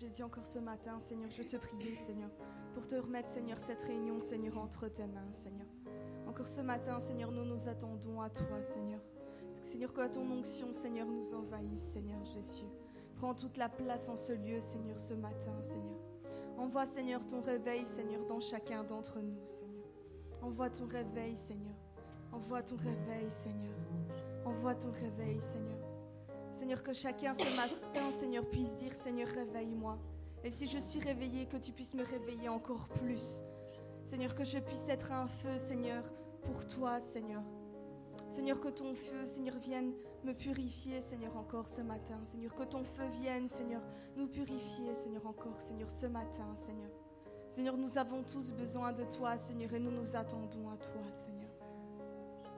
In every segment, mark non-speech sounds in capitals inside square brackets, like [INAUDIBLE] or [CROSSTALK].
Jésus, encore ce matin, Seigneur, je te prie, Seigneur, pour te remettre, Seigneur, cette réunion, Seigneur, entre tes mains, Seigneur. Encore ce matin, Seigneur, nous nous attendons à toi, Seigneur. Seigneur, que ton onction, Seigneur, nous envahisse, Seigneur Jésus. Prends toute la place en ce lieu, Seigneur, ce matin, Seigneur. Envoie, Seigneur, ton réveil, Seigneur, dans chacun d'entre nous, Seigneur. Envoie ton réveil, Seigneur. Envoie ton réveil, Seigneur. Envoie ton réveil, Seigneur. Seigneur, que chacun ce matin, Seigneur, puisse dire, Seigneur, réveille-moi. Et si je suis réveillé, que tu puisses me réveiller encore plus. Seigneur, que je puisse être un feu, Seigneur, pour toi, Seigneur. Seigneur, que ton feu, Seigneur, vienne me purifier, Seigneur, encore ce matin. Seigneur, que ton feu vienne, Seigneur, nous purifier, Seigneur, encore, Seigneur, ce matin, Seigneur. Seigneur, nous avons tous besoin de toi, Seigneur, et nous nous attendons à toi, Seigneur.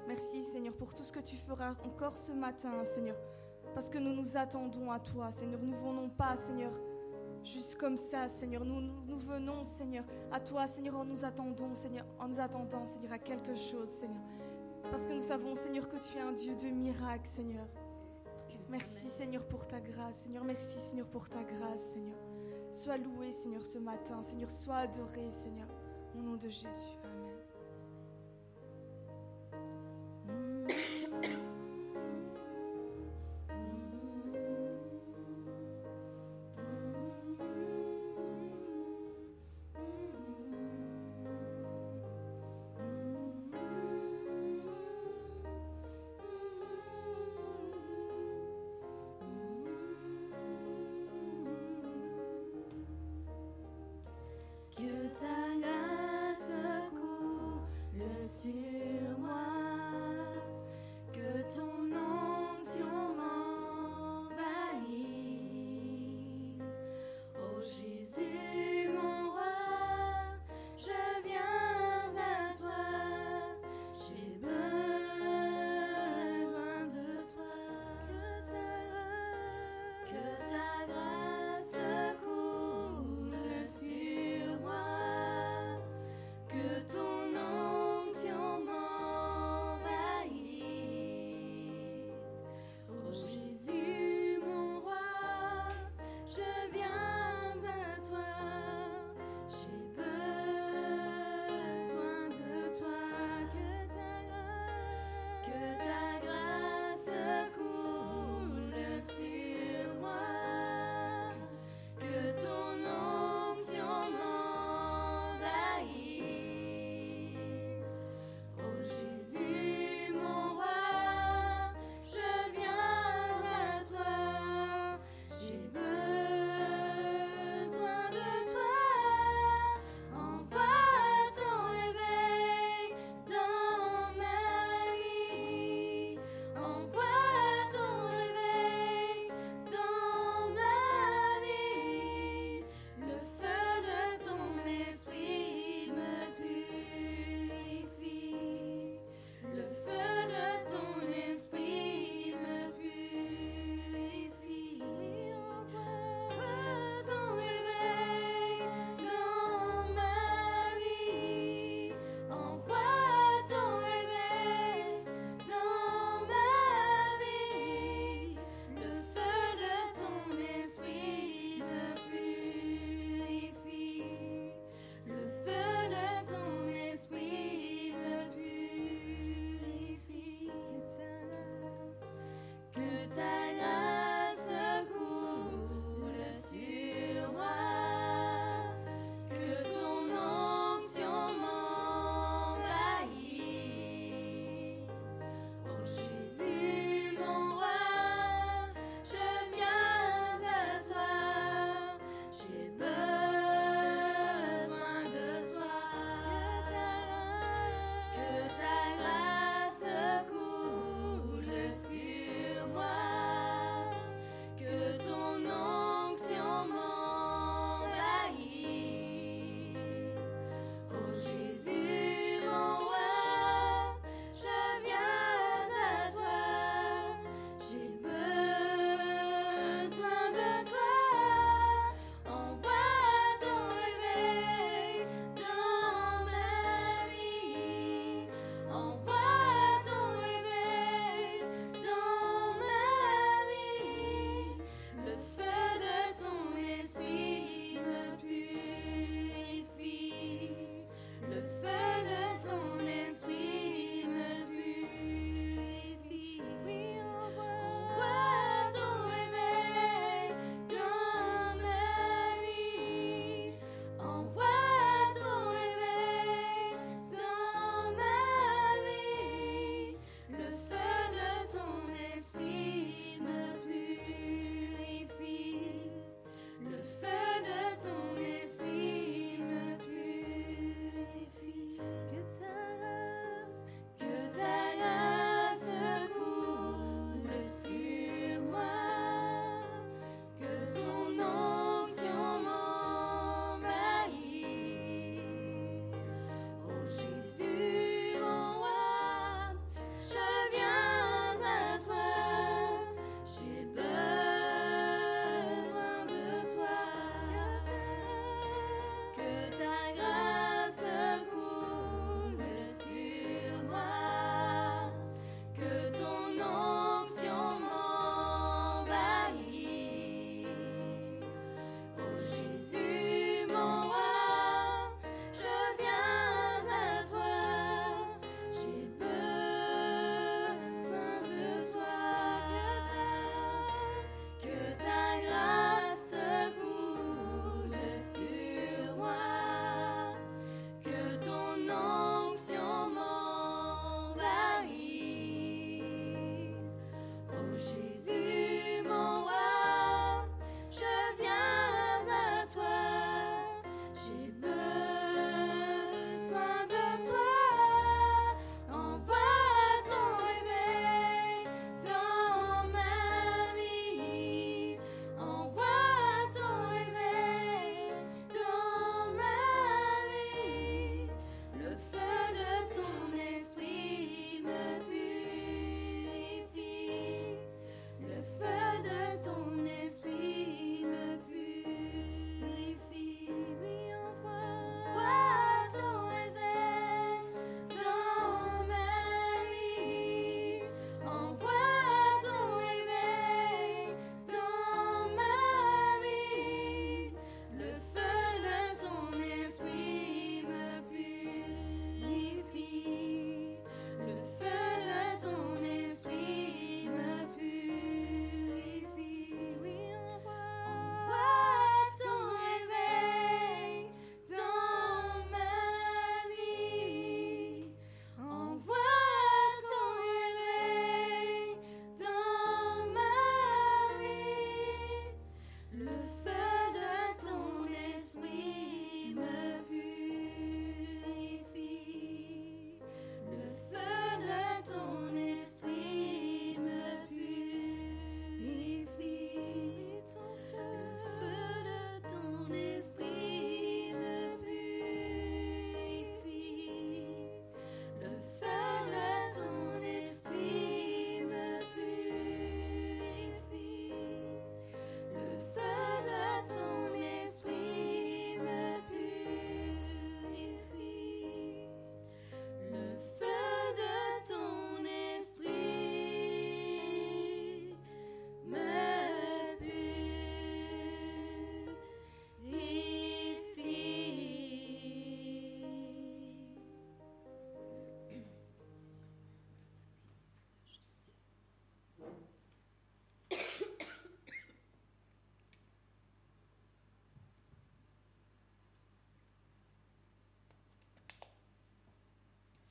Merci, Seigneur, pour tout ce que tu feras encore ce matin, Seigneur, parce que nous nous attendons à toi, Seigneur. Nous ne venons pas, Seigneur, juste comme ça, Seigneur. Nous, venons, Seigneur, à toi, Seigneur, en nous attendons, Seigneur, en nous attendant, Seigneur, à quelque chose, Seigneur. Parce que nous savons, Seigneur, que tu es un Dieu de miracles, Seigneur. Merci, Seigneur, pour ta grâce, Seigneur. Merci, Seigneur, pour ta grâce, Seigneur. Sois loué, Seigneur, ce matin. Seigneur, sois adoré, Seigneur. Au nom de Jésus.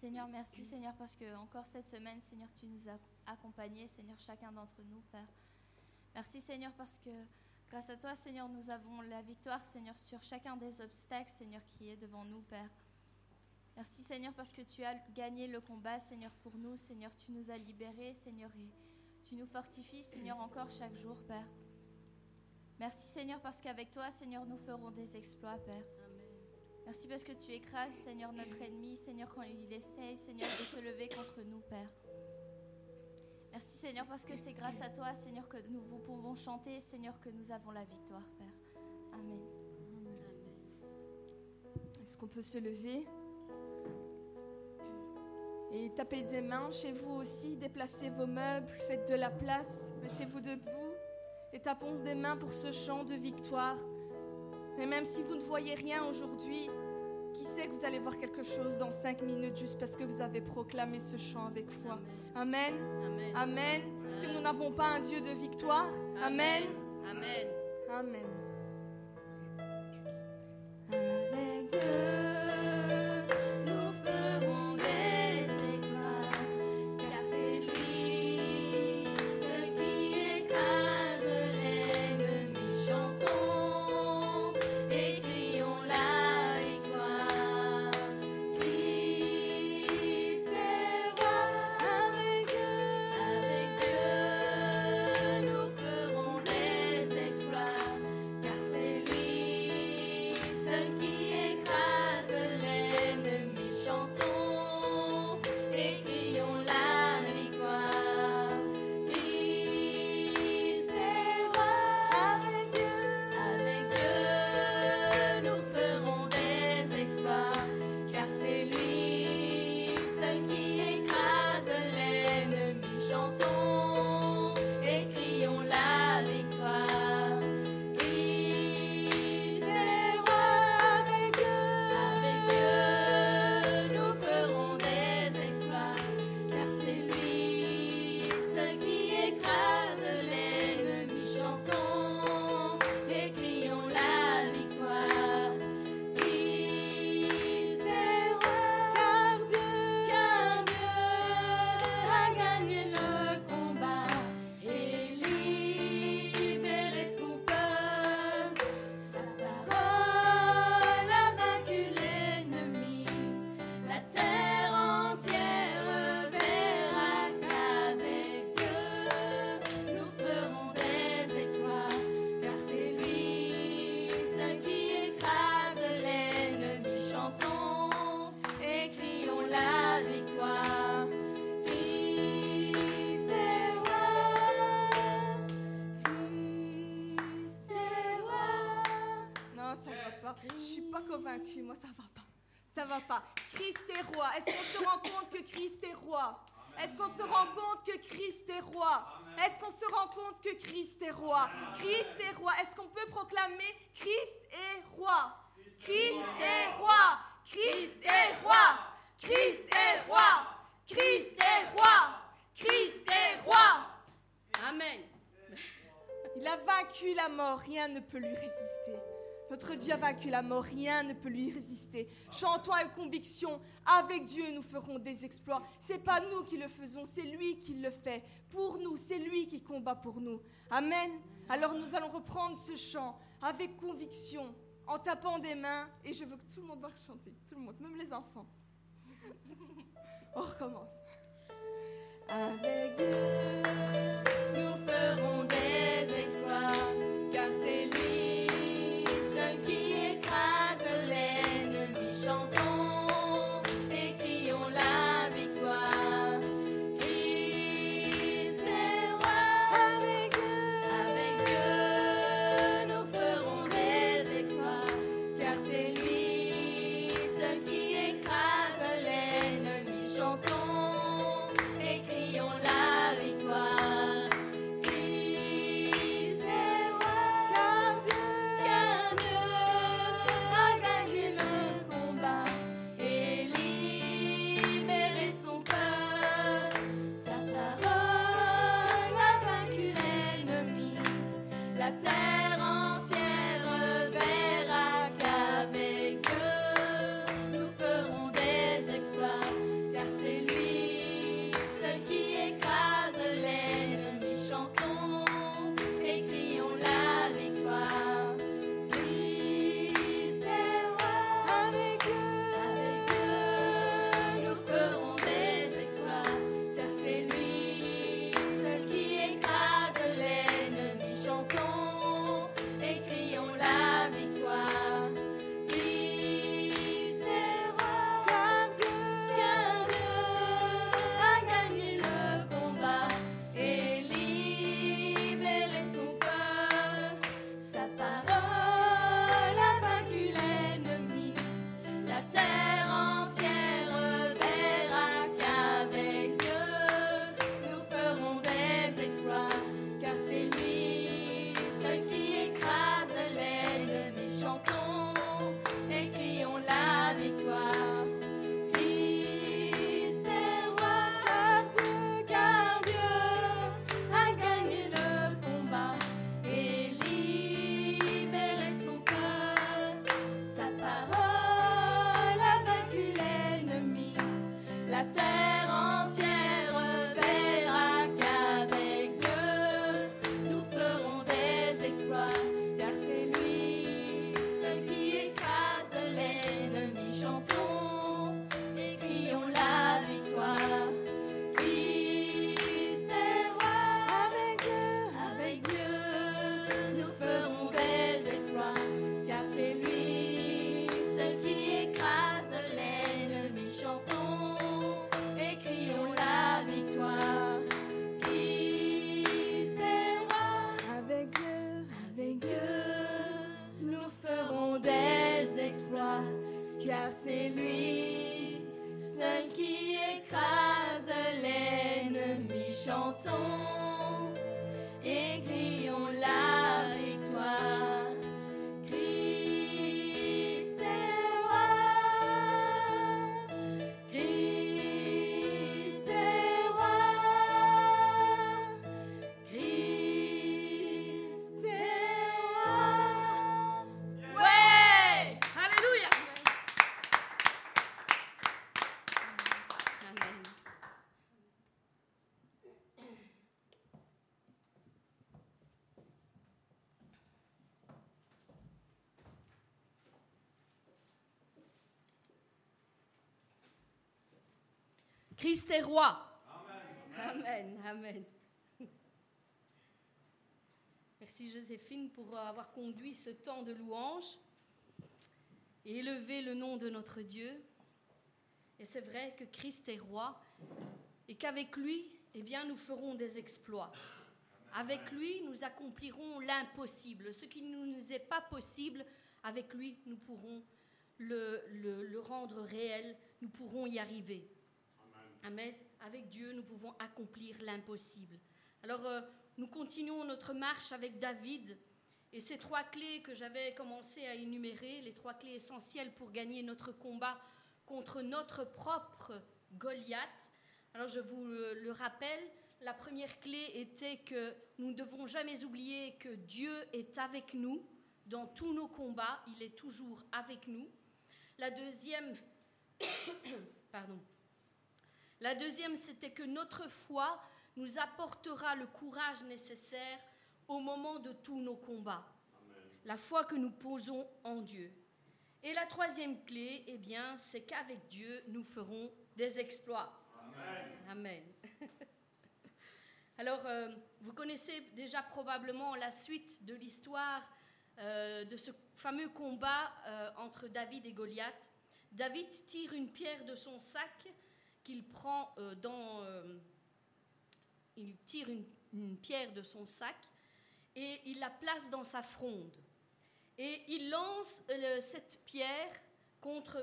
Seigneur, merci Seigneur parce que encore cette semaine, Seigneur, tu nous as accompagnés, Seigneur, chacun d'entre nous, Père. Merci Seigneur parce que grâce à toi, Seigneur, nous avons la victoire, Seigneur, sur chacun des obstacles, Seigneur, qui est devant nous, Père. Merci Seigneur parce que tu as gagné le combat, Seigneur, pour nous, Seigneur, tu nous as libérés, Seigneur, et tu nous fortifies, Seigneur, encore chaque jour, Père. Merci Seigneur parce qu'avec toi, Seigneur, nous ferons des exploits, Père. Merci parce que tu écrases, Seigneur, notre ennemi, Seigneur, quand il essaye, Seigneur, de se lever contre nous, Père. Merci, Seigneur, parce que c'est grâce à toi, Seigneur, que nous vous pouvons chanter, Seigneur, que nous avons la victoire, Père. Amen. Est-ce qu'on peut se lever et taper des mains chez vous aussi, déplacez vos meubles, faites de la place, mettez-vous debout et tapons des mains pour ce chant de victoire. Mais même si vous ne voyez rien aujourd'hui, qui sait que vous allez voir quelque chose dans cinq minutes juste parce que vous avez proclamé ce chant avec foi. Amen. Amen. Amen. Est-ce que nous n'avons pas un Dieu de victoire Amen. Amen. Amen. Pas. Christ est roi. Est-ce qu'on se rend compte que Christ est roi Est-ce qu'on se rend compte que Christ est roi Est-ce qu'on se rend compte que Christ est roi Christ est roi. Est-ce qu'on peut proclamer Christ est roi Christ est roi Christ est roi Christ est roi Christ est roi Christ est roi Amen. Il a vaincu la mort, rien ne peut lui résister. Notre Dieu a vaincu la mort, rien ne peut lui résister. Chantons avec conviction, avec Dieu nous ferons des exploits. C'est pas nous qui le faisons, c'est lui qui le fait. Pour nous, c'est lui qui combat pour nous. Amen. Alors nous allons reprendre ce chant avec conviction, en tapant des mains, et je veux que tout le monde va chanter, tout le monde, même les enfants. [LAUGHS] On recommence. Avec Dieu, nous ferons des exploits, Christ est roi. Amen, amen. Merci Joséphine pour avoir conduit ce temps de louange et élevé le nom de notre Dieu. Et c'est vrai que Christ est roi et qu'avec lui, eh bien, nous ferons des exploits. Avec lui, nous accomplirons l'impossible. Ce qui ne nous est pas possible, avec lui, nous pourrons le, le, rendre réel, nous pourrons y arriver. Amen. Avec Dieu, nous pouvons accomplir l'impossible. Alors, euh, nous continuons notre marche avec David et ces trois clés que j'avais commencé à énumérer, les trois clés essentielles pour gagner notre combat contre notre propre Goliath. Alors, je vous le rappelle, la première clé était que nous ne devons jamais oublier que Dieu est avec nous dans tous nos combats, il est toujours avec nous. La deuxième, [COUGHS] pardon. La deuxième, c'était que notre foi nous apportera le courage nécessaire au moment de tous nos combats. La foi que nous posons en Dieu. Et la troisième clé, eh bien, c'est qu'avec Dieu, nous ferons des exploits. Amen. Amen. Alors, euh, vous connaissez déjà probablement la suite de l'histoire euh, de ce fameux combat euh, entre David et Goliath. David tire une pierre de son sac qu'il prend dans... il tire une, pierre de son sac et il la place dans sa fronde. Et il lance cette pierre contre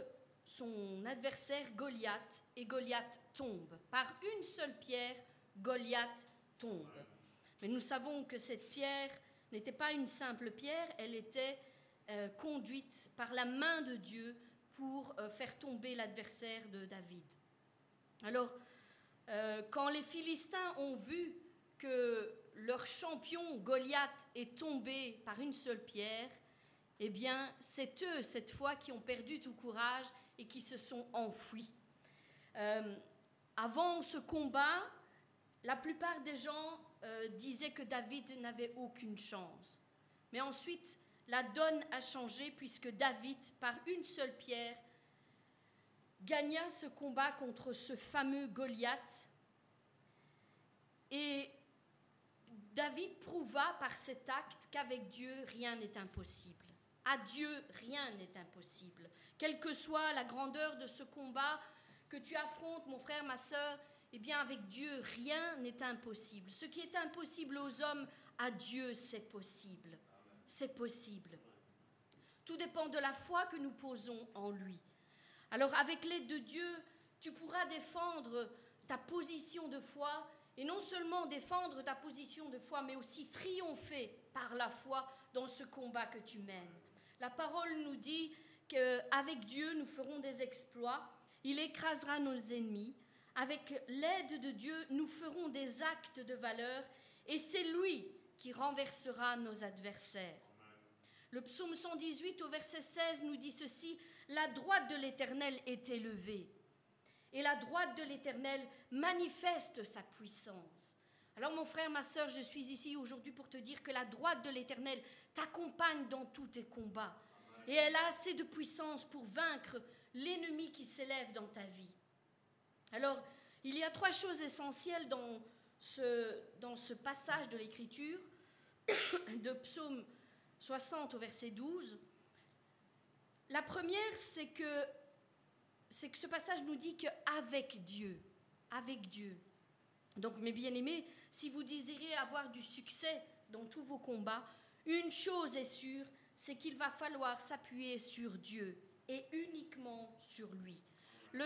son adversaire Goliath et Goliath tombe. Par une seule pierre, Goliath tombe. Mais nous savons que cette pierre n'était pas une simple pierre, elle était euh, conduite par la main de Dieu pour euh, faire tomber l'adversaire de David. Alors, euh, quand les Philistins ont vu que leur champion Goliath est tombé par une seule pierre, eh bien, c'est eux, cette fois, qui ont perdu tout courage et qui se sont enfuis. avant ce combat, la plupart des gens euh, disaient que David n'avait aucune chance. Mais ensuite, la donne a changé puisque David, par une seule pierre, gagna ce combat contre ce fameux Goliath. Et David prouva par cet acte qu'avec Dieu, rien n'est impossible. À Dieu, rien n'est impossible. Quelle que soit la grandeur de ce combat que tu affrontes, mon frère, ma sœur, eh bien avec Dieu, rien n'est impossible. Ce qui est impossible aux hommes, à Dieu, c'est possible. C'est possible. Tout dépend de la foi que nous posons en lui. Alors avec l'aide de Dieu, tu pourras défendre ta position de foi et non seulement défendre ta position de foi, mais aussi triompher par la foi dans ce combat que tu mènes. La parole nous dit qu'avec Dieu, nous ferons des exploits. Il écrasera nos ennemis. Avec l'aide de Dieu, nous ferons des actes de valeur et c'est lui qui renversera nos adversaires. Le psaume 118 au verset 16 nous dit ceci, La droite de l'Éternel est élevée et la droite de l'Éternel manifeste sa puissance. Alors mon frère, ma sœur, je suis ici aujourd'hui pour te dire que la droite de l'Éternel t'accompagne dans tous tes combats. Et elle a assez de puissance pour vaincre l'ennemi qui s'élève dans ta vie. Alors, il y a trois choses essentielles dans ce, dans ce passage de l'Écriture, [COUGHS] de Psaume 60 au verset 12. La première, c'est que, c'est que ce passage nous dit qu'avec Dieu, avec Dieu. Donc, mes bien-aimés, si vous désirez avoir du succès dans tous vos combats, une chose est sûre, c'est qu'il va falloir s'appuyer sur Dieu et uniquement sur lui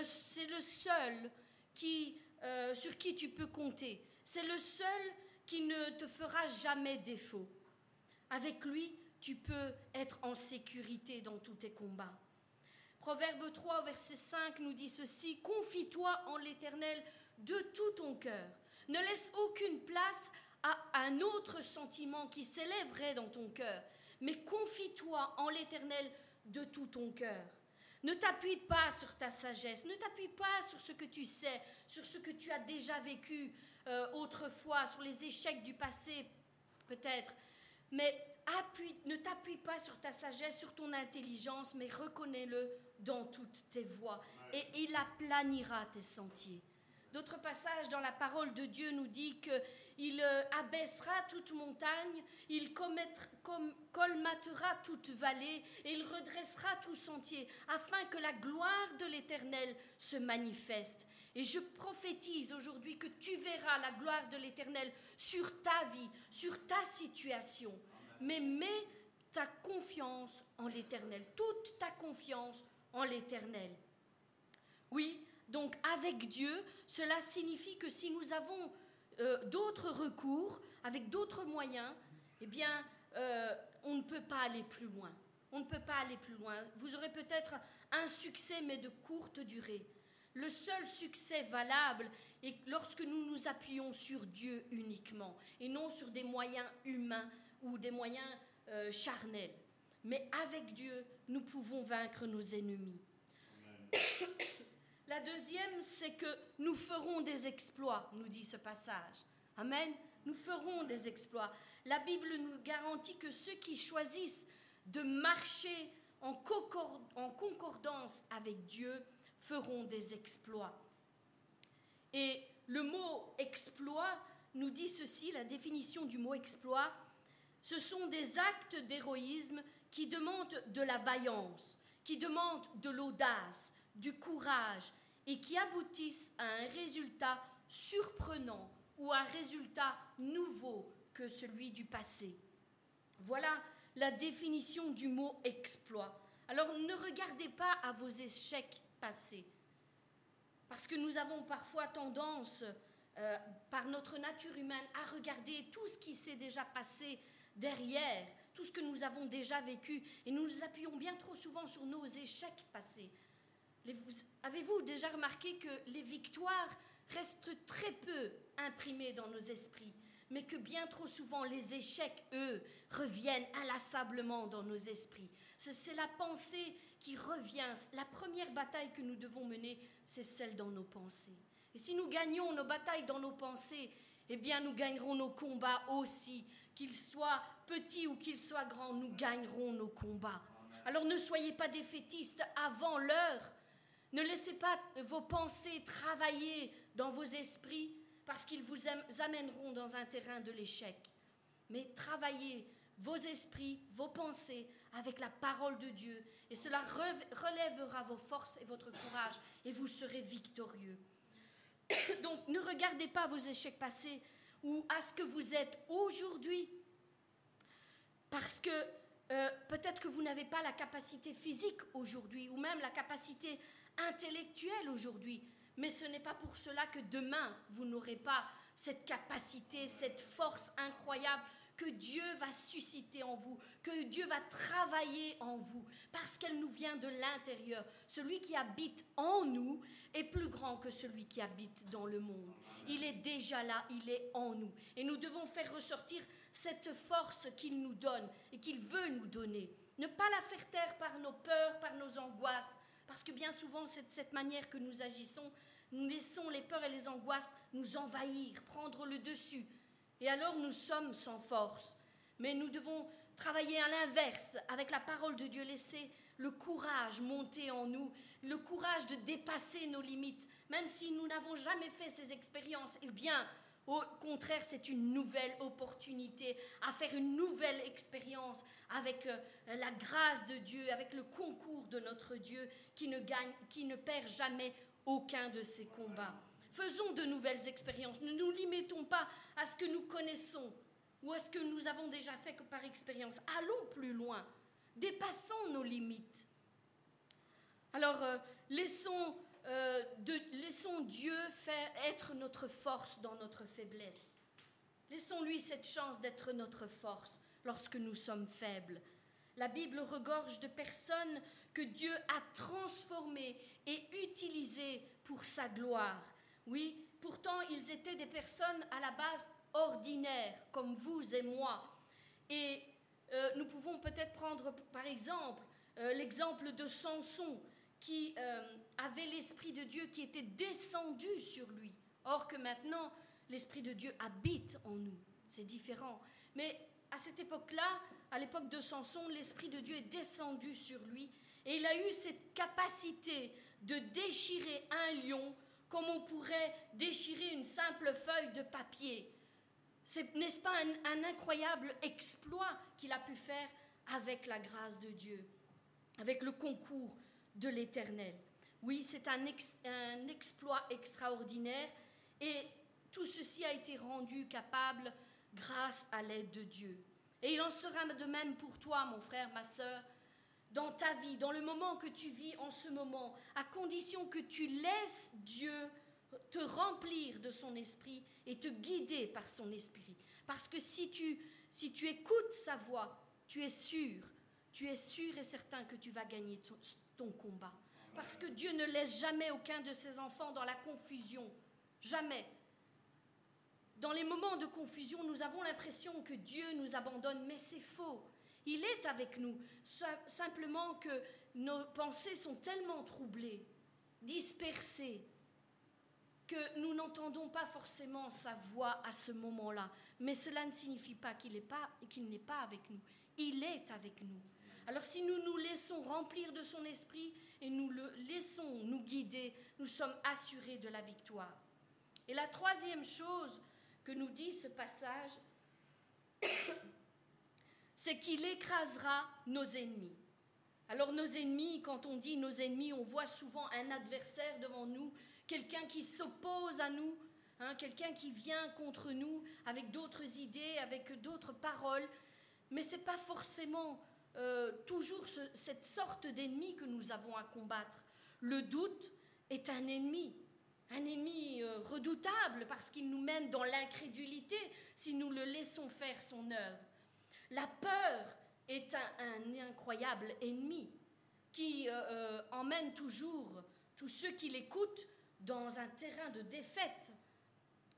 c'est le seul euh, sur qui tu peux compter. C'est le seul qui ne te fera jamais défaut. Avec lui, tu peux être en sécurité dans tous tes combats. Proverbe 3, verset 5 nous dit ceci, Confie-toi en l'Éternel de tout ton cœur. Ne laisse aucune place à un autre sentiment qui s'élèverait dans ton cœur, mais confie-toi en l'Éternel de tout ton cœur. Ne t'appuie pas sur ta sagesse, ne t'appuie pas sur ce que tu sais, sur ce que tu as déjà vécu euh, autrefois, sur les échecs du passé peut-être. Mais ne t'appuie pas sur ta sagesse, sur ton intelligence, mais reconnais-le dans toutes tes voies. Et il aplanira tes sentiers. D'autres passages dans la parole de Dieu nous dit qu'il euh, abaissera toute montagne, il colmatera toute vallée et il redressera tout sentier, afin que la gloire de l'Éternel se manifeste. Et je prophétise aujourd'hui que tu verras la gloire de l'Éternel sur ta vie, sur ta situation. Mais mets ta confiance en l'Éternel, toute ta confiance en l'Éternel. Oui, donc avec Dieu, cela signifie que si nous avons euh, d'autres recours, avec d'autres moyens, eh bien, euh, on ne peut pas aller plus loin. On ne peut pas aller plus loin. Vous aurez peut-être un succès, mais de courte durée. Le seul succès valable est lorsque nous nous appuyons sur Dieu uniquement et non sur des moyens humains ou des moyens euh, charnels. Mais avec Dieu, nous pouvons vaincre nos ennemis. La deuxième, c'est que nous ferons des exploits, nous dit ce passage. Amen. Nous ferons des exploits. La Bible nous garantit que ceux qui choisissent de marcher en, concordance avec Dieu feront des exploits. Et le mot exploit nous dit ceci, la définition du mot exploit, ce sont des actes d'héroïsme qui demandent de la vaillance, qui demandent de l'audace, du courage et qui aboutissent à un résultat surprenant ou un résultat nouveau que celui du passé. Voilà la définition du mot exploit. Alors ne regardez pas à vos échecs passés, parce que nous avons parfois tendance, euh, par notre nature humaine, à regarder tout ce qui s'est déjà passé derrière, tout ce que nous avons déjà vécu, et nous nous appuyons bien trop souvent sur nos échecs passés. Avez-vous déjà remarqué que les victoires restent très peu imprimées dans nos esprits, mais que bien trop souvent les échecs, eux, reviennent inlassablement dans nos esprits? C'est la pensée qui revient. La première bataille que nous devons mener, c'est celle dans nos pensées. Et si nous gagnons nos batailles dans nos pensées, eh bien nous gagnerons nos combats aussi. Qu'ils soient petits ou qu'ils soient grands, nous gagnerons nos combats. Alors ne soyez pas défaitistes avant l'heure, ne laissez pas vos pensées travailler dans vos esprits parce qu'ils vous amèneront dans un terrain de l'échec. Mais travaillez vos esprits, vos pensées avec la parole de Dieu et cela relèvera vos forces et votre courage et vous serez victorieux. [COUGHS] Donc ne regardez pas vos échecs passés ou à ce que vous êtes aujourd'hui. Parce que euh, peut-être que vous n'avez pas la capacité physique aujourd'hui ou même la capacité intellectuel aujourd'hui, mais ce n'est pas pour cela que demain, vous n'aurez pas cette capacité, cette force incroyable que Dieu va susciter en vous, que Dieu va travailler en vous, parce qu'elle nous vient de l'intérieur. Celui qui habite en nous est plus grand que celui qui habite dans le monde. Il est déjà là, il est en nous. Et nous devons faire ressortir cette force qu'il nous donne et qu'il veut nous donner. Ne pas la faire taire par nos peurs, par nos angoisses, parce que bien souvent, c'est de cette manière que nous agissons. Nous laissons les peurs et les angoisses nous envahir, prendre le dessus. Et alors nous sommes sans force. Mais nous devons travailler à l'inverse, avec la parole de Dieu, laisser le courage monter en nous, le courage de dépasser nos limites, même si nous n'avons jamais fait ces expériences. Eh bien, au contraire, c'est une nouvelle opportunité à faire une nouvelle expérience avec euh, la grâce de Dieu, avec le concours de notre Dieu qui ne gagne, qui ne perd jamais aucun de ses combats. Faisons de nouvelles expériences. Ne nous limitons pas à ce que nous connaissons ou à ce que nous avons déjà fait par expérience. Allons plus loin. Dépassons nos limites. Alors, euh, laissons euh, laissons Dieu être notre force dans notre faiblesse. Laissons-lui cette chance d'être notre force lorsque nous sommes faibles. La Bible regorge de personnes que Dieu a transformées et utilisées pour sa gloire. Oui, pourtant ils étaient des personnes à la base ordinaires, comme vous et moi. Et euh, nous pouvons peut-être prendre par exemple euh, l'exemple de Samson, qui euh, avait l'Esprit de Dieu qui était descendu sur lui. Or que maintenant, l'Esprit de Dieu habite en nous. C'est différent. Mais à cette époque-là, à l'époque de Samson, l'Esprit de Dieu est descendu sur lui et il a eu cette capacité de déchirer un lion comme on pourrait déchirer une simple feuille de papier? N'est-ce pas un, incroyable exploit qu'il a pu faire avec la grâce de Dieu, avec le concours de l'Éternel? Oui, c'est un, un exploit extraordinaire et tout ceci a été rendu capable grâce à l'aide de Dieu. Et il en sera de même pour toi, mon frère, ma sœur, dans ta vie, dans le moment que tu vis en ce moment, à condition que tu laisses Dieu te remplir de son esprit et te guider par son esprit. Parce que si tu, si tu écoutes sa voix, tu es sûr, tu es sûr et certain que tu vas gagner ton, ton combat. Parce que Dieu ne laisse jamais aucun de ses enfants dans la confusion. Jamais. Dans les moments de confusion, nous avons l'impression que Dieu nous abandonne, mais c'est faux. Il est avec nous, simplement que nos pensées sont tellement troublées, dispersées, que nous n'entendons pas forcément sa voix à ce moment-là. Mais cela ne signifie pas qu'il n'est pas, avec nous. Il est avec nous. Alors si nous nous laissons remplir de son esprit et nous le laissons nous guider, nous sommes assurés de la victoire. Et la troisième chose que nous dit ce passage, c'est qu'il écrasera nos ennemis. Alors nos ennemis, quand on dit nos ennemis, on voit souvent un adversaire devant nous, quelqu'un qui s'oppose à nous, hein, quelqu'un qui vient contre nous avec d'autres idées, avec d'autres paroles. Mais ce n'est pas forcément euh, toujours cette sorte d'ennemi que nous avons à combattre. Le doute est un ennemi, un ennemi euh, redoutable parce qu'il nous mène dans l'incrédulité si nous le laissons faire son œuvre. La peur est un, incroyable ennemi qui euh, euh, emmène toujours tous ceux qui l'écoutent dans un terrain de défaite.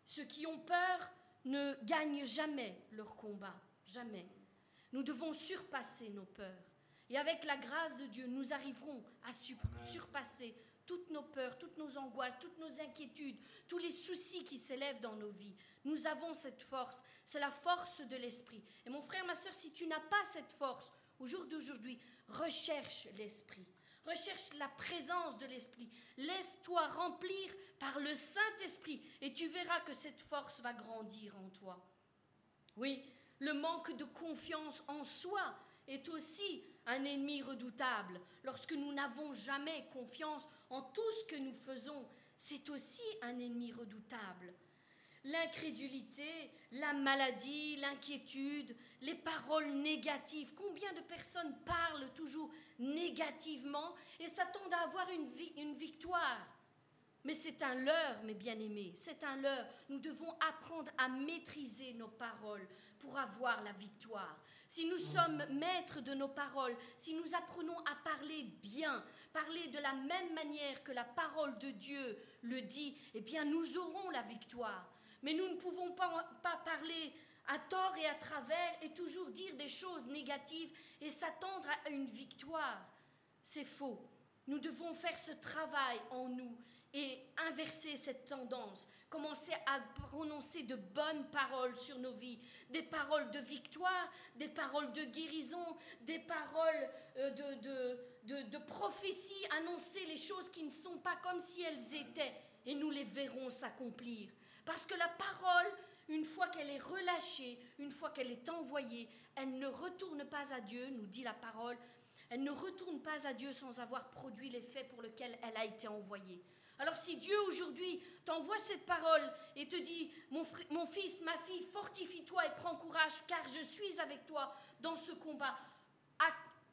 Ceux qui ont peur ne gagnent jamais leur combat, jamais. Nous devons surpasser nos peurs. Et avec la grâce de Dieu, nous arriverons à surpasser toutes nos peurs, toutes nos angoisses, toutes nos inquiétudes, tous les soucis qui s'élèvent dans nos vies. Nous avons cette force, c'est la force de l'esprit. Et mon frère, ma soeur, si tu n'as pas cette force, au jour d'aujourd'hui, recherche l'esprit. Recherche la présence de l'Esprit. Laisse-toi remplir par le Saint-Esprit et tu verras que cette force va grandir en toi. Oui, le manque de confiance en soi est aussi un ennemi redoutable. Lorsque nous n'avons jamais confiance en tout ce que nous faisons, c'est aussi un ennemi redoutable. L'incrédulité, la maladie, l'inquiétude, les paroles négatives. Combien de personnes parlent toujours négativement et s'attendent à avoir une, une victoire? Mais c'est un leurre, mes bien-aimés, c'est un leurre. Nous devons apprendre à maîtriser nos paroles pour avoir la victoire. Si nous sommes maîtres de nos paroles, si nous apprenons à parler bien, parler de la même manière que la parole de Dieu le dit, eh bien nous aurons la victoire. Mais nous ne pouvons pas, pas parler à tort et à travers et toujours dire des choses négatives et s'attendre à une victoire. C'est faux. Nous devons faire ce travail en nous et inverser cette tendance, commencer à prononcer de bonnes paroles sur nos vies, des paroles de victoire, des paroles de guérison, des paroles euh, de, de, prophétie, annoncer les choses qui ne sont pas comme si elles étaient, et nous les verrons s'accomplir. Parce que la parole, une fois qu'elle est relâchée, une fois qu'elle est envoyée, elle ne retourne pas à Dieu, nous dit la parole, elle ne retourne pas à Dieu sans avoir produit l'effet pour lequel elle a été envoyée. Alors si Dieu aujourd'hui t'envoie cette parole et te dit, mon, mon fils, ma fille, fortifie-toi et prends courage, car je suis avec toi dans ce combat,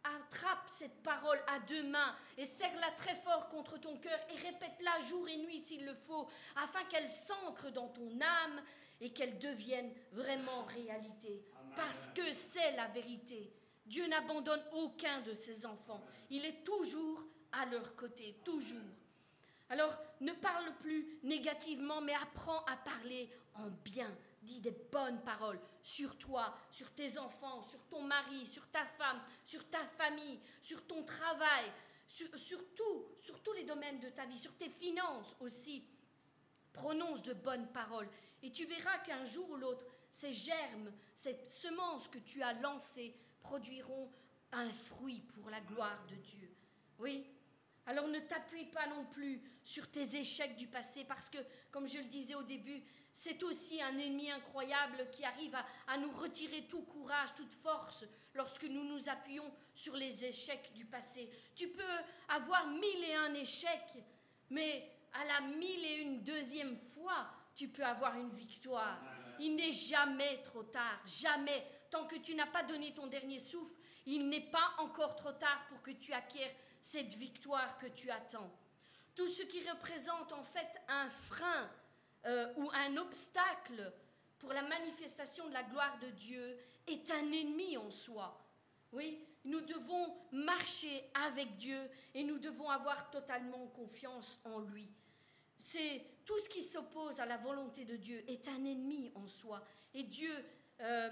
attrape cette parole à deux mains et serre-la très fort contre ton cœur et répète-la jour et nuit s'il le faut, afin qu'elle s'ancre dans ton âme et qu'elle devienne vraiment réalité. Parce que c'est la vérité. Dieu n'abandonne aucun de ses enfants. Il est toujours à leur côté, toujours. Alors ne parle plus négativement, mais apprends à parler en bien. Dis des bonnes paroles sur toi, sur tes enfants, sur ton mari, sur ta femme, sur ta famille, sur ton travail, sur, tout, sur tous les domaines de ta vie, sur tes finances aussi. Prononce de bonnes paroles et tu verras qu'un jour ou l'autre, ces germes, cette semence que tu as lancée produiront un fruit pour la gloire de Dieu. Oui, Alors ne t'appuie pas non plus sur tes échecs du passé parce que, comme je le disais au début, c'est aussi un ennemi incroyable qui arrive à, nous retirer tout courage, toute force lorsque nous nous appuyons sur les échecs du passé. Tu peux avoir mille et un échecs, mais à la mille et une deuxième fois, tu peux avoir une victoire. Il n'est jamais trop tard, jamais. Tant que tu n'as pas donné ton dernier souffle, il n'est pas encore trop tard pour que tu acquières cette victoire que tu attends. Tout ce qui représente en fait un frein euh, ou un obstacle pour la manifestation de la gloire de Dieu est un ennemi en soi. Oui, nous devons marcher avec Dieu et nous devons avoir totalement confiance en lui. C'est tout ce qui s'oppose à la volonté de Dieu est un ennemi en soi. Et Dieu, euh,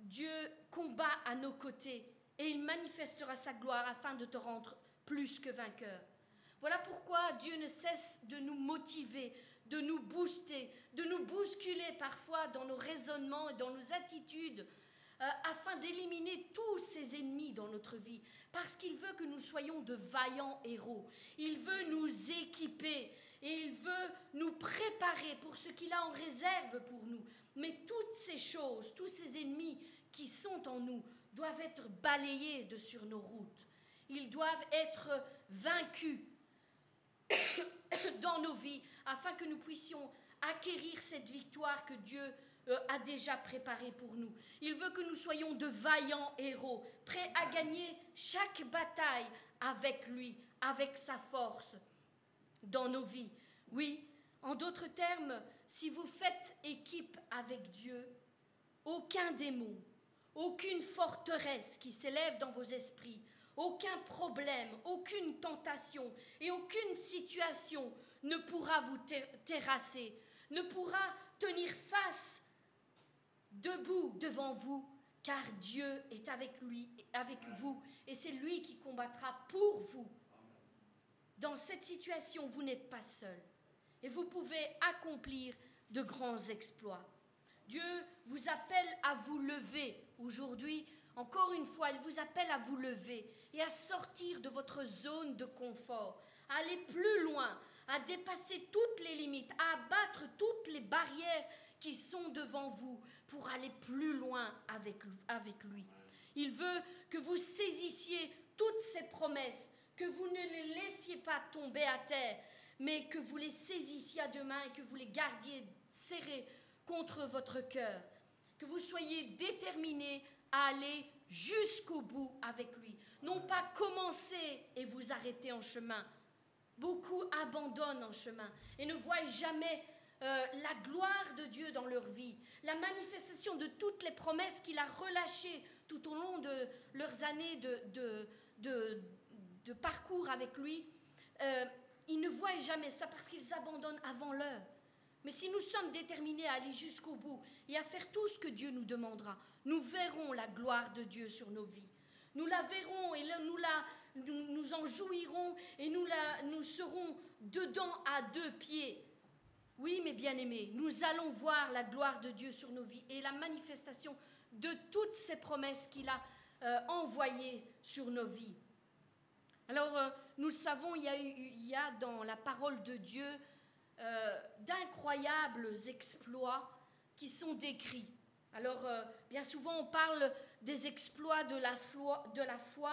Dieu combat à nos côtés et il manifestera sa gloire afin de te rendre plus que vainqueur. Voilà pourquoi Dieu ne cesse de nous motiver, de nous booster, de nous bousculer parfois dans nos raisonnements et dans nos attitudes, euh, afin d'éliminer tous ces ennemis dans notre vie, parce qu'il veut que nous soyons de vaillants héros. Il veut nous équiper et il veut nous préparer pour ce qu'il a en réserve pour nous. Mais toutes ces choses, tous ces ennemis qui sont en nous, doivent être balayés de sur nos routes. Ils doivent être vaincus [COUGHS] dans nos vies afin que nous puissions acquérir cette victoire que Dieu euh, a déjà préparée pour nous. Il veut que nous soyons de vaillants héros, prêts à gagner chaque bataille avec lui, avec sa force dans nos vies. Oui, en d'autres termes, si vous faites équipe avec Dieu, aucun démon, aucune forteresse qui s'élève dans vos esprits, aucun problème, aucune tentation et aucune situation ne pourra vous terrasser, ne pourra tenir face debout devant vous, car Dieu est avec lui, avec vous, et c'est lui qui combattra pour vous. Dans cette situation, vous n'êtes pas seul, et vous pouvez accomplir de grands exploits. Dieu vous appelle à vous lever aujourd'hui. Encore une fois, il vous appelle à vous lever et à sortir de votre zone de confort, à aller plus loin, à dépasser toutes les limites, à abattre toutes les barrières qui sont devant vous pour aller plus loin avec, avec lui. Il veut que vous saisissiez toutes ces promesses, que vous ne les laissiez pas tomber à terre, mais que vous les saisissiez à deux mains et que vous les gardiez serrées contre votre cœur. Que vous soyez déterminés à aller jusqu'au bout avec lui. Non pas commencer et vous arrêter en chemin. Beaucoup abandonnent en chemin et ne voient jamais euh, la gloire de Dieu dans leur vie, la manifestation de toutes les promesses qu'il a relâchées tout au long de leurs années de, parcours avec lui. Euh, ils ne voient jamais ça parce qu'ils abandonnent avant l'heure. Mais si nous sommes déterminés à aller jusqu'au bout et à faire tout ce que Dieu nous demandera, nous verrons la gloire de Dieu sur nos vies. Nous la verrons et nous, la, nous, en jouirons et nous, la, nous serons dedans à deux pieds. Oui, mes bien-aimés, nous allons voir la gloire de Dieu sur nos vies et la manifestation de toutes ces promesses qu'il a euh, envoyées sur nos vies. Alors, euh, nous le savons, il y, a, il y, a, dans la parole de Dieu euh, d'incroyables exploits qui sont décrits. Alors, euh, bien souvent, on parle des exploits de la, foi, de la foi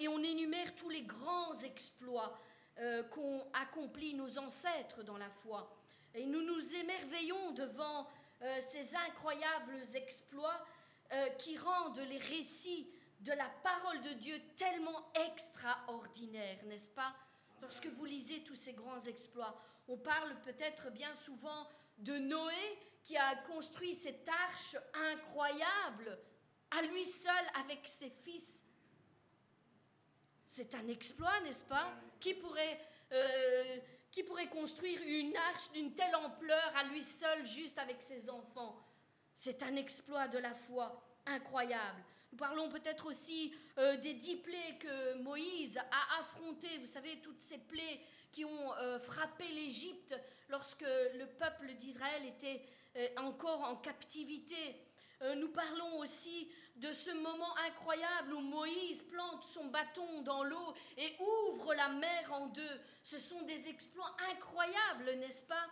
et on énumère tous les grands exploits euh, qu'ont accomplis nos ancêtres dans la foi. Et nous nous émerveillons devant ces incroyables exploits qui rendent les récits de la parole de Dieu tellement extraordinaires, n'est-ce pas? Lorsque vous lisez tous ces grands exploits, on parle peut-être bien souvent de Noé qui a construit cette arche incroyable à lui seul avec ses fils. C'est un exploit, n'est-ce pas? Qui pourrait, euh, qui pourrait construire une arche d'une telle ampleur à lui seul, juste avec ses enfants? C'est un exploit de la foi incroyable. Nous parlons peut-être aussi euh, des dix plaies que Moïse a affrontées. Vous savez, toutes ces plaies qui ont euh, frappé l'Égypte lorsque le peuple d'Israël était euh, encore en captivité. nous parlons aussi de de ce moment incroyable où Moïse plante son bâton dans l'eau et ouvre la mer en deux. Ce sont des exploits incroyables, n'est-ce pas?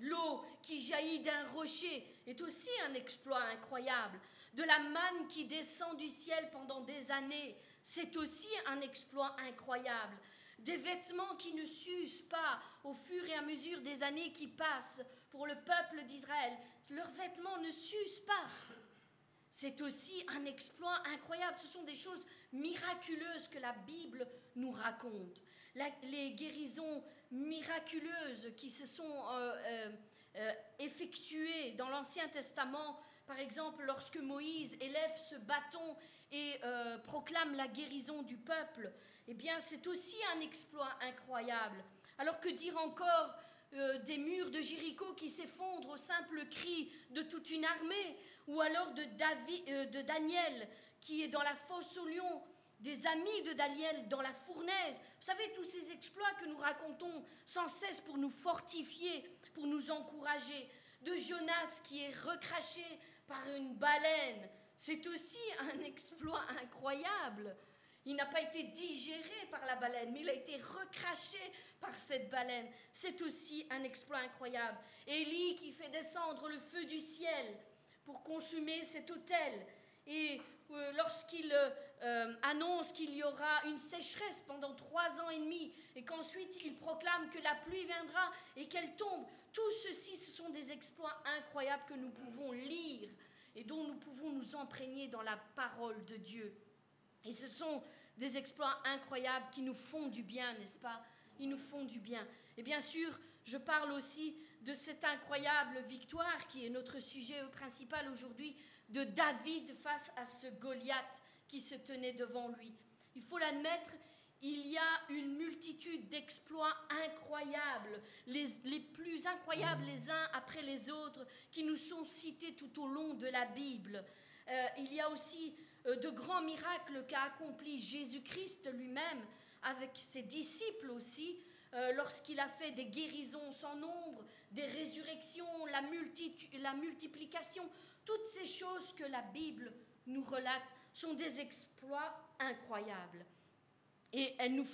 L'eau qui jaillit d'un rocher est aussi un exploit incroyable. De la manne qui descend du ciel pendant des années, c'est aussi un exploit incroyable. Des vêtements qui ne s'usent pas au fur et à mesure des années qui passent pour le peuple d'Israël. Leurs vêtements ne s'usent pas. C'est aussi un exploit incroyable. Ce sont des choses miraculeuses que la Bible nous raconte. les guérisons miraculeuses qui se sont euh, euh, euh, effectuées dans l'Ancien Testament, par exemple lorsque Moïse élève ce bâton et proclame la guérison du peuple, eh bien c'est aussi un exploit incroyable. Alors que dire encore des murs de Jéricho qui s'effondrent au simple cri de toute une armée, ou alors de, David, de Daniel qui est dans la fosse au lion des amis de Daniel dans la fournaise. Vous savez, tous ces exploits que nous racontons sans cesse pour nous fortifier, pour nous encourager. De Jonas qui est recraché par une baleine. C'est aussi un [LAUGHS] exploit incroyable. Il n'a pas été digéré par la baleine, mais il a été recraché par cette baleine. C'est aussi un exploit incroyable. Élie qui fait descendre le feu du ciel pour consumer cet autel. Et euh, lorsqu'il euh, annonce qu'il y aura une sécheresse pendant trois ans et demi et qu'ensuite il proclame que la pluie viendra et qu'elle tombe. Tout ceci, ce sont des exploits incroyables que nous pouvons lire et dont nous pouvons nous imprégner dans la parole de Dieu. Et ce sont des exploits incroyables qui nous font du bien, n'est-ce pas? Ils nous font du bien. Et bien sûr, je parle aussi de cette incroyable victoire qui est notre sujet principal aujourd'hui, de David face à ce Goliath qui se tenait devant lui. Il faut l'admettre, il y a une multitude d'exploits incroyables, les, les, plus incroyables les uns après les autres, qui nous sont cités tout au long de la Bible. Euh, il y a aussi euh, de grands miracles qu'a accompli Jésus-Christ lui-même avec ses disciples aussi, euh, lorsqu'il a fait des guérisons sans nombre, des résurrections, la, la multiplication, toutes ces choses que la Bible nous relate sont des exploits incroyables. Et elles nous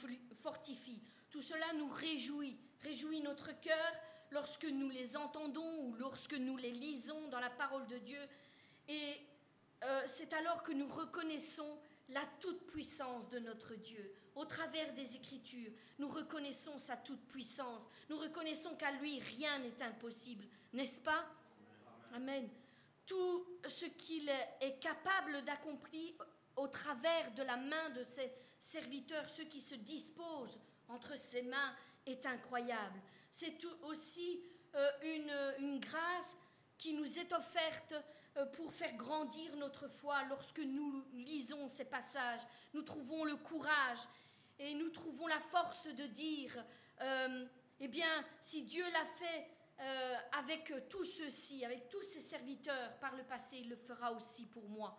fortifient. Tout cela nous réjouit, réjouit notre cœur lorsque nous les entendons ou lorsque nous les lisons dans la parole de Dieu. Et euh, c'est alors que nous reconnaissons la toute-puissance de notre Dieu. Au travers des Écritures, nous reconnaissons sa toute-puissance. Nous reconnaissons qu'à lui, rien n'est impossible. N'est-ce pas? Amen tout ce qu'il est capable d'accomplir au travers de la main de ses serviteurs, ceux qui se disposent entre ses mains, est incroyable. C'est aussi euh, une, une, grâce qui nous est offerte euh, pour faire grandir notre foi lorsque nous lisons ces passages. Nous trouvons le courage et nous trouvons la force de dire, euh, eh bien, si Dieu l'a fait euh, avec tout ceci, avec tous ses serviteurs par le passé, il le fera aussi pour moi.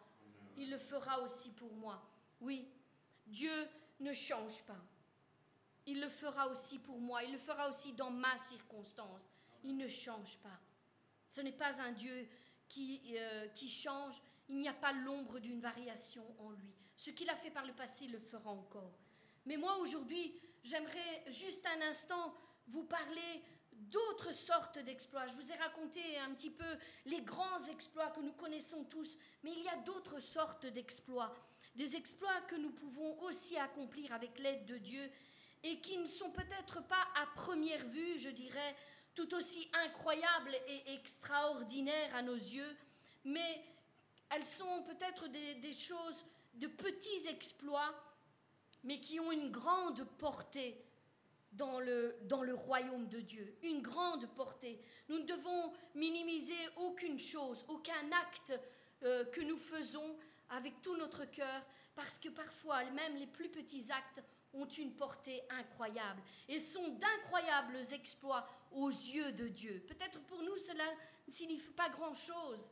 Il le fera aussi pour moi. Oui, Dieu ne change pas. Il le fera aussi pour moi. Il le fera aussi dans ma circonstance. Il ne change pas. Ce n'est pas un Dieu qui, euh, qui change. Il n'y a pas l'ombre d'une variation en lui. Ce qu'il a fait par le passé, il le fera encore. Mais moi, aujourd'hui, j'aimerais juste un instant vous parler d'autres sortes d'exploits. Je vous ai raconté un petit peu les grands exploits que nous connaissons tous, mais il y a d'autres sortes d'exploits. Des exploits que nous pouvons aussi accomplir avec l'aide de Dieu et qui ne sont peut-être pas à première vue, je dirais, tout aussi incroyables et extraordinaires à nos yeux, mais elles sont peut-être des, choses, de petits exploits, mais qui ont une grande portée dans le, dans le royaume de Dieu, une grande portée. Nous ne devons minimiser aucune chose, aucun acte euh, que nous faisons avec tout notre cœur, parce que parfois même les plus petits actes ont une portée incroyable et sont d'incroyables exploits aux yeux de Dieu. Peut-être pour nous cela ne signifie pas grand-chose,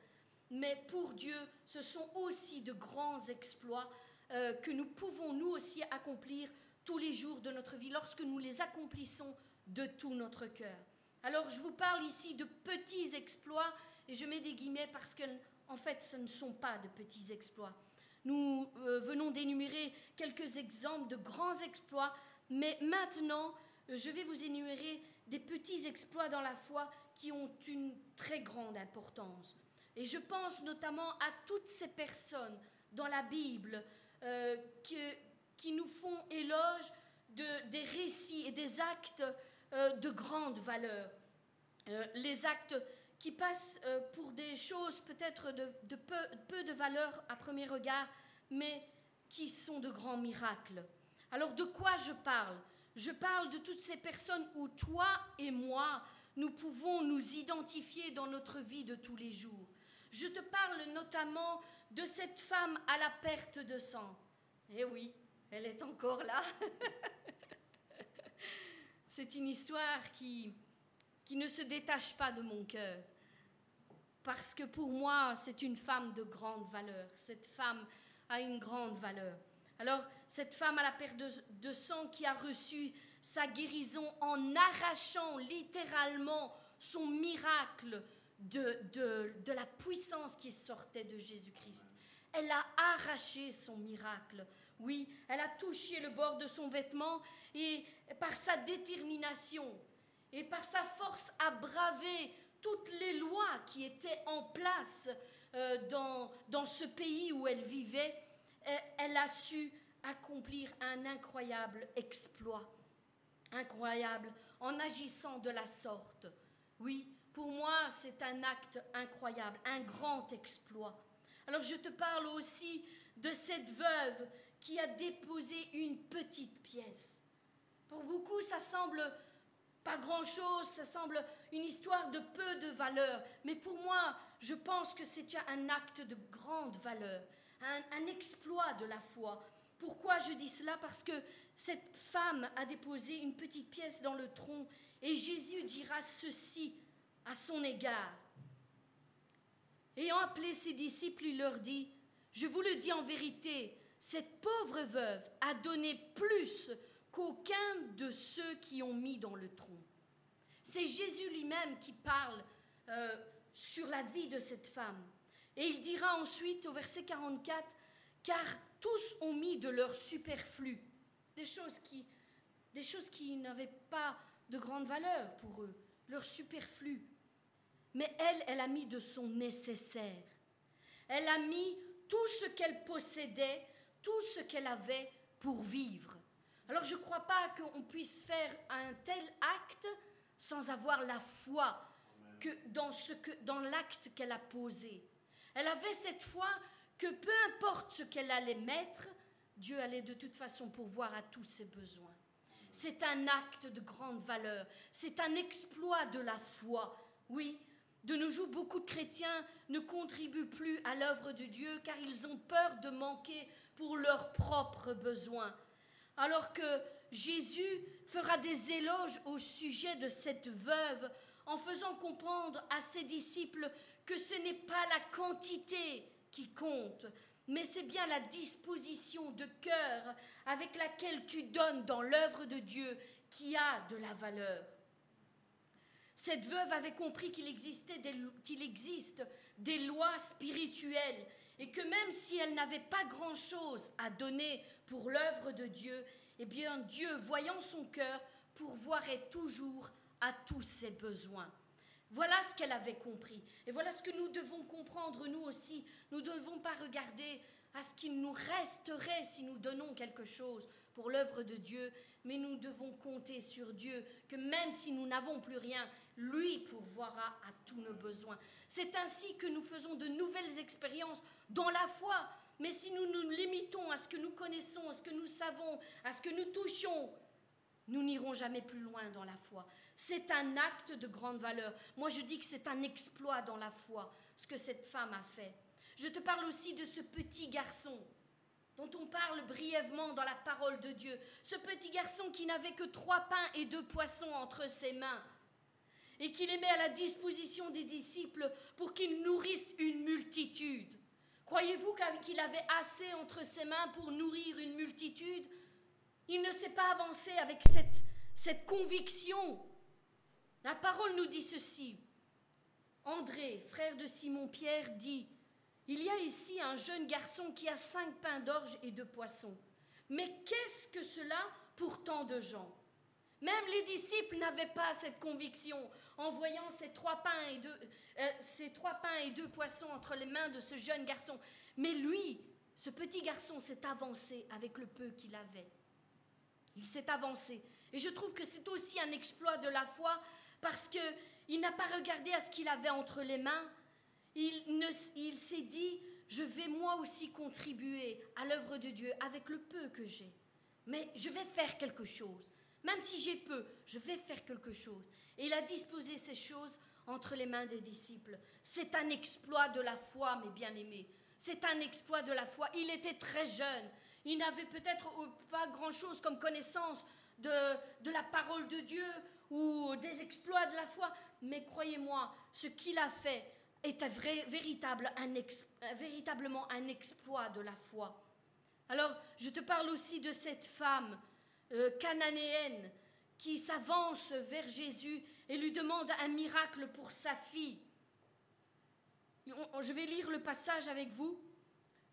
mais pour Dieu ce sont aussi de grands exploits euh, que nous pouvons nous aussi accomplir tous les jours de notre vie, lorsque nous les accomplissons de tout notre cœur. Alors je vous parle ici de petits exploits, et je mets des guillemets parce qu'on en fait, ce ne sont pas de petits exploits. Nous euh, venons d'énumérer quelques exemples de grands exploits, mais maintenant, je vais vous énumérer des petits exploits dans la foi qui ont une très grande importance. Et je pense notamment à toutes ces personnes dans la Bible euh, qui, nous font éloge de, des récits et des actes euh, de grande valeur. les actes qui passent euh, pour des choses peut-être de, peu, de valeur à premier regard, mais qui sont de grands miracles. Alors de quoi je parle? Je parle de toutes ces personnes où toi et moi, nous pouvons nous identifier dans notre vie de tous les jours. Je te parle notamment de cette femme à la perte de sang. Eh oui, elle est encore là. [LAUGHS] C'est une histoire qui, qui ne se détache pas de mon cœur. Parce que pour moi, c'est une femme de grande valeur. Cette femme a une grande valeur. Alors, cette femme à la perte de, sang qui a reçu sa guérison en arrachant littéralement son miracle de, de, de la puissance qui sortait de Jésus-Christ. Elle a arraché son miracle. Oui, elle a touché le bord de son vêtement et par sa détermination, et par sa force à braver toutes les lois qui étaient en place euh, dans, dans ce pays où elle vivait, elle, a su accomplir un incroyable exploit. Incroyable, en agissant de la sorte. Oui, pour moi, c'est un acte incroyable, un grand exploit. Alors je te parle aussi de cette veuve qui a déposé une petite pièce. Pour beaucoup, ça semble pas grand-chose, ça semble une histoire de peu de valeur, mais pour moi, je pense que c'est un acte de grande valeur, un, exploit de la foi. Pourquoi je dis cela? Parce que cette femme a déposé une petite pièce dans le tronc et Jésus dira ceci à son égard. Ayant appelé ses disciples, il leur dit, je vous le dis en vérité, cette pauvre veuve a donné plus qu'aucun de ceux qui ont mis dans le tronc. C'est Jésus lui-même qui parle euh, sur la vie de cette femme. Et il dira ensuite au verset 44, car tous ont mis de leur superflu, des choses qui, des choses qui n'avaient pas de grande valeur pour eux, leur superflu. Mais elle, elle a mis de son nécessaire. Elle a mis tout ce qu'elle possédait, tout ce qu'elle avait pour vivre. Alors je ne crois pas qu'on puisse faire un tel acte sans avoir la foi que dans, ce que, dans l'acte qu'elle a posé. Elle avait cette foi que peu importe ce qu'elle allait mettre, Dieu allait de toute façon pourvoir à tous ses besoins. C'est un acte de grande valeur, c'est un exploit de la foi. Oui, de nos jours, beaucoup de chrétiens ne contribuent plus à l'œuvre de Dieu car ils ont peur de manquer pour leurs propres besoins. Alors que Jésus fera des éloges au sujet de cette veuve en faisant comprendre à ses disciples que ce n'est pas la quantité qui compte, mais c'est bien la disposition de cœur avec laquelle tu donnes dans l'œuvre de Dieu qui a de la valeur. Cette veuve avait compris qu'il existe des lois spirituelles et que même si elle n'avait pas grand-chose à donner pour l'œuvre de Dieu, eh bien Dieu, voyant son cœur, pourvoirait toujours à tous ses besoins. Voilà ce qu'elle avait compris. Et voilà ce que nous devons comprendre, nous aussi. Nous ne devons pas regarder à ce qu'il nous resterait si nous donnons quelque chose pour l'œuvre de Dieu, mais nous devons compter sur Dieu, que même si nous n'avons plus rien, lui pourvoira à tous nos besoins. C'est ainsi que nous faisons de nouvelles expériences dans la foi. Mais si nous nous limitons à ce que nous connaissons, à ce que nous savons, à ce que nous touchons, nous n'irons jamais plus loin dans la foi. C'est un acte de grande valeur. Moi, je dis que c'est un exploit dans la foi, ce que cette femme a fait. Je te parle aussi de ce petit garçon dont on parle brièvement dans la parole de Dieu. Ce petit garçon qui n'avait que trois pains et deux poissons entre ses mains et qui les met à la disposition des disciples pour qu'ils nourrissent une multitude. Croyez-vous qu'il avait assez entre ses mains pour nourrir une multitude? Il ne s'est pas avancé avec cette, cette conviction. La parole nous dit ceci. André, frère de Simon-Pierre, dit, Il y a ici un jeune garçon qui a cinq pains d'orge et deux poissons. Mais qu'est-ce que cela pour tant de gens? Même les disciples n'avaient pas cette conviction en voyant ces trois, pains et deux, euh, ces trois pains et deux poissons entre les mains de ce jeune garçon. Mais lui, ce petit garçon s'est avancé avec le peu qu'il avait. Il s'est avancé. Et je trouve que c'est aussi un exploit de la foi parce qu'il n'a pas regardé à ce qu'il avait entre les mains. Il, il s'est dit, je vais moi aussi contribuer à l'œuvre de Dieu avec le peu que j'ai. Mais je vais faire quelque chose. Même si j'ai peu, je vais faire quelque chose. Et il a disposé ces choses entre les mains des disciples. C'est un exploit de la foi, mes bien-aimés. C'est un exploit de la foi. Il était très jeune. Il n'avait peut-être pas grand-chose comme connaissance de, la parole de Dieu ou des exploits de la foi. Mais croyez-moi, ce qu'il a fait était vrai, véritable, véritablement un exploit de la foi. Alors, je te parle aussi de cette femme euh, cananéenne qui s'avance vers Jésus et lui demande un miracle pour sa fille. Je vais lire le passage avec vous.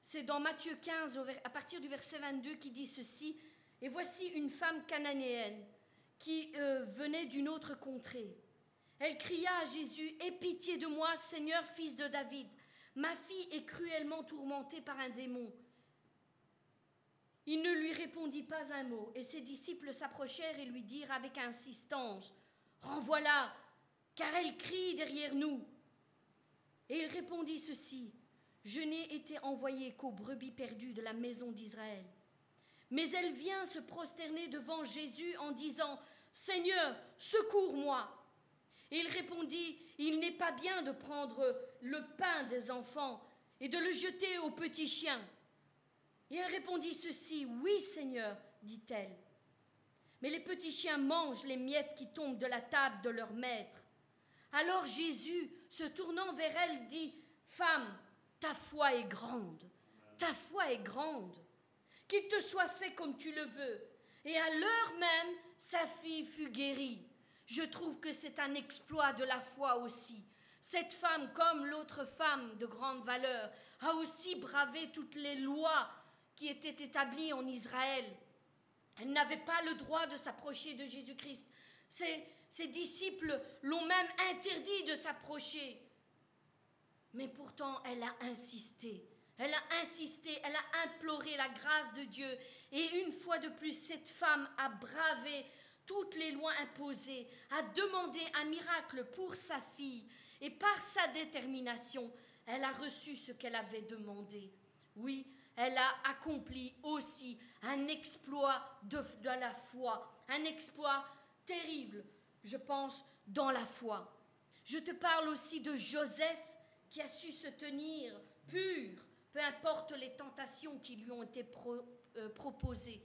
C'est dans Matthieu 15, à partir du verset 22, qui dit ceci. Et voici une femme cananéenne qui euh, venait d'une autre contrée. Elle cria à Jésus, Aie pitié de moi, Seigneur, fils de David. Ma fille est cruellement tourmentée par un démon. Il ne lui répondit pas un mot, et ses disciples s'approchèrent et lui dirent avec insistance Renvoie-la, car elle crie derrière nous. Et il répondit ceci Je n'ai été envoyé qu'aux brebis perdues de la maison d'Israël. Mais elle vient se prosterner devant Jésus en disant Seigneur, secours-moi. Et il répondit Il n'est pas bien de prendre le pain des enfants et de le jeter aux petits chiens. Et elle répondit ceci, Oui Seigneur, dit-elle. Mais les petits chiens mangent les miettes qui tombent de la table de leur maître. Alors Jésus, se tournant vers elle, dit, Femme, ta foi est grande, ta foi est grande. Qu'il te soit fait comme tu le veux. Et à l'heure même, sa fille fut guérie. Je trouve que c'est un exploit de la foi aussi. Cette femme, comme l'autre femme de grande valeur, a aussi bravé toutes les lois qui était établie en Israël. Elle n'avait pas le droit de s'approcher de Jésus-Christ. Ses, ses, disciples l'ont même interdit de s'approcher. Mais pourtant, elle a insisté. Elle a insisté, elle a imploré la grâce de Dieu. Et une fois de plus, cette femme a bravé toutes les lois imposées, a demandé un miracle pour sa fille. Et par sa détermination, elle a reçu ce qu'elle avait demandé. Oui, elle a accompli aussi un exploit de, la foi, un exploit terrible, je pense, dans la foi. Je te parle aussi de Joseph qui a su se tenir pur, peu importe les tentations qui lui ont été euh, proposées.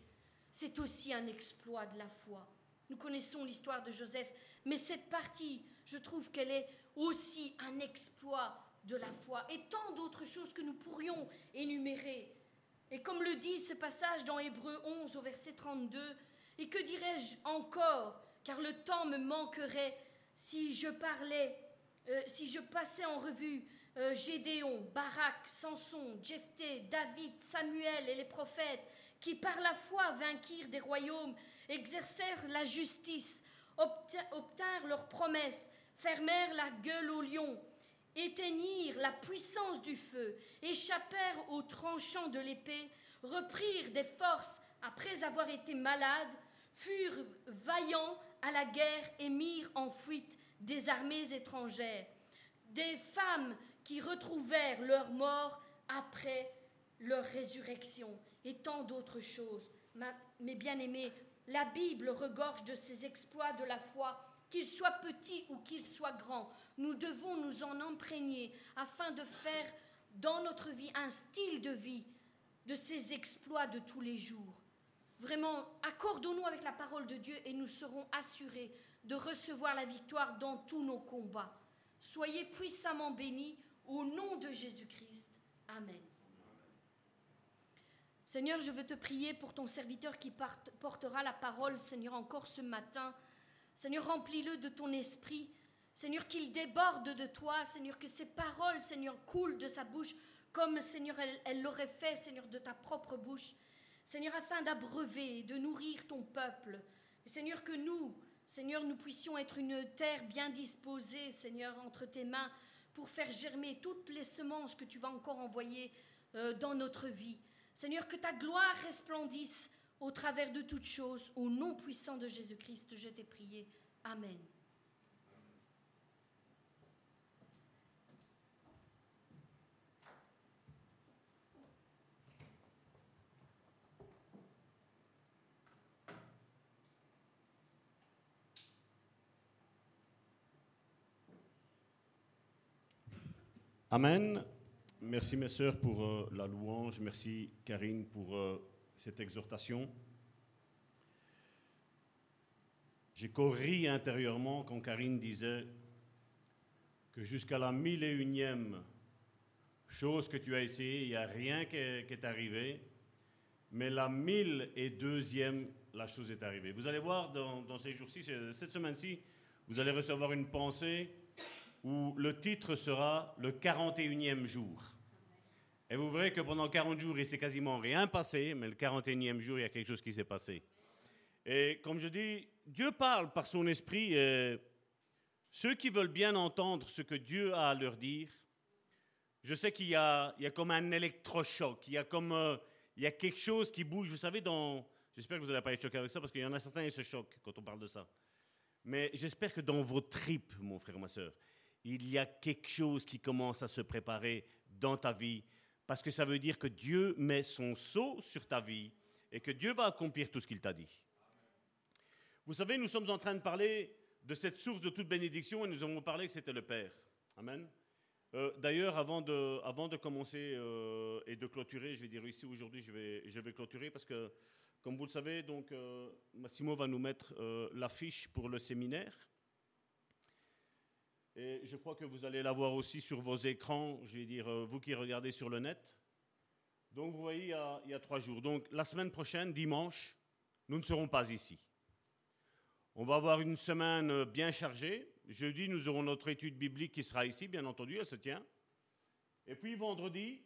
C'est aussi un exploit de la foi. Nous connaissons l'histoire de Joseph, mais cette partie, je trouve qu'elle est aussi un exploit de la foi et tant d'autres choses que nous pourrions énumérer. Et comme le dit ce passage dans Hébreu 11 au verset 32, et que dirais-je encore, car le temps me manquerait si je parlais, euh, si je passais en revue euh, Gédéon, Barak, Samson, Jephthé, David, Samuel et les prophètes, qui par la foi vainquirent des royaumes, exercèrent la justice, obtinrent leurs promesses, fermèrent la gueule aux lions, éteignirent la puissance du feu, échappèrent aux tranchants de l'épée, reprirent des forces après avoir été malades, furent vaillants à la guerre et mirent en fuite des armées étrangères, des femmes qui retrouvèrent leur mort après leur résurrection, et tant d'autres choses. Mes bien-aimés, la Bible regorge de ces exploits de la foi qu'il soit petit ou qu'il soit grand, nous devons nous en imprégner afin de faire dans notre vie un style de vie de ces exploits de tous les jours. Vraiment, accordons-nous avec la parole de Dieu et nous serons assurés de recevoir la victoire dans tous nos combats. Soyez puissamment bénis au nom de Jésus-Christ. Amen. Seigneur, je veux te prier pour ton serviteur qui portera la parole, Seigneur, encore ce matin. Seigneur, remplis-le de ton esprit. Seigneur, qu'il déborde de toi. Seigneur, que ces paroles, Seigneur, coulent de sa bouche comme, Seigneur, elle l'aurait fait, Seigneur, de ta propre bouche. Seigneur, afin d'abreuver, de nourrir ton peuple. Seigneur, que nous, Seigneur, nous puissions être une terre bien disposée, Seigneur, entre tes mains, pour faire germer toutes les semences que tu vas encore envoyer euh, dans notre vie. Seigneur, que ta gloire resplendisse au travers de toutes choses. Au nom puissant de Jésus-Christ, je t'ai prié. Amen. Amen. Merci mes sœurs pour euh, la louange. Merci Karine pour euh, cette exhortation. J'ai corri intérieurement quand Karine disait que jusqu'à la mille et unième chose que tu as essayé, il n'y a rien qui est, arrivé. Mais la mille et deuxième, la chose est arrivée. Vous allez voir dans, dans ces jours-ci, cette semaine-ci, vous allez recevoir une pensée où le titre sera le 41e jour. Et vous verrez que pendant 40 jours, il s'est quasiment rien passé, mais le 41e jour, il y a quelque chose qui s'est passé. Et comme je dis, Dieu parle par son esprit. ceux qui veulent bien entendre ce que Dieu a à leur dire, je sais qu'il y, a, comme un électrochoc, il y a comme euh, il y a quelque chose qui bouge. Vous savez, dans, j'espère que vous n'allez pas être choqué avec ça, parce qu'il y en a certains qui se choquent quand on parle de ça. Mais j'espère que dans vos tripes, mon frère, ma soeur, il y a quelque chose qui commence à se préparer dans ta vie, parce que ça veut dire que Dieu met son sceau sur ta vie et que Dieu va accomplir tout ce qu'il t'a dit. Vous savez, nous sommes en train de parler de cette source de toute bénédiction et nous avons parlé que c'était le Père. Amen. Euh, d'ailleurs, avant de, avant de commencer euh, et de clôturer, je vais dire ici aujourd'hui, je vais, je vais clôturer parce que, comme vous le savez, donc, euh, Massimo va nous mettre l'affiche pour le séminaire. Et je crois que vous allez la voir aussi sur vos écrans, je vais dire, euh, vous qui regardez sur le net. Donc vous voyez, il y, a, trois jours. Donc la semaine prochaine, dimanche, nous ne serons pas ici. On va avoir une semaine bien chargée. Jeudi, nous aurons notre étude biblique qui sera ici, bien entendu, elle se tient. Et puis vendredi,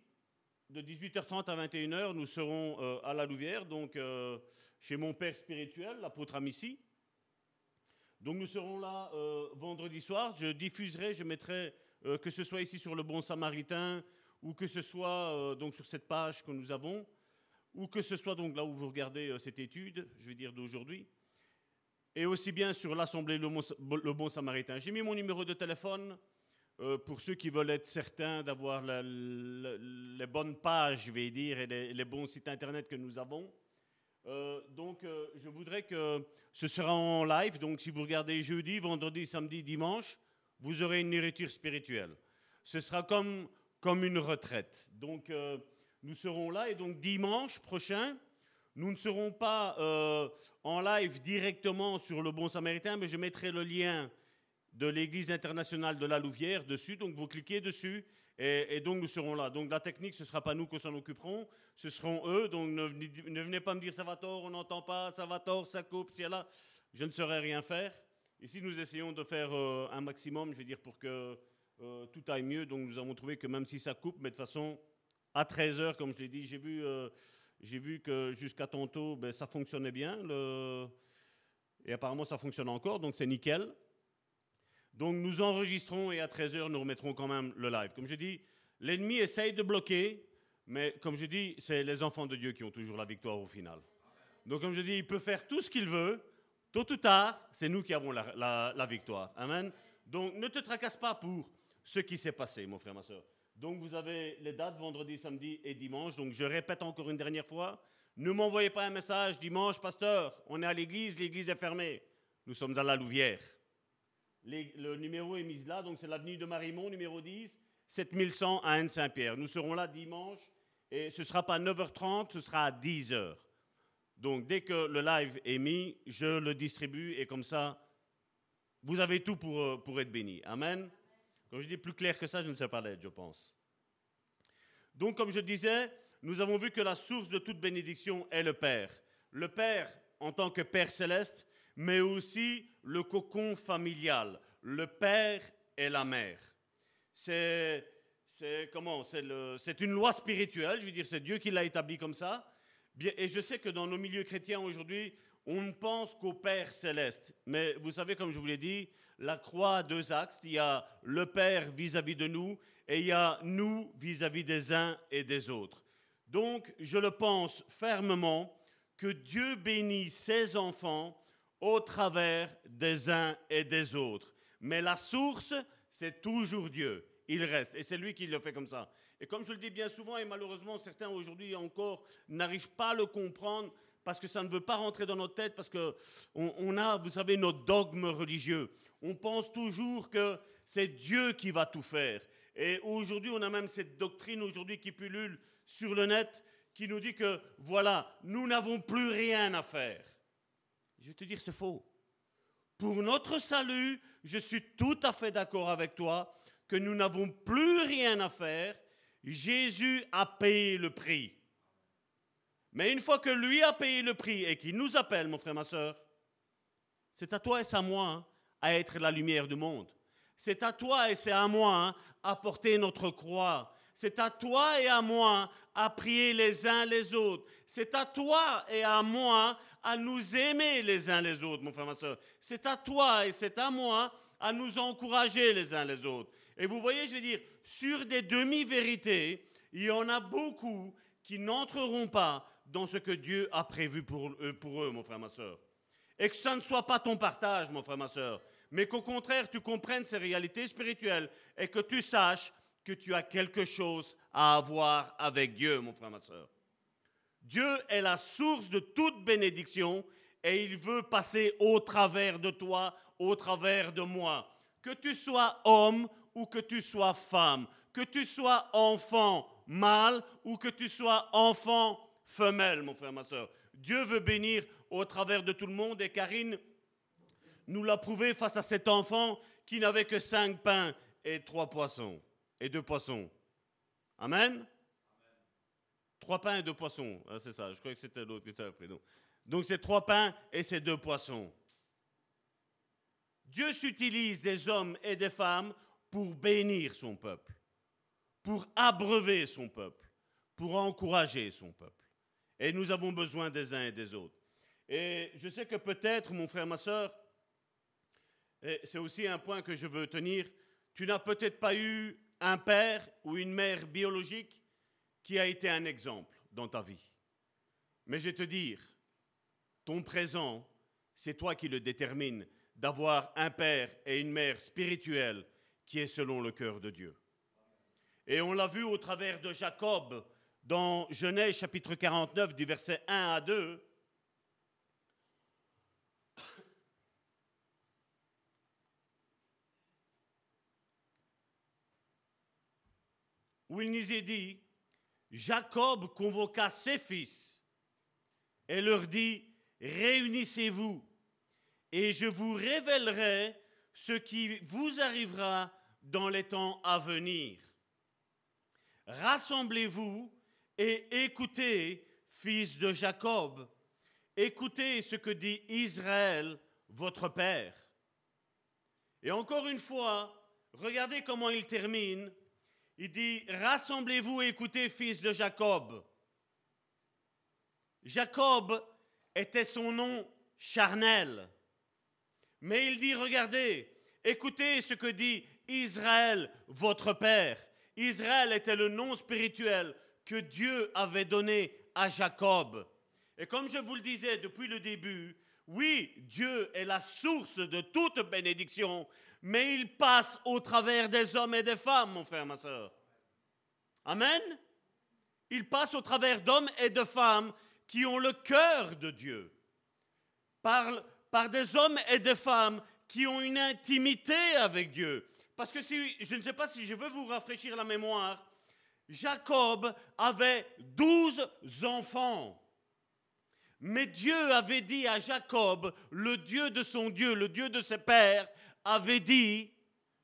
de 18h30 à 21h, nous serons euh, à la Louvière, donc euh, chez mon père spirituel, l'apôtre Amici. Donc nous serons là euh, vendredi soir. Je diffuserai, je mettrai, euh, que ce soit ici sur le Bon Samaritain, ou que ce soit euh, donc sur cette page que nous avons, ou que ce soit donc là où vous regardez cette étude, je vais dire d'aujourd'hui, et aussi bien sur l'Assemblée le, le, Bon Samaritain. J'ai mis mon numéro de téléphone pour ceux qui veulent être certains d'avoir les bonnes pages, je vais dire, et les bons sites internet que nous avons. Euh, donc, euh, je voudrais que ce sera en live. Donc, si vous regardez jeudi, vendredi, samedi, dimanche, vous aurez une nourriture spirituelle. Ce sera comme, comme une retraite. Donc, euh, nous serons là. Et donc, dimanche prochain, nous ne serons pas en live directement sur le Bon Samaritain, mais je mettrai le lien de l'Église internationale de la Louvière dessus. Donc, vous cliquez dessus et, donc nous serons là. Donc la technique, ce ne sera pas nous qui s'en occuperons, ce seront eux. Donc ne, venez pas me dire ça va tort, on n'entend pas, ça va tort, ça coupe, c'est là. Je ne saurais rien faire. Ici, nous essayons de faire euh, un maximum, je vais dire, pour que euh, tout aille mieux. Donc nous avons trouvé que même si ça coupe, mais de façon, à 13h, comme je l'ai dit, j'ai vu, euh, vu que jusqu'à tantôt, ben, ça fonctionnait bien. Et apparemment, ça fonctionne encore, donc c'est nickel. Donc nous enregistrons et à 13h, nous remettrons quand même le live. Comme je dis, l'ennemi essaye de bloquer, mais comme je dis, c'est les enfants de Dieu qui ont toujours la victoire au final. Donc comme je dis, il peut faire tout ce qu'il veut. Tôt ou tard, c'est nous qui avons la, victoire. Amen. Donc ne te tracasse pas pour ce qui s'est passé, mon frère, ma soeur. Donc vous avez les dates vendredi, samedi et dimanche. Donc je répète encore une dernière fois, ne m'envoyez pas un message dimanche, pasteur, on est à l'église, l'église est fermée. Nous sommes à la Louvière le numéro est mis là, donc c'est l'avenue de Marimont, numéro 10, 7100 à Anne-Saint-Pierre. Nous serons là dimanche et ce ne sera pas 9h30, ce sera à 10h. Donc dès que le live est mis, je le distribue et comme ça, vous avez tout pour, euh, pour être béni. Amen. Quand je dis plus clair que ça, je ne sais pas l'être, je pense. Donc comme je disais, nous avons vu que la source de toute bénédiction est le Père. Le Père, en tant que Père céleste, mais aussi le cocon familial, le père et la mère. C'est, comment? C'est une loi spirituelle, je veux dire, c'est Dieu qui l'a établi comme ça. et je sais que dans nos milieux chrétiens aujourd'hui, on ne pense qu'au Père céleste. Mais vous savez, comme je vous l'ai dit, la croix a deux axes. Il y a le Père vis-à-vis de nous et il y a nous vis-à-vis des uns et des autres. Donc, je le pense fermement que Dieu bénit ses enfants au travers des uns et des autres. Mais la source, c'est toujours Dieu. Il reste. Et c'est lui qui le fait comme ça. Et comme je le dis bien souvent, et malheureusement certains aujourd'hui encore n'arrivent pas à le comprendre, parce que ça ne veut pas rentrer dans notre tête, parce qu'on on a, vous savez, nos dogmes religieux. On pense toujours que c'est Dieu qui va tout faire. Et aujourd'hui, on a même cette doctrine aujourd'hui qui pullule sur le net, qui nous dit que, voilà, nous n'avons plus rien à faire. Je vais te dire, c'est faux. Pour notre salut, je suis tout à fait d'accord avec toi que nous n'avons plus rien à faire. Jésus a payé le prix. Mais une fois que lui a payé le prix et qu'il nous appelle, mon frère, ma soeur, c'est à toi et c'est à moi hein, à être la lumière du monde. C'est à toi et c'est à moi hein, à porter notre croix. C'est à toi et à moi à prier les uns les autres. C'est à toi et à moi à nous aimer les uns les autres, mon frère, ma soeur. C'est à toi et c'est à moi à nous encourager les uns les autres. Et vous voyez, je veux dire, sur des demi-vérités, il y en a beaucoup qui n'entreront pas dans ce que Dieu a prévu pour eux, pour eux, mon frère, ma soeur. Et que ça ne soit pas ton partage, mon frère, ma soeur, mais qu'au contraire, tu comprennes ces réalités spirituelles et que tu saches que tu as quelque chose à avoir avec Dieu, mon frère, ma soeur. Dieu est la source de toute bénédiction et il veut passer au travers de toi, au travers de moi. Que tu sois homme ou que tu sois femme, que tu sois enfant mâle ou que tu sois enfant femelle, mon frère, ma soeur. Dieu veut bénir au travers de tout le monde et Karine nous l'a prouvé face à cet enfant qui n'avait que cinq pains et trois poissons et deux poissons. Amen. Trois pains et deux poissons. Ah, c'est ça, je croyais que c'était l'autre qui après. Donc, donc c'est trois pains et c'est deux poissons. Dieu s'utilise des hommes et des femmes pour bénir son peuple, pour abreuver son peuple, pour encourager son peuple. Et nous avons besoin des uns et des autres. Et je sais que peut-être, mon frère, ma soeur, c'est aussi un point que je veux tenir, tu n'as peut-être pas eu un père ou une mère biologique qui a été un exemple dans ta vie. Mais je vais te dire, ton présent, c'est toi qui le détermine d'avoir un père et une mère spirituelle qui est selon le cœur de Dieu. Et on l'a vu au travers de Jacob dans Genèse chapitre 49 du verset 1 à 2. [COUGHS] où il nous est dit, Jacob convoqua ses fils et leur dit, réunissez-vous et je vous révélerai ce qui vous arrivera dans les temps à venir. Rassemblez-vous et écoutez, fils de Jacob, écoutez ce que dit Israël, votre père. Et encore une fois, regardez comment il termine. Il dit, rassemblez-vous et écoutez, fils de Jacob. Jacob était son nom charnel. Mais il dit, regardez, écoutez ce que dit Israël, votre père. Israël était le nom spirituel que Dieu avait donné à Jacob. Et comme je vous le disais depuis le début, oui, Dieu est la source de toute bénédiction, mais il passe au travers des hommes et des femmes, mon frère, ma soeur. Amen. Il passe au travers d'hommes et de femmes qui ont le cœur de Dieu, par, par des hommes et des femmes qui ont une intimité avec Dieu. Parce que si, je ne sais pas si je veux vous rafraîchir la mémoire, Jacob avait douze enfants. Mais Dieu avait dit à Jacob, le Dieu de son Dieu, le Dieu de ses pères, avait dit,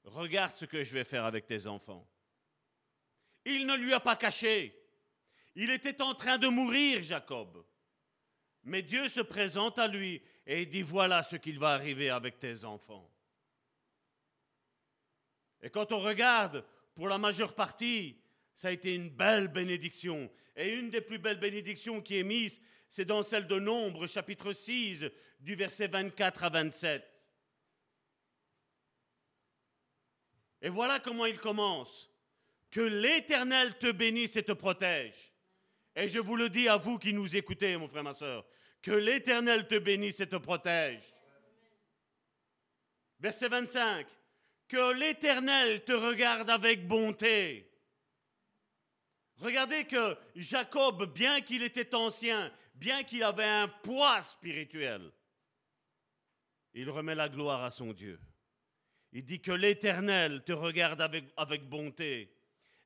regarde ce que je vais faire avec tes enfants. Il ne lui a pas caché. Il était en train de mourir, Jacob. Mais Dieu se présente à lui et dit, voilà ce qu'il va arriver avec tes enfants. Et quand on regarde pour la majeure partie, ça a été une belle bénédiction. Et une des plus belles bénédictions qui est mise, c'est dans celle de Nombre, chapitre 6, du verset 24 à 27. Et voilà comment il commence. Que l'Éternel te bénisse et te protège. Et je vous le dis à vous qui nous écoutez, mon frère, ma soeur, que l'Éternel te bénisse et te protège. Verset 25. Que l'Éternel te regarde avec bonté. Regardez que Jacob, bien qu'il était ancien, bien qu'il avait un poids spirituel, il remet la gloire à son Dieu. Il dit que l'Éternel te regarde avec, bonté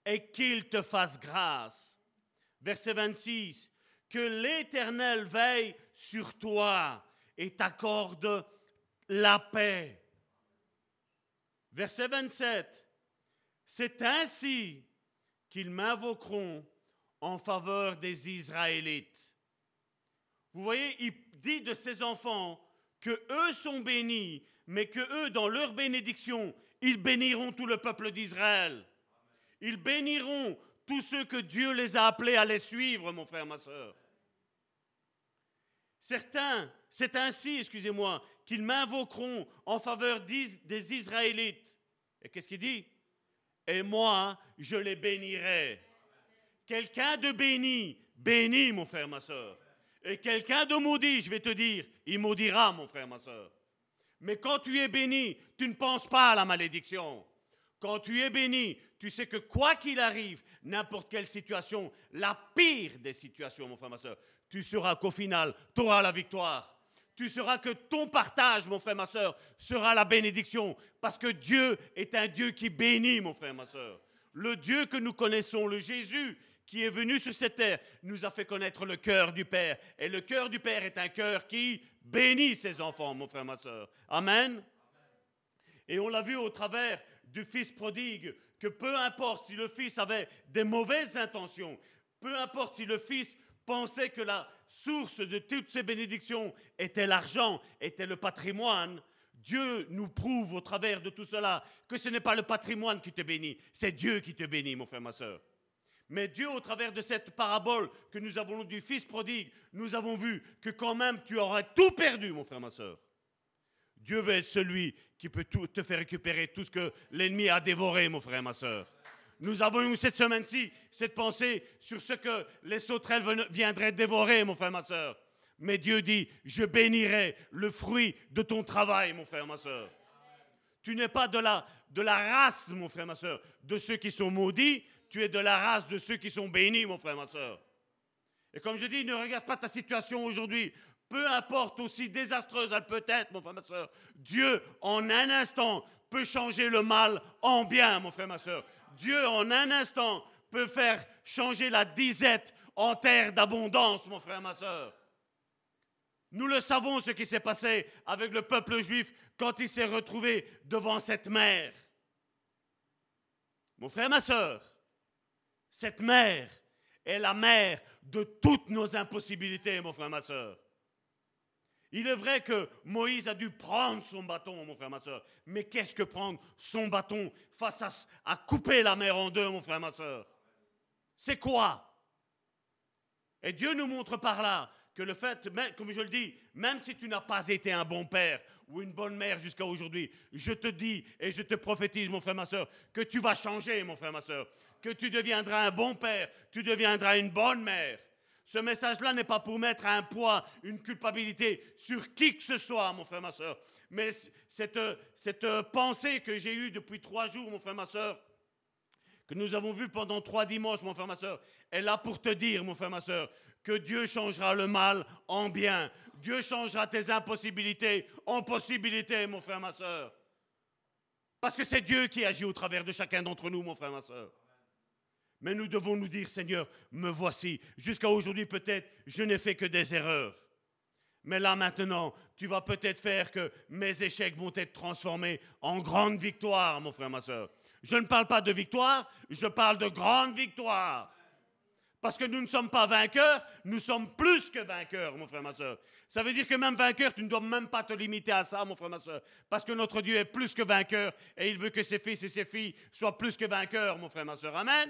et qu'il te fasse grâce. Verset 26, que l'Éternel veille sur toi et t'accorde la paix. Verset 27, c'est ainsi qu'ils m'invoqueront en faveur des Israélites. Vous voyez, il dit de ses enfants que eux sont bénis mais que eux, dans leur bénédiction, ils béniront tout le peuple d'Israël. Ils béniront tous ceux que Dieu les a appelés à les suivre, mon frère, ma soeur. Certains, c'est ainsi, excusez-moi, qu'ils m'invoqueront en faveur des Israélites. Et qu'est-ce qu'il dit? Et moi, je les bénirai. Quelqu'un de béni, béni, mon frère, ma soeur. Et quelqu'un de maudit, je vais te dire, il maudira, mon frère, ma soeur. Mais quand tu es béni, tu ne penses pas à la malédiction. Quand tu es béni, tu sais que quoi qu'il arrive, n'importe quelle situation, la pire des situations, mon frère, ma soeur, tu sauras qu'au final, tu auras la victoire. Tu sauras que ton partage, mon frère, ma soeur, sera la bénédiction. Parce que Dieu est un Dieu qui bénit, mon frère, ma soeur. Le Dieu que nous connaissons, le Jésus qui est venu sur cette terre, nous a fait connaître le cœur du Père. Et le cœur du Père est un cœur qui bénit ses enfants, mon frère, ma soeur. Amen. Et on l'a vu au travers du Fils prodigue, que peu importe si le Fils avait des mauvaises intentions, peu importe si le Fils pensait que la source de toutes ces bénédictions était l'argent, était le patrimoine, Dieu nous prouve au travers de tout cela que ce n'est pas le patrimoine qui te bénit, c'est Dieu qui te bénit, mon frère, ma soeur. Mais Dieu, au travers de cette parabole que nous avons du Fils prodigue, nous avons vu que quand même tu aurais tout perdu, mon frère, ma soeur. Dieu veut être celui qui peut te faire récupérer tout ce que l'ennemi a dévoré, mon frère, ma soeur. Nous avons eu cette semaine-ci cette pensée sur ce que les sauterelles viendraient dévorer, mon frère, ma soeur. Mais Dieu dit, je bénirai le fruit de ton travail, mon frère, ma soeur. Tu n'es pas de la, de la race, mon frère, ma soeur, de ceux qui sont maudits, tu es de la race de ceux qui sont bénis, mon frère, ma soeur. Et comme je dis, ne regarde pas ta situation aujourd'hui. Peu importe aussi désastreuse elle peut être, mon frère, ma soeur. Dieu, en un instant, peut changer le mal en bien, mon frère, ma soeur. Dieu, en un instant, peut faire changer la disette en terre d'abondance, mon frère, ma soeur. Nous le savons ce qui s'est passé avec le peuple juif quand il s'est retrouvé devant cette mer. Mon frère, ma soeur, cette mère est la mère de toutes nos impossibilités, mon frère, ma soeur. Il est vrai que Moïse a dû prendre son bâton, mon frère, ma soeur. Mais qu'est-ce que prendre son bâton face à, à couper la mer en deux, mon frère, ma soeur? C'est quoi? Et Dieu nous montre par là que le fait, comme je le dis, même si tu n'as pas été un bon père ou une bonne mère jusqu'à aujourd'hui, je te dis et je te prophétise, mon frère, ma soeur, que tu vas changer, mon frère, ma soeur que tu deviendras un bon père, tu deviendras une bonne mère. Ce message-là n'est pas pour mettre un poids, une culpabilité sur qui que ce soit, mon frère, ma soeur. Mais cette, cette pensée que j'ai eue depuis trois jours, mon frère, ma soeur, que nous avons vue pendant trois dimanches, mon frère, ma soeur, est là pour te dire, mon frère, ma soeur, que Dieu changera le mal en bien. Dieu changera tes impossibilités en possibilités, mon frère, ma soeur. Parce que c'est Dieu qui agit au travers de chacun d'entre nous, mon frère, ma soeur. Mais nous devons nous dire, Seigneur, me voici. Jusqu'à aujourd'hui, peut-être, je n'ai fait que des erreurs. Mais là maintenant, tu vas peut-être faire que mes échecs vont être transformés en grande victoire, mon frère, ma soeur. Je ne parle pas de victoire, je parle de grande victoire. Parce que nous ne sommes pas vainqueurs, nous sommes plus que vainqueurs, mon frère, ma soeur. Ça veut dire que même vainqueur, tu ne dois même pas te limiter à ça, mon frère, ma soeur. Parce que notre Dieu est plus que vainqueur et il veut que ses fils et ses filles soient plus que vainqueurs, mon frère, ma soeur. Amen.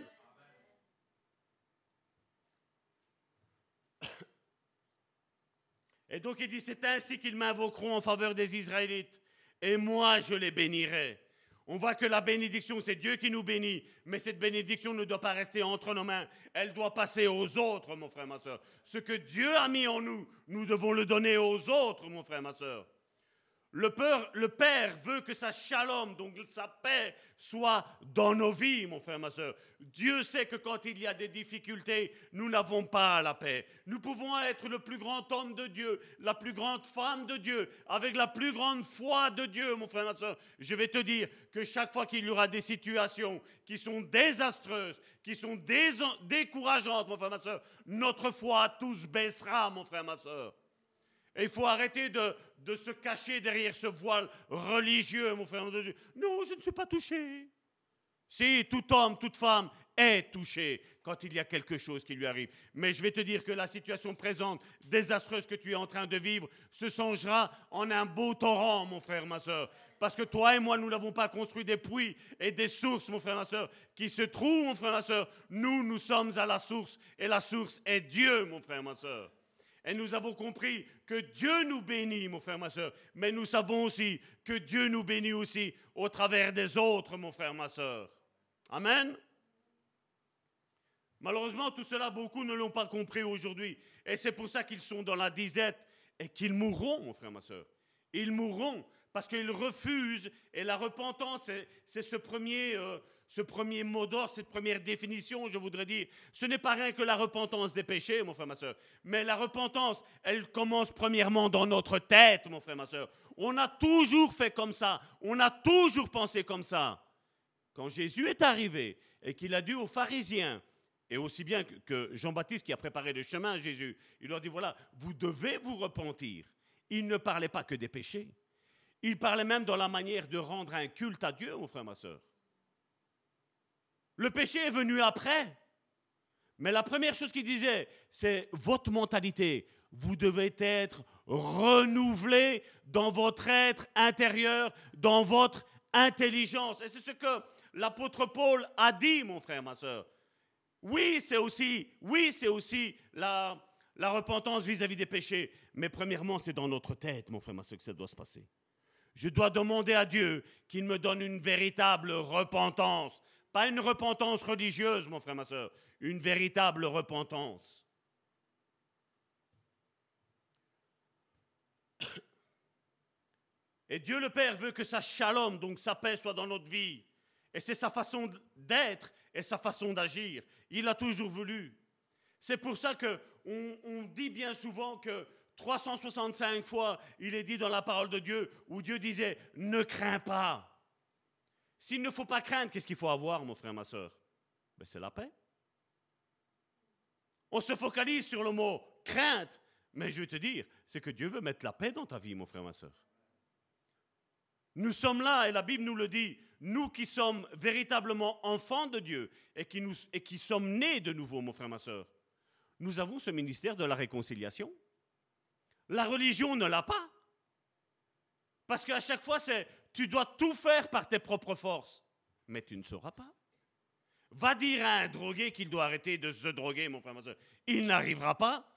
Et donc il dit, c'est ainsi qu'ils m'invoqueront en faveur des Israélites. Et moi, je les bénirai. On voit que la bénédiction, c'est Dieu qui nous bénit, mais cette bénédiction ne doit pas rester entre nos mains, elle doit passer aux autres, mon frère, ma soeur. Ce que Dieu a mis en nous, nous devons le donner aux autres, mon frère, ma soeur. Le père, veut que sa shalom, donc sa paix, soit dans nos vies, mon frère, ma soeur. Dieu sait que quand il y a des difficultés, nous n'avons pas la paix. Nous pouvons être le plus grand homme de Dieu, la plus grande femme de Dieu, avec la plus grande foi de Dieu, mon frère, ma soeur. Je vais te dire que chaque fois qu'il y aura des situations qui sont désastreuses, qui sont décourageantes, mon frère, ma soeur, notre foi tous baissera, mon frère, ma soeur. Et il faut arrêter de, se cacher derrière ce voile religieux, mon frère. Non, je ne suis pas touché. Si tout homme, toute femme est touché quand il y a quelque chose qui lui arrive. Mais je vais te dire que la situation présente, désastreuse que tu es en train de vivre, se changera en un beau torrent, mon frère, ma soeur. Parce que toi et moi, nous n'avons pas construit des puits et des sources, mon frère, ma soeur, qui se trouvent, mon frère, ma soeur. Nous, nous sommes à la source. Et la source est Dieu, mon frère, ma soeur. Et nous avons compris que Dieu nous bénit, mon frère, ma soeur. Mais nous savons aussi que Dieu nous bénit aussi au travers des autres, mon frère, ma soeur. Amen. Malheureusement, tout cela, beaucoup ne l'ont pas compris aujourd'hui. Et c'est pour ça qu'ils sont dans la disette et qu'ils mourront, mon frère, ma soeur. Ils mourront parce qu'ils refusent. Et la repentance, c'est ce premier, euh, ce premier mot d'or, cette première définition, je voudrais dire, ce n'est pas rien que la repentance des péchés, mon frère, ma soeur. Mais la repentance, elle commence premièrement dans notre tête, mon frère, ma soeur. On a toujours fait comme ça. On a toujours pensé comme ça. Quand Jésus est arrivé et qu'il a dit aux pharisiens, et aussi bien que Jean-Baptiste qui a préparé le chemin à Jésus, il leur dit, voilà, vous devez vous repentir. Il ne parlait pas que des péchés. Il parlait même dans la manière de rendre un culte à Dieu, mon frère, ma soeur. Le péché est venu après. Mais la première chose qu'il disait, c'est votre mentalité. Vous devez être renouvelé dans votre être intérieur, dans votre intelligence. Et c'est ce que l'apôtre Paul a dit, mon frère, ma soeur. Oui, c'est aussi, oui, c'est aussi la, repentance vis-à-vis des péchés. Mais premièrement, c'est dans notre tête, mon frère, ma soeur, que ça doit se passer. Je dois demander à Dieu qu'il me donne une véritable repentance. Pas une repentance religieuse, mon frère, ma soeur, une véritable repentance. Et Dieu le Père veut que sa shalom, donc sa paix, soit dans notre vie. Et c'est sa façon d'être et sa façon d'agir. Il a toujours voulu. C'est pour ça que on, dit bien souvent que 365 fois, il est dit dans la parole de Dieu, où Dieu disait, ne crains pas. S'il ne faut pas craindre, qu'est-ce qu'il faut avoir, mon frère, ma soeur? Ben, C'est la paix. On se focalise sur le mot crainte, mais je vais te dire, c'est que Dieu veut mettre la paix dans ta vie, mon frère, ma soeur. Nous sommes là, et la Bible nous le dit, nous qui sommes véritablement enfants de Dieu et qui, nous, et qui sommes nés de nouveau, mon frère, ma soeur, nous avons ce ministère de la réconciliation. La religion ne l'a pas. Parce qu'à chaque fois, c'est tu dois tout faire par tes propres forces, mais tu ne sauras pas. Va dire à un drogué qu'il doit arrêter de se droguer, mon frère, ma soeur. Il n'arrivera pas.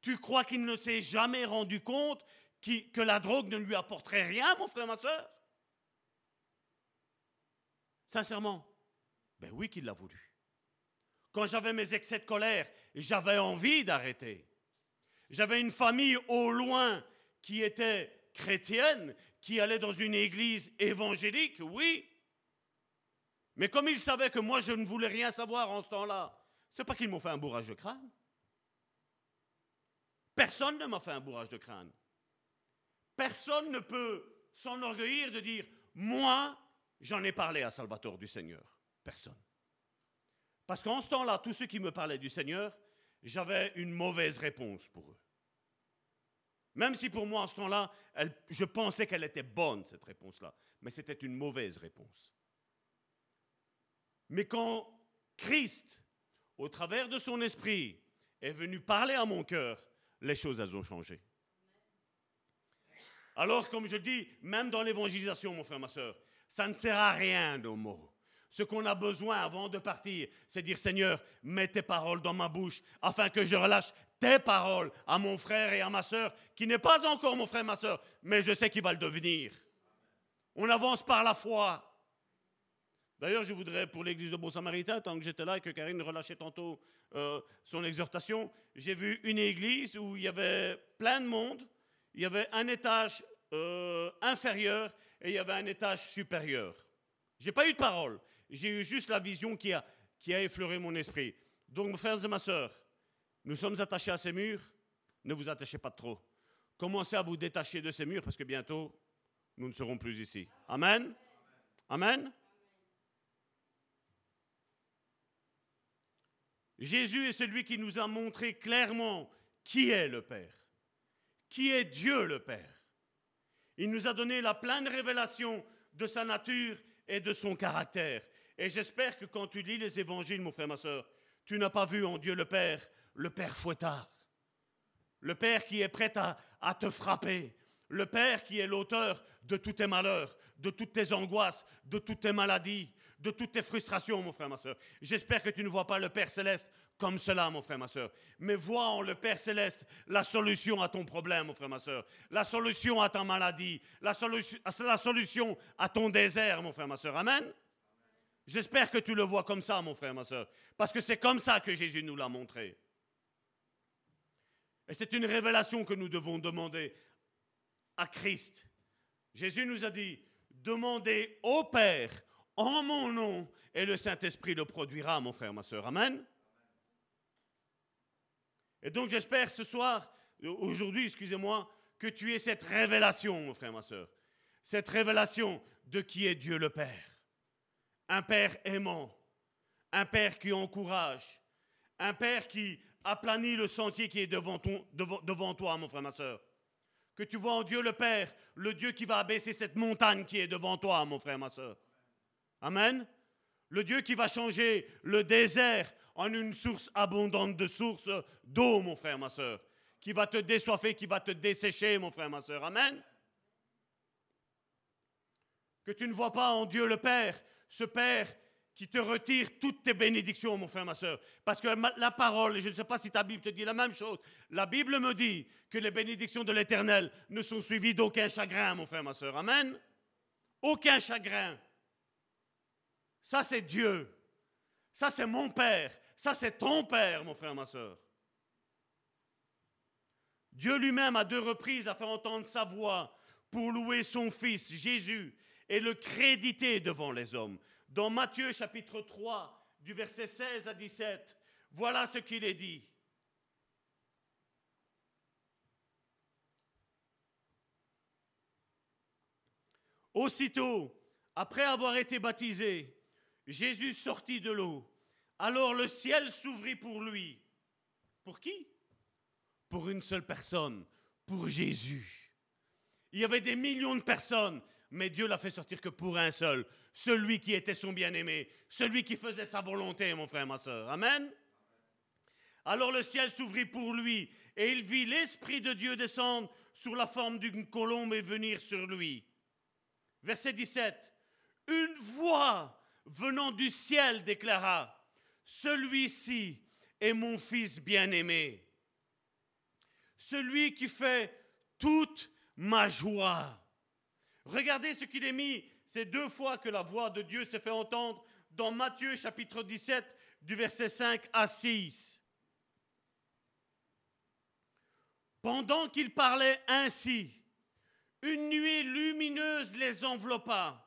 Tu crois qu'il ne s'est jamais rendu compte que la drogue ne lui apporterait rien, mon frère, ma soeur? Sincèrement, ben oui qu'il l'a voulu. Quand j'avais mes excès de colère, j'avais envie d'arrêter. J'avais une famille au loin qui était chrétienne, qui allait dans une église évangélique, oui. Mais comme ils savaient que moi je ne voulais rien savoir en ce temps-là, c'est pas qu'ils m'ont fait un bourrage de crâne. Personne ne m'a fait un bourrage de crâne. Personne ne peut s'enorgueillir de dire Moi, j'en ai parlé à Salvatore du Seigneur. Personne. Parce qu'en ce temps-là, tous ceux qui me parlaient du Seigneur, j'avais une mauvaise réponse pour eux. Même si pour moi, en ce temps-là, je pensais qu'elle était bonne, cette réponse-là. Mais c'était une mauvaise réponse. Mais quand Christ, au travers de son esprit, est venu parler à mon cœur, les choses, elles ont changé. Alors, comme je dis, même dans l'évangélisation, mon frère, ma soeur, ça ne sert à rien nos mots. Ce qu'on a besoin avant de partir, c'est dire Seigneur, mets tes paroles dans ma bouche afin que je relâche tes paroles à mon frère et à ma soeur, qui n'est pas encore mon frère et ma soeur, mais je sais qu'il va le devenir. On avance par la foi. D'ailleurs, je voudrais, pour l'église de Bon Samaritain, tant que j'étais là et que Karine relâchait tantôt euh, son exhortation, j'ai vu une église où il y avait plein de monde, il y avait un étage euh, inférieur et il y avait un étage supérieur. Je n'ai pas eu de parole, j'ai eu juste la vision qui a, effleuré mon esprit. Donc, mes frères et ma soeurs, nous sommes attachés à ces murs, ne vous attachez pas trop. Commencez à vous détacher de ces murs parce que bientôt, nous ne serons plus ici. Amen. Amen. Jésus est celui qui nous a montré clairement qui est le Père, qui est Dieu le Père. Il nous a donné la pleine révélation de sa nature et de son caractère. Et j'espère que quand tu lis les évangiles, mon frère, ma soeur, tu n'as pas vu en Dieu le Père le Père fouettard, le Père qui est prêt à, te frapper, le Père qui est l'auteur de tous tes malheurs, de toutes tes angoisses, de toutes tes maladies, de toutes tes frustrations, mon frère, ma soeur. J'espère que tu ne vois pas le Père céleste comme cela, mon frère, ma soeur. Mais vois en le Père céleste la solution à ton problème, mon frère, ma soeur. La solution à ta maladie. La, solution, la solution à ton désert, mon frère, ma soeur. Amen. J'espère que tu le vois comme ça, mon frère, ma soeur. Parce que c'est comme ça que Jésus nous l'a montré. Et c'est une révélation que nous devons demander à Christ. Jésus nous a dit, demandez au Père en mon nom, et le Saint-Esprit le produira, mon frère, ma soeur. Amen. Et donc j'espère ce soir, aujourd'hui, excusez-moi, que tu aies cette révélation, mon frère, ma soeur. Cette révélation de qui est Dieu le Père. Un Père aimant, un Père qui encourage, un Père qui aplanit le sentier qui est devant, toi, mon frère, ma soeur. Que tu vois en Dieu le Père, le Dieu qui va abaisser cette montagne qui est devant toi, mon frère, ma soeur. Amen. Le Dieu qui va changer le désert en une source abondante de sources d'eau, mon frère, ma soeur. Qui va te désoiffer, qui va te dessécher, mon frère, ma soeur. Amen. Que tu ne vois pas en Dieu le Père, ce Père qui te retire toutes tes bénédictions, mon frère, ma soeur. Parce que la parole, je ne sais pas si ta Bible te dit la même chose, la Bible me dit que les bénédictions de l'Éternel ne sont suivies d'aucun chagrin, mon frère, ma soeur. Amen. Aucun chagrin. Ça, c'est Dieu. Ça, c'est mon Père. Ça, c'est ton Père, mon frère, ma soeur. Dieu lui-même, à deux reprises, a fait entendre sa voix pour louer son Fils, Jésus, et le créditer devant les hommes. Dans Matthieu chapitre 3, du verset 16 à 17, voilà ce qu'il est dit. Aussitôt, après avoir été baptisé, Jésus sortit de l'eau. Alors le ciel s'ouvrit pour lui. Pour qui? Pour une seule personne, pour Jésus. Il y avait des millions de personnes, mais Dieu l'a fait sortir que pour un seul, celui qui était son bien-aimé, celui qui faisait sa volonté, mon frère, ma soeur. Amen. Alors le ciel s'ouvrit pour lui, et il vit l'Esprit de Dieu descendre sur la forme d'une colombe et venir sur lui. Verset 17. Une voix venant du ciel déclara, Celui-ci est mon fils bien-aimé, celui qui fait toute ma joie. Regardez ce qu'il est mis, c'est deux fois que la voix de Dieu s'est fait entendre dans Matthieu chapitre 17 du verset 5 à 6. Pendant qu'il parlait ainsi, une nuée lumineuse les enveloppa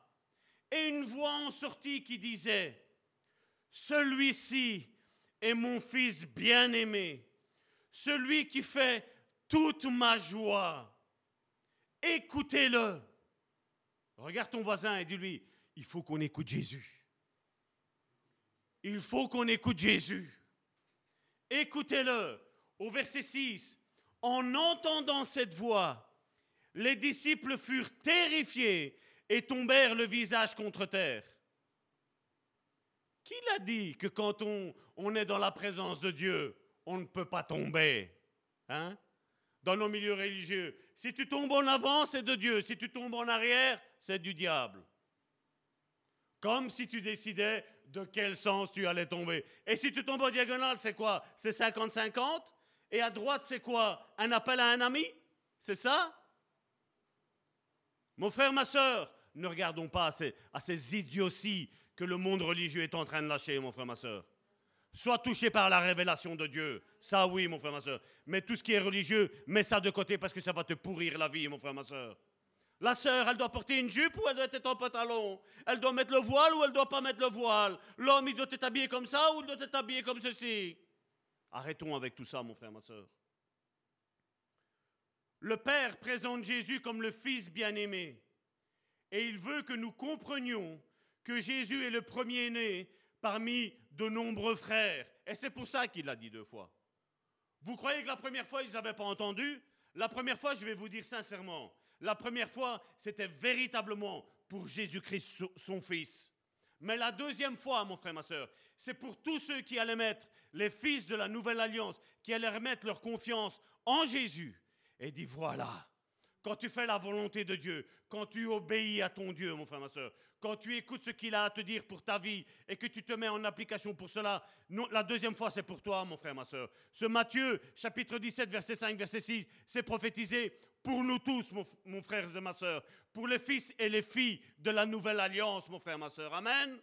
et une voix en sortit qui disait, Celui-ci est mon fils bien-aimé, celui qui fait toute ma joie. Écoutez-le. Regarde ton voisin et dis-lui, il faut qu'on écoute Jésus. Il faut qu'on écoute Jésus. Écoutez-le. Au verset 6, en entendant cette voix, les disciples furent terrifiés et tombèrent le visage contre terre. Qui l'a dit que quand on, est dans la présence de Dieu, on ne peut pas tomber hein? Dans nos milieux religieux. Si tu tombes en avant, c'est de Dieu. Si tu tombes en arrière, c'est du diable. Comme si tu décidais de quel sens tu allais tomber. Et si tu tombes en diagonale, c'est quoi? C'est 50-50 Et à droite, c'est quoi? Un appel à un ami? C'est ça? Mon frère, ma soeur, ne regardons pas à ces, à ces idioties que le monde religieux est en train de lâcher, mon frère, ma soeur. Sois touché par la révélation de Dieu. Ça, oui, mon frère, ma soeur. Mais tout ce qui est religieux, mets ça de côté parce que ça va te pourrir la vie, mon frère, ma soeur. La sœur, elle doit porter une jupe ou elle doit être en pantalon? Elle doit mettre le voile ou elle doit pas mettre le voile? L'homme, il doit être habillé comme ça ou il doit être habillé comme ceci? Arrêtons avec tout ça, mon frère, ma soeur. Le Père présente Jésus comme le Fils bien-aimé. Et il veut que nous comprenions que Jésus est le premier-né parmi de nombreux frères. Et c'est pour ça qu'il l'a dit deux fois. Vous croyez que la première fois, ils n'avaient pas entendu? La première fois, je vais vous dire sincèrement, la première fois, c'était véritablement pour Jésus-Christ, son Fils. Mais la deuxième fois, mon frère, ma soeur, c'est pour tous ceux qui allaient mettre les fils de la nouvelle alliance, qui allaient remettre leur confiance en Jésus et dit voilà, quand tu fais la volonté de Dieu, quand tu obéis à ton Dieu, mon frère, ma soeur, quand tu écoutes ce qu'il a à te dire pour ta vie et que tu te mets en application pour cela, la deuxième fois, c'est pour toi, mon frère, ma soeur. Ce Matthieu, chapitre 17, verset 5, verset 6, c'est prophétisé pour nous tous, mon, frère et ma soeur, pour les fils et les filles de la nouvelle alliance, mon frère, ma soeur. Amen.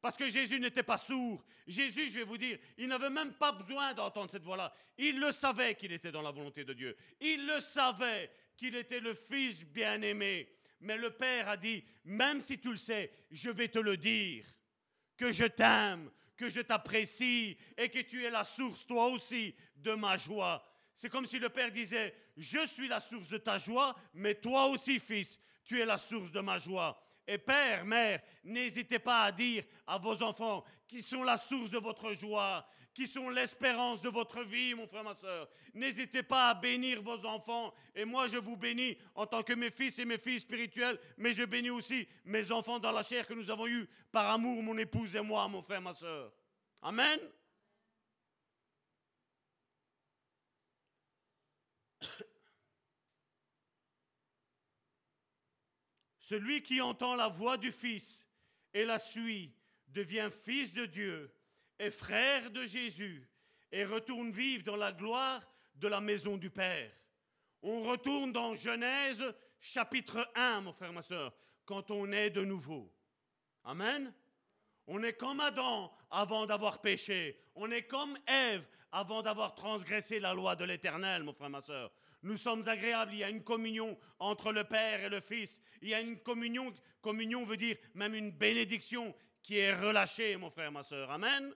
Parce que Jésus n'était pas sourd. Jésus, je vais vous dire, il n'avait même pas besoin d'entendre cette voix-là. Il le savait qu'il était dans la volonté de Dieu. Il le savait qu'il était le Fils bien-aimé. Mais le Père a dit, même si tu le sais, je vais te le dire, que je t'aime, que je t'apprécie et que tu es la source, toi aussi, de ma joie. C'est comme si le Père disait, je suis la source de ta joie, mais toi aussi, fils, tu es la source de ma joie. Et père, mère, n'hésitez pas à dire à vos enfants qui sont la source de votre joie, qui sont l'espérance de votre vie, mon frère, ma soeur. N'hésitez pas à bénir vos enfants. Et moi, je vous bénis en tant que mes fils et mes filles spirituelles, mais je bénis aussi mes enfants dans la chair que nous avons eus par amour, mon épouse et moi, mon frère, ma soeur. Amen. Celui qui entend la voix du Fils et la suit devient fils de Dieu et frère de Jésus et retourne vivre dans la gloire de la maison du Père. On retourne dans Genèse chapitre 1, mon frère, ma soeur, quand on est de nouveau. Amen. On est comme Adam avant d'avoir péché. On est comme Ève avant d'avoir transgressé la loi de l'Éternel, mon frère, ma soeur. Nous sommes agréables, il y a une communion entre le Père et le Fils. Il y a une communion, communion veut dire même une bénédiction qui est relâchée, mon frère, ma soeur. Amen.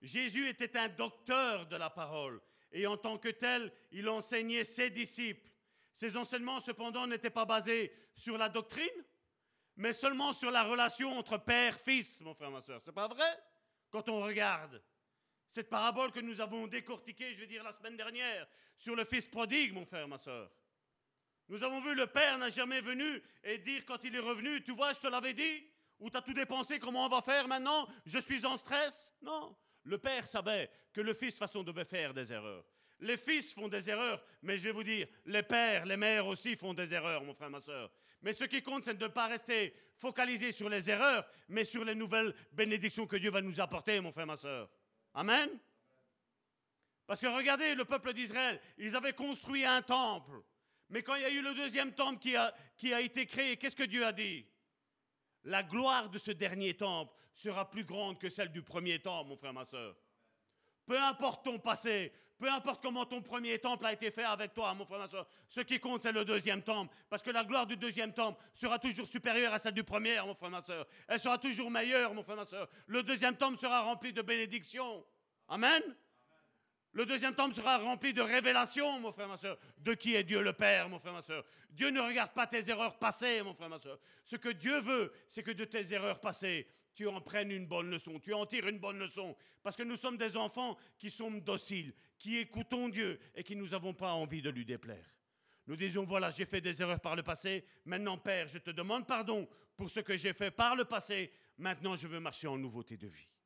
Jésus était un docteur de la parole et en tant que tel, il enseignait ses disciples. Ses enseignements, cependant, n'étaient pas basés sur la doctrine, mais seulement sur la relation entre père-fils, mon frère, ma soeur. C'est pas vrai? Quand on regarde cette parabole que nous avons décortiquée, je vais dire, la semaine dernière, sur le fils prodigue, mon frère, ma soeur. Nous avons vu le père n'a jamais venu et dire quand il est revenu, tu vois, je te l'avais dit, ou tu as tout dépensé, comment on va faire maintenant? Je suis en stress Non. Le père savait que le fils, de toute façon, devait faire des erreurs. Les fils font des erreurs, mais je vais vous dire, les pères, les mères aussi font des erreurs, mon frère, ma soeur. Mais ce qui compte, c'est de ne pas rester focalisé sur les erreurs, mais sur les nouvelles bénédictions que Dieu va nous apporter, mon frère, ma soeur. Amen. Parce que regardez, le peuple d'Israël, ils avaient construit un temple. Mais quand il y a eu le deuxième temple qui a, qui a été créé, qu'est-ce que Dieu a dit? La gloire de ce dernier temple sera plus grande que celle du premier temple, mon frère, ma soeur. Peu importe ton passé, peu importe comment ton premier temple a été fait avec toi, mon frère, ma soeur, ce qui compte, c'est le deuxième temple. Parce que la gloire du deuxième temple sera toujours supérieure à celle du premier, mon frère, ma soeur. Elle sera toujours meilleure, mon frère, ma soeur. Le deuxième temple sera rempli de bénédictions. Amen. Le deuxième temple sera rempli de révélations, mon frère, ma soeur, de qui est Dieu le Père, mon frère, ma soeur? Dieu ne regarde pas tes erreurs passées, mon frère, ma soeur. Ce que Dieu veut, c'est que de tes erreurs passées, tu en prennes une bonne leçon, tu en tires une bonne leçon. Parce que nous sommes des enfants qui sont dociles, qui écoutons Dieu et qui nous n'avons pas envie de lui déplaire. nous disons, voilà, j'ai fait des erreurs par le passé, maintenant Père, je te demande pardon pour ce que j'ai fait par le passé, maintenant je veux marcher en nouveauté de vie.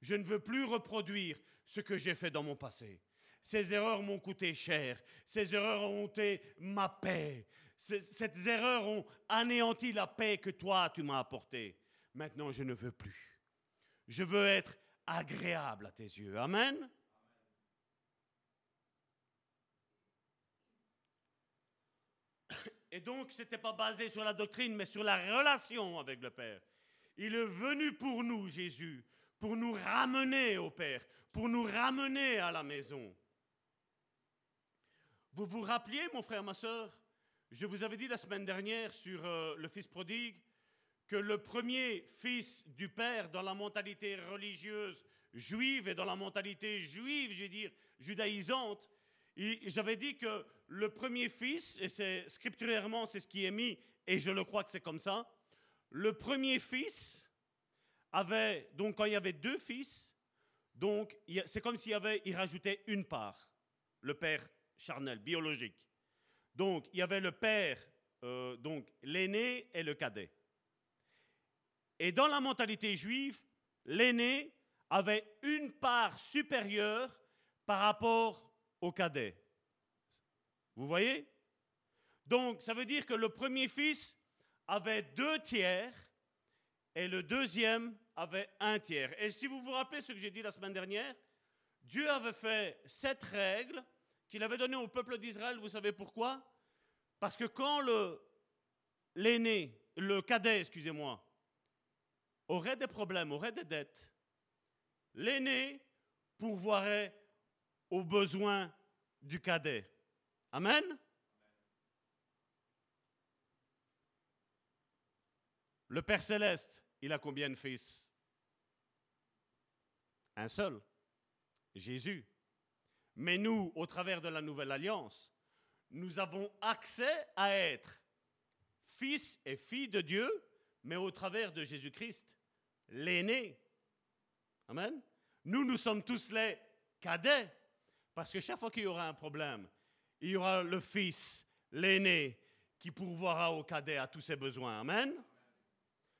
Je ne veux plus reproduire ce que j'ai fait dans mon passé. Ces erreurs m'ont coûté cher, ces erreurs ont été ma paix, ces erreurs ont anéanti la paix que toi tu m'as apportée. Maintenant je ne veux plus. Je veux être agréable à tes yeux. Amen. Et donc, ce n'était pas basé sur la doctrine, mais sur la relation avec le Père. Il est venu pour nous, Jésus, pour nous ramener au Père, pour nous ramener à la maison. Vous vous rappeliez, mon frère, ma soeur, je vous avais dit la semaine dernière sur euh, le Fils prodigue que le premier fils du Père dans la mentalité religieuse juive et dans la mentalité juive, je veux dire, judaïsante, j'avais dit que le premier fils, et c'est scripturairement c'est ce qui est mis, et je le crois que c'est comme ça, le premier fils avait, donc quand il y avait deux fils, donc c'est comme s'il y avait, il rajoutait une part, le père charnel, biologique. Donc il y avait le père, euh, donc l'aîné et le cadet. Et dans la mentalité juive, l'aîné avait une part supérieure par rapport au cadet. Vous voyez? Donc, ça veut dire que le premier fils avait deux tiers et le deuxième avait un tiers. Et si vous vous rappelez ce que j'ai dit la semaine dernière, Dieu avait fait cette règle qu'il avait donnée au peuple d'Israël. Vous savez pourquoi? Parce que quand le, l'aîné, le cadet, excusez-moi, aurait des problèmes, aurait des dettes, l'aîné pourvoirait aux besoins du cadet. Amen? Le Père céleste, il a combien de fils? Un seul, Jésus. Mais nous, au travers de la nouvelle alliance, nous avons accès à être fils et filles de Dieu, mais au travers de Jésus-Christ, l'aîné. Amen. Nous, nous sommes tous les cadets. Parce que chaque fois qu'il y aura un problème, il y aura le fils, l'aîné, qui pourvoira au cadet à tous ses besoins. Amen.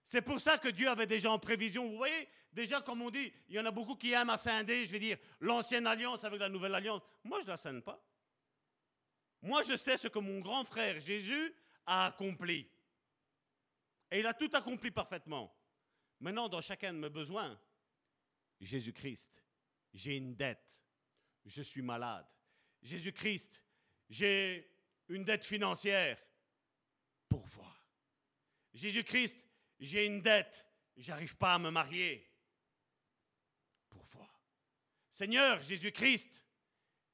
C'est pour ça que Dieu avait déjà en prévision. Vous voyez, déjà, comme on dit, il y en a beaucoup qui aiment à scinder, je vais dire, l'ancienne alliance avec la nouvelle alliance. Moi, je ne la scinde pas. Moi, je sais ce que mon grand frère Jésus a accompli. Et il a tout accompli parfaitement. Maintenant, dans chacun de mes besoins, Jésus-Christ, j'ai une dette je suis malade. Jésus-Christ, j'ai une dette financière. Pourvoir. Jésus-Christ, j'ai une dette. J'arrive pas à me marier. Pourvoir. Seigneur Jésus-Christ,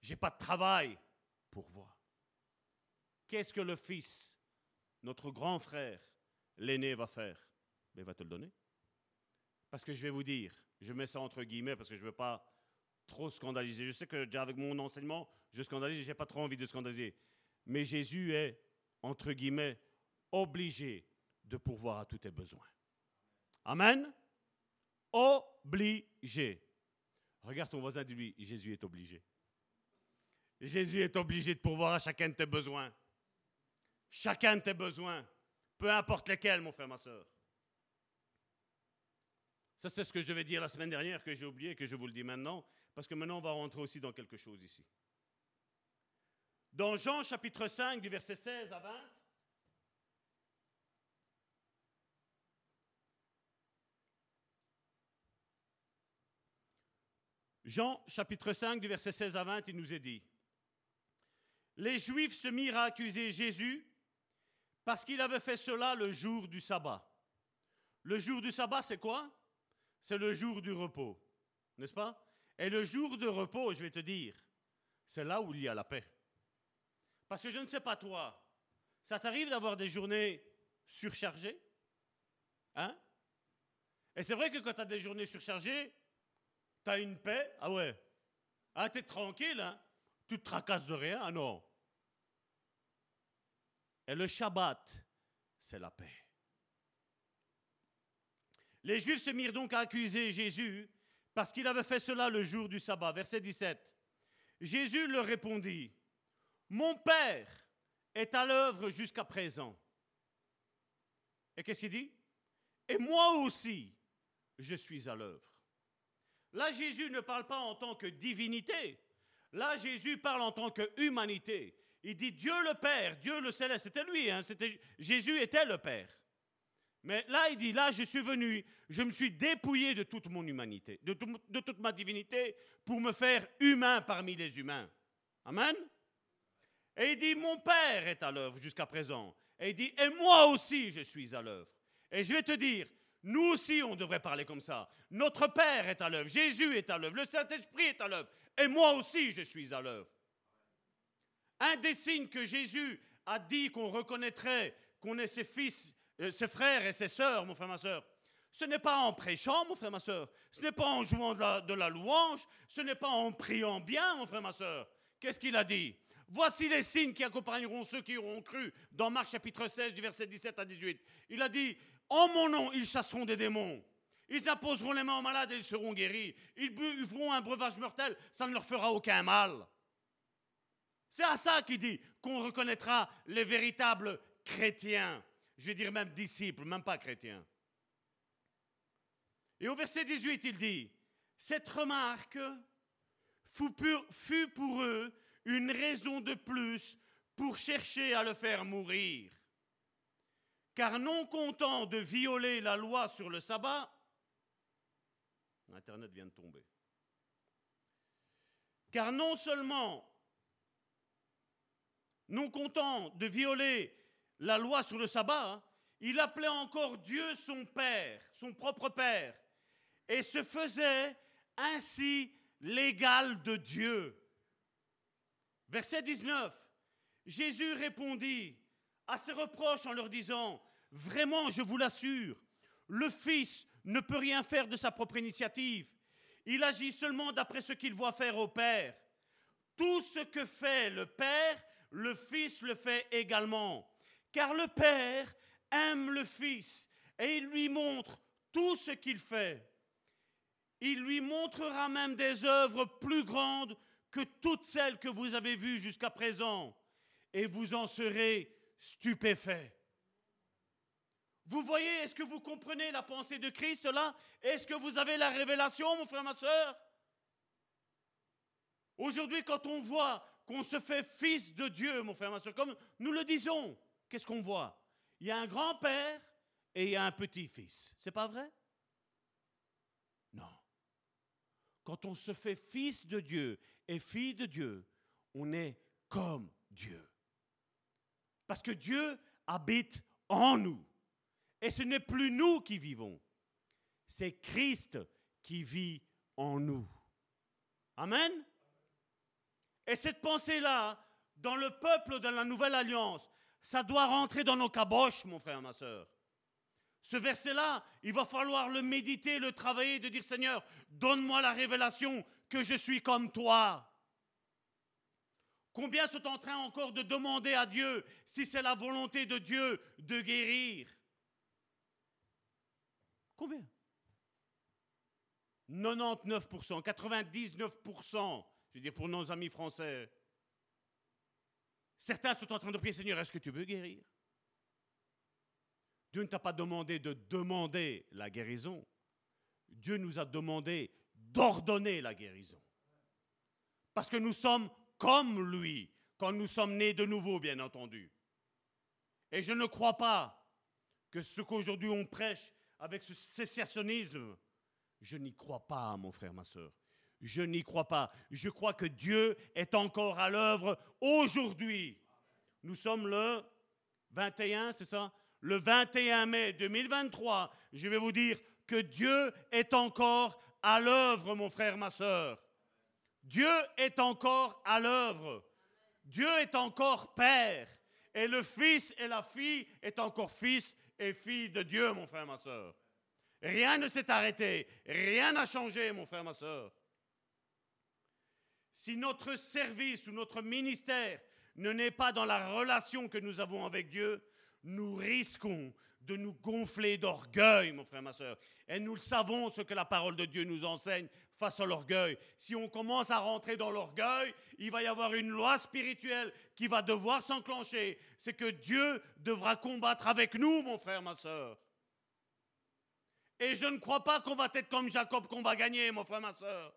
j'ai pas de travail. Pourvoir. Qu'est-ce que le Fils, notre grand frère, l'aîné, va faire ben, Il va te le donner. Parce que je vais vous dire, je mets ça entre guillemets parce que je ne veux pas trop scandalisé. Je sais que déjà avec mon enseignement, je scandalise, j'ai pas trop envie de scandaliser. Mais Jésus est, entre guillemets, obligé de pourvoir à tous tes besoins. Amen. Obligé. Regarde ton voisin, dis-lui, Jésus est obligé. Jésus est obligé de pourvoir à chacun de tes besoins. Chacun de tes besoins, peu importe lesquels, mon frère, ma soeur. Ça, c'est ce que je devais dire la semaine dernière, que j'ai oublié, que je vous le dis maintenant. Parce que maintenant, on va rentrer aussi dans quelque chose ici. Dans Jean chapitre 5, du verset 16 à 20, Jean chapitre 5 du verset 16 à 20, il nous est dit, Les Juifs se mirent à accuser Jésus parce qu'il avait fait cela le jour du sabbat. Le jour du sabbat, c'est quoi? C'est le jour du repos, n'est-ce pas? Et le jour de repos, je vais te dire, c'est là où il y a la paix. Parce que je ne sais pas toi, ça t'arrive d'avoir des journées surchargées? Hein? Et c'est vrai que quand tu as des journées surchargées, tu as une paix? Ah ouais. Ah, tu es tranquille, hein? Tu te tracasses de rien Ah non. Et le Shabbat, c'est la paix. Les Juifs se mirent donc à accuser Jésus parce qu'il avait fait cela le jour du sabbat. Verset 17. Jésus leur répondit, Mon Père est à l'œuvre jusqu'à présent. Et qu'est-ce qu'il dit Et moi aussi, je suis à l'œuvre. Là, Jésus ne parle pas en tant que divinité. Là, Jésus parle en tant que humanité. Il dit Dieu le Père, Dieu le Céleste. C'était lui, hein, c'était, Jésus était le Père. Mais là, il dit, là, je suis venu, je me suis dépouillé de toute mon humanité, de, de toute ma divinité, pour me faire humain parmi les humains. Amen. Et il dit, mon Père est à l'œuvre jusqu'à présent. Et il dit, et moi aussi, je suis à l'œuvre. Et je vais te dire, nous aussi, on devrait parler comme ça. Notre Père est à l'œuvre, Jésus est à l'œuvre, le Saint-Esprit est à l'œuvre, et moi aussi, je suis à l'œuvre. Un des signes que Jésus a dit qu'on reconnaîtrait qu'on est ses fils, euh, ses frères et ses sœurs, mon frère, ma sœur, ce n'est pas en prêchant, mon frère, ma sœur, ce n'est pas en jouant de la, louange, ce n'est pas en priant bien, mon frère, ma sœur. Qu'est-ce qu'il a dit? Voici les signes qui accompagneront ceux qui auront cru dans Marc chapitre 16 du verset 17 à 18. Il a dit, en mon nom, ils chasseront des démons. Ils imposeront les mains aux malades et ils seront guéris. Ils feront un breuvage mortel, ça ne leur fera aucun mal. C'est à ça qu'il dit qu'on reconnaîtra les véritables chrétiens. Je vais dire même disciples, même pas chrétiens. Et au verset 18, il dit, cette remarque fut pour eux une raison de plus pour chercher à le faire mourir. Car non content de violer la loi sur le sabbat, Internet vient de tomber. Car non seulement, non content de violer la loi sur le sabbat, hein, il appelait encore Dieu son Père, son propre Père, et se faisait ainsi l'égal de Dieu. Verset 19. Jésus répondit à ses reproches en leur disant, Vraiment, je vous l'assure, le Fils ne peut rien faire de sa propre initiative. Il agit seulement d'après ce qu'il voit faire au Père. Tout ce que fait le Père, le Fils le fait également. Car le Père aime le Fils et il lui montre tout ce qu'il fait. Il lui montrera même des œuvres plus grandes que toutes celles que vous avez vues jusqu'à présent, et vous en serez stupéfaits. Vous voyez, est-ce que vous comprenez la pensée de Christ là? Est-ce que vous avez la révélation, mon frère, ma soeur Aujourd'hui, quand on voit qu'on se fait fils de Dieu, mon frère, ma comme nous le disons, qu'est-ce qu'on voit? Il y a un grand-père et il y a un petit-fils. C'est pas vrai? Non. Quand on se fait fils de Dieu et fille de Dieu, on est comme Dieu. Parce que Dieu habite en nous. Et ce n'est plus nous qui vivons, c'est Christ qui vit en nous. Amen? Et cette pensée-là, dans le peuple de la nouvelle alliance, ça doit rentrer dans nos caboches, mon frère, ma soeur. Ce verset-là, il va falloir le méditer, le travailler, de dire Seigneur, donne-moi la révélation que je suis comme toi. Combien sont en train encore de demander à Dieu si c'est la volonté de Dieu de guérir? Combien? 99%, 99%, je veux dire pour nos amis français. Certains sont en train de prier, Seigneur, est-ce que tu veux guérir? Dieu ne t'a pas demandé de demander la guérison. Dieu nous a demandé d'ordonner la guérison. Parce que nous sommes comme lui quand nous sommes nés de nouveau, bien entendu. Et je ne crois pas que ce qu'aujourd'hui on prêche avec ce sécessionnisme, je n'y crois pas, mon frère, ma soeur. Je n'y crois pas. Je crois que Dieu est encore à l'œuvre aujourd'hui. Nous sommes le 21, c'est ça? Le 21 mai 2023. Je vais vous dire que Dieu est encore à l'œuvre, mon frère, ma soeur. Dieu est encore à l'œuvre. Dieu est encore Père. Et le Fils et la fille est encore Fils et fille de Dieu, mon frère, ma soeur. Rien ne s'est arrêté. Rien n'a changé, mon frère, ma soeur. Si notre service ou notre ministère ne n'est pas dans la relation que nous avons avec Dieu, nous risquons de nous gonfler d'orgueil, mon frère, ma soeur. Et nous le savons, ce que la parole de Dieu nous enseigne face à l'orgueil. Si on commence à rentrer dans l'orgueil, il va y avoir une loi spirituelle qui va devoir s'enclencher. C'est que Dieu devra combattre avec nous, mon frère, ma soeur. Et je ne crois pas qu'on va être comme Jacob, qu'on va gagner, mon frère, ma soeur.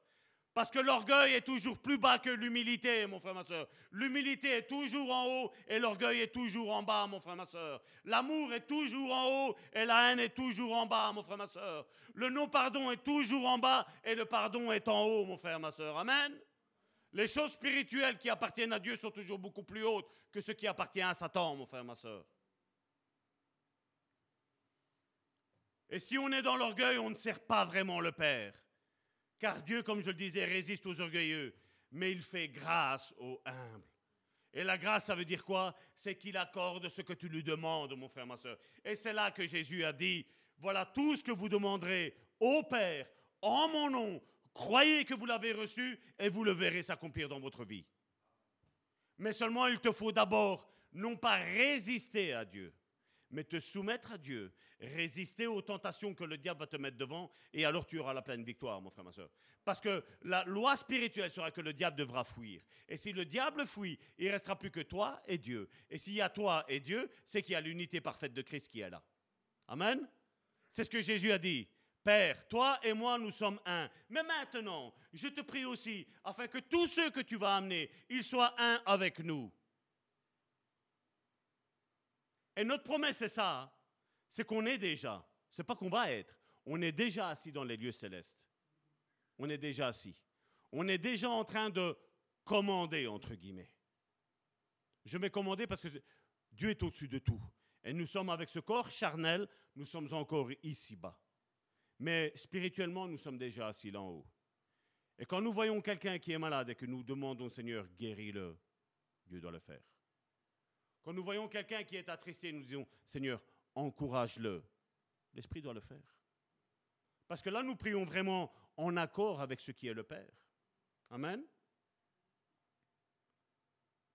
Parce que l'orgueil est toujours plus bas que l'humilité, mon frère, ma soeur. L'humilité est toujours en haut et l'orgueil est toujours en bas, mon frère, ma soeur. L'amour est toujours en haut et la haine est toujours en bas, mon frère, ma soeur. Le non-pardon est toujours en bas et le pardon est en haut, mon frère, ma soeur. Amen. Les choses spirituelles qui appartiennent à Dieu sont toujours beaucoup plus hautes que ce qui appartient à Satan, mon frère, ma soeur. Et si on est dans l'orgueil, on ne sert pas vraiment le Père. Car Dieu, comme je le disais, résiste aux orgueilleux, mais il fait grâce aux humbles. Et la grâce, ça veut dire quoi? C'est qu'il accorde ce que tu lui demandes, mon frère, ma soeur. Et c'est là que Jésus a dit, voilà tout ce que vous demanderez au Père, en mon nom, croyez que vous l'avez reçu et vous le verrez s'accomplir dans votre vie. Mais seulement il te faut d'abord non pas résister à Dieu, mais te soumettre à Dieu, résister aux tentations que le diable va te mettre devant, et alors tu auras la pleine victoire, mon frère, ma soeur. Parce que la loi spirituelle sera que le diable devra fuir. Et si le diable fuit, il restera plus que toi et Dieu. Et s'il y a toi et Dieu, c'est qu'il y a l'unité parfaite de Christ qui est là. Amen. C'est ce que Jésus a dit. Père, toi et moi, nous sommes un. Mais maintenant, je te prie aussi, afin que tous ceux que tu vas amener, ils soient un avec nous. Et notre promesse, c'est ça. C'est qu'on est déjà. C'est pas qu'on va être. On est déjà assis dans les lieux célestes. On est déjà assis. On est déjà en train de commander, entre guillemets. Je mets commander parce que Dieu est au-dessus de tout. Et nous sommes avec ce corps charnel, nous sommes encore ici-bas. Mais spirituellement, nous sommes déjà assis là en haut. Et quand nous voyons quelqu'un qui est malade et que nous demandons Seigneur, guéris-le, Dieu doit le faire. Quand nous voyons quelqu'un qui est attristé, nous disons, Seigneur, encourage-le. L'Esprit doit le faire. Parce que là, nous prions vraiment en accord avec ce qui est le Père. Amen.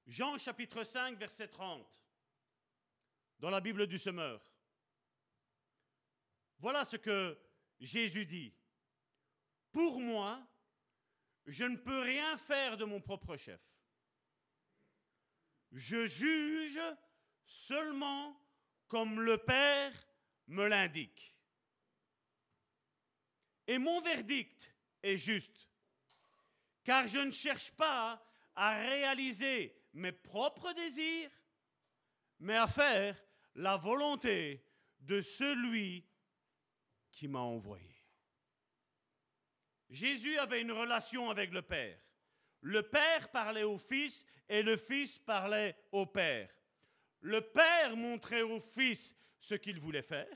Jean chapitre 5, verset 30, dans la Bible du Semeur. Voilà ce que Jésus dit. Pour moi, je ne peux rien faire de mon propre chef. Je juge seulement comme le Père me l'indique. Et mon verdict est juste, car je ne cherche pas à réaliser mes propres désirs, mais à faire la volonté de celui qui m'a envoyé. Jésus avait une relation avec le Père. Le Père parlait au Fils et le Fils parlait au Père. Le Père montrait au Fils ce qu'il voulait faire.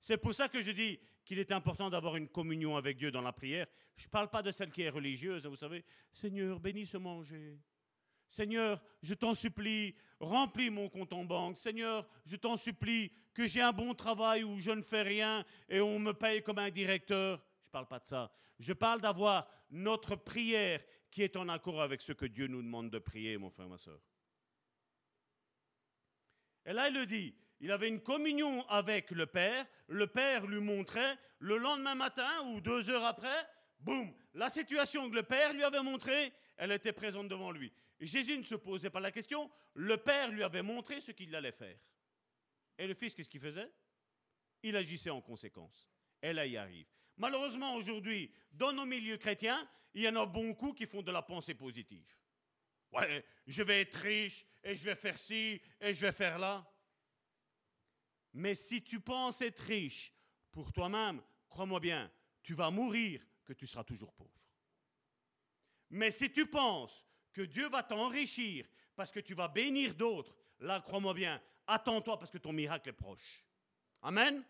C'est pour ça que je dis qu'il est important d'avoir une communion avec Dieu dans la prière. Je ne parle pas de celle qui est religieuse, vous savez. Seigneur, bénis ce manger. Seigneur, je t'en supplie, remplis mon compte en banque. Seigneur, je t'en supplie que j'ai un bon travail où je ne fais rien et on me paye comme un directeur. Je ne parle pas de ça. Je parle d'avoir notre prière qui est en accord avec ce que Dieu nous demande de prier, mon frère, ma soeur. Et là, il le dit, il avait une communion avec le Père, le Père lui montrait, le lendemain matin ou deux heures après, boum, la situation que le Père lui avait montrée, elle était présente devant lui. Jésus ne se posait pas la question, le Père lui avait montré ce qu'il allait faire. Et le Fils, qu'est-ce qu'il faisait? Il agissait en conséquence. Et là, il arrive. Malheureusement, aujourd'hui, dans nos milieux chrétiens, il y en a beaucoup qui font de la pensée positive. Ouais, je vais être riche et je vais faire ci et je vais faire là. Mais si tu penses être riche pour toi-même, crois-moi bien, tu vas mourir que tu seras toujours pauvre. Mais si tu penses que Dieu va t'enrichir parce que tu vas bénir d'autres, là, crois-moi bien, attends-toi parce que ton miracle est proche. Amen?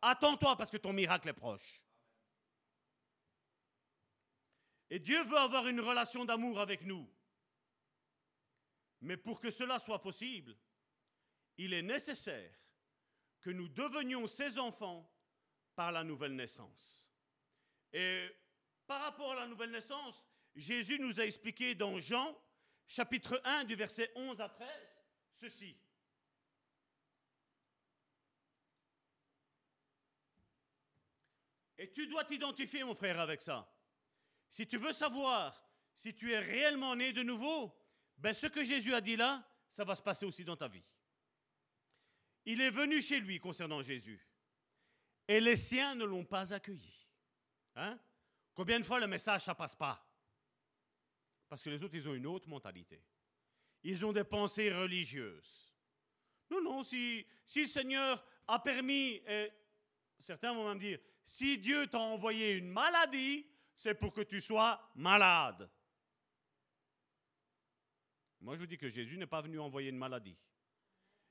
Attends-toi parce que ton miracle est proche. Et Dieu veut avoir une relation d'amour avec nous. Mais pour que cela soit possible, il est nécessaire que nous devenions ses enfants par la nouvelle naissance. Et par rapport à la nouvelle naissance, Jésus nous a expliqué dans Jean chapitre 1 du verset 11 à 13 ceci. Et tu dois t'identifier, mon frère, avec ça. Si tu veux savoir si tu es réellement né de nouveau, ben ce que Jésus a dit là, ça va se passer aussi dans ta vie. Il est venu chez lui concernant Jésus. Et les siens ne l'ont pas accueilli. Hein? Combien de fois le message, ça passe pas? Parce que les autres, ils ont une autre mentalité. Ils ont des pensées religieuses. Non, non, si, si le Seigneur a permis, certains vont même dire, si Dieu t'a envoyé une maladie, c'est pour que tu sois malade. Moi, je vous dis que Jésus n'est pas venu envoyer une maladie.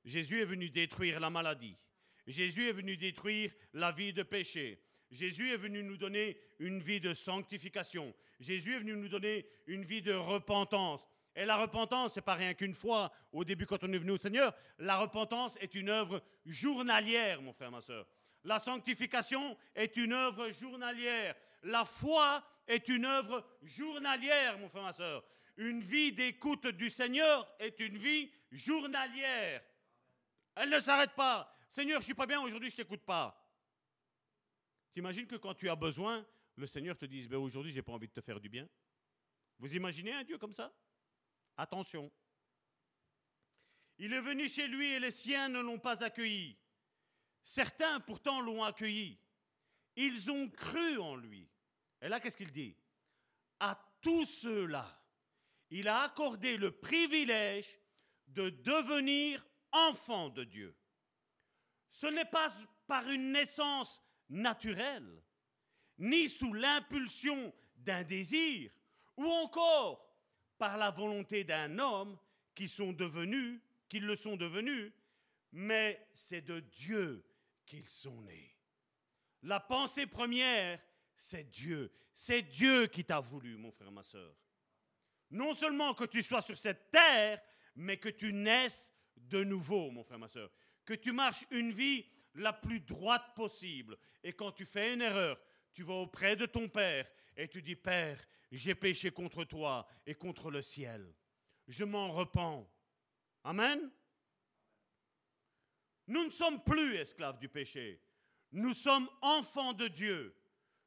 Jésus est venu détruire la maladie. Jésus est venu détruire la vie de péché. Jésus est venu nous donner une vie de sanctification. Jésus est venu nous donner une vie de repentance. Et la repentance, c'est pas rien qu'une fois au début quand on est venu au Seigneur. La repentance est une œuvre journalière, mon frère, ma soeur. La sanctification est une œuvre journalière. La foi est une œuvre journalière, mon frère, ma soeur. Une vie d'écoute du Seigneur est une vie journalière. Elle ne s'arrête pas. Seigneur, je suis pas bien aujourd'hui, je t'écoute pas. T'imagines que quand tu as besoin, le Seigneur te dise, ben aujourd'hui, j'ai pas envie de te faire du bien. Vous imaginez un Dieu comme ça? Attention. Il est venu chez lui et les siens ne l'ont pas accueilli. Certains pourtant l'ont accueilli. Ils ont cru en lui. Et là, qu'est-ce qu'il dit? À tous ceux-là, il a accordé le privilège de devenir enfants de Dieu. Ce n'est pas par une naissance naturelle, ni sous l'impulsion d'un désir, ou encore par la volonté d'un homme qui sont devenus, qu'ils le sont devenus, mais c'est de Dieu qu'ils sont nés. La pensée première, c'est Dieu. C'est Dieu qui t'a voulu, mon frère, ma soeur. Non seulement que tu sois sur cette terre, mais que tu naisses de nouveau, mon frère, ma soeur. Que tu marches une vie la plus droite possible. Et quand tu fais une erreur, tu vas auprès de ton Père et tu dis, Père, j'ai péché contre toi et contre le ciel. Je m'en repens. Amen. Nous ne sommes plus esclaves du péché. Nous sommes enfants de Dieu.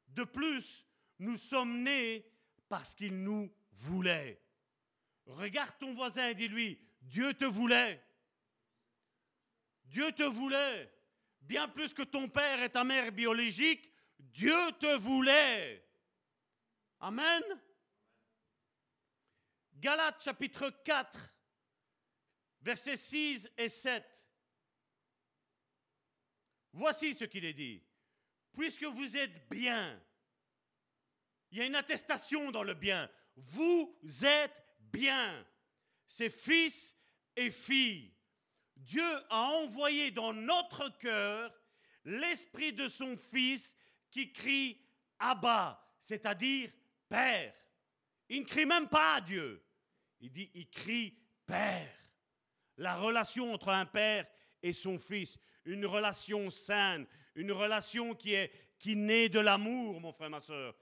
De plus, nous sommes nés parce qu'il nous voulait. Regarde ton voisin et dis-lui, Dieu te voulait. Dieu te voulait. Bien plus que ton père et ta mère biologiques, Dieu te voulait. Amen. Galates chapitre 4, versets 6 et 7. Voici ce qu'il est dit. Puisque vous êtes bien, il y a une attestation dans le bien. Vous êtes bien. C'est fils et filles. Dieu a envoyé dans notre cœur l'esprit de son fils qui crie Abba, c'est-à-dire Père. Il ne crie même pas à Dieu. Il dit, il crie Père. La relation entre un père et son fils, une relation saine, une relation qui est qui naît de l'amour, mon frère, ma soeur.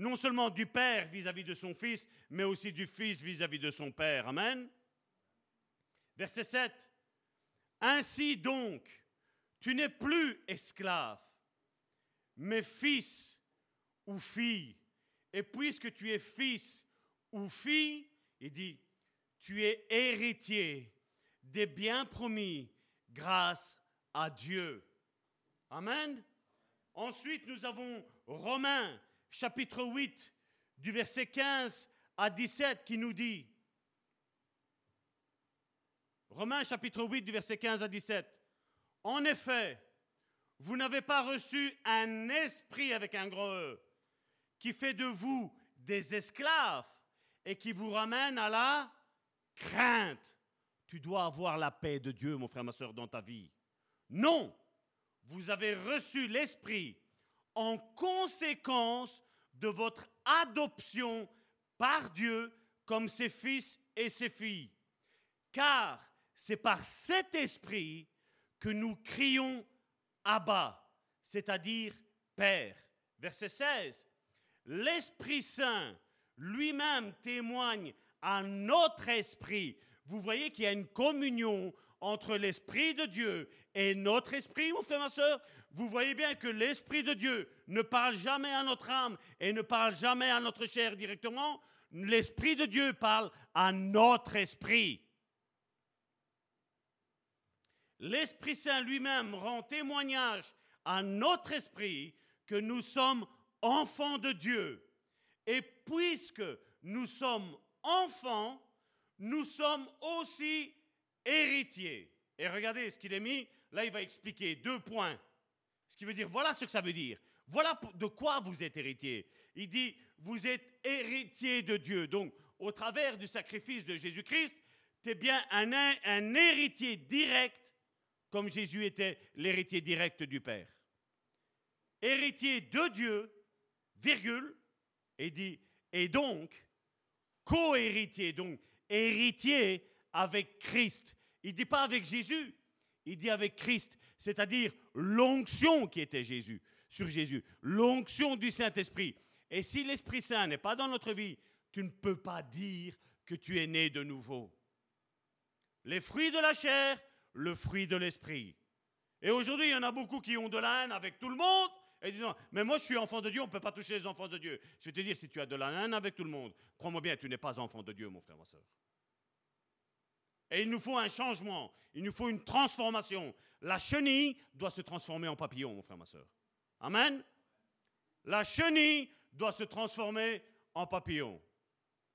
Non seulement du père vis-à-vis de son fils, mais aussi du fils vis-à-vis de son père. Amen. Verset 7. Ainsi donc, tu n'es plus esclave, mais fils ou fille. Et puisque tu es fils ou fille, il dit, tu es héritier des biens promis grâce à Dieu. Amen. Ensuite, nous avons Romains chapitre 8 du verset 15 à 17 qui nous dit, Romains chapitre 8 du verset 15 à 17, En effet, vous n'avez pas reçu un esprit avec un gros E qui fait de vous des esclaves et qui vous ramène à la crainte. Tu dois avoir la paix de Dieu, mon frère, ma soeur, dans ta vie. Non, vous avez reçu l'Esprit en conséquence de votre adoption par Dieu comme ses fils et ses filles. Car c'est par cet Esprit que nous crions Abba, c'est-à-dire Père. Verset 16. L'Esprit Saint lui-même témoigne à notre esprit. Vous voyez qu'il y a une communion entre l'Esprit de Dieu et notre esprit, mon frère, ma soeur, vous voyez bien que l'Esprit de Dieu ne parle jamais à notre âme et ne parle jamais à notre chair directement. L'Esprit de Dieu parle à notre esprit. L'Esprit Saint lui-même rend témoignage à notre esprit que nous sommes enfants de Dieu. Et puisque nous sommes enfants, nous sommes aussi héritiers. Et regardez ce qu'il est mis, là il va expliquer deux points. Ce qui veut dire, voilà ce que ça veut dire. Voilà de quoi vous êtes héritier. Il dit, vous êtes héritier de Dieu. Donc, au travers du sacrifice de Jésus-Christ, tu es bien un, héritier direct, comme Jésus était l'héritier direct du Père. Héritier de Dieu, virgule, et dit, et donc, co-héritier, donc héritier avec Christ. Il ne dit pas avec Jésus, il dit avec Christ, c'est-à-dire l'onction qui était Jésus, sur Jésus, l'onction du Saint-Esprit. Et si l'Esprit Saint n'est pas dans notre vie, tu ne peux pas dire que tu es né de nouveau. Les fruits de la chair, le fruit de l'Esprit. Et aujourd'hui, il y en a beaucoup qui ont de la haine avec tout le monde et disent mais moi je suis enfant de Dieu, on ne peut pas toucher les enfants de Dieu. Je vais te dire, si tu as de la haine avec tout le monde, crois-moi bien, tu n'es pas enfant de Dieu, mon frère, ma soeur. Et il nous faut un changement, il nous faut une transformation. La chenille doit se transformer en papillon, mon frère, ma soeur. Amen. La chenille doit se transformer en papillon.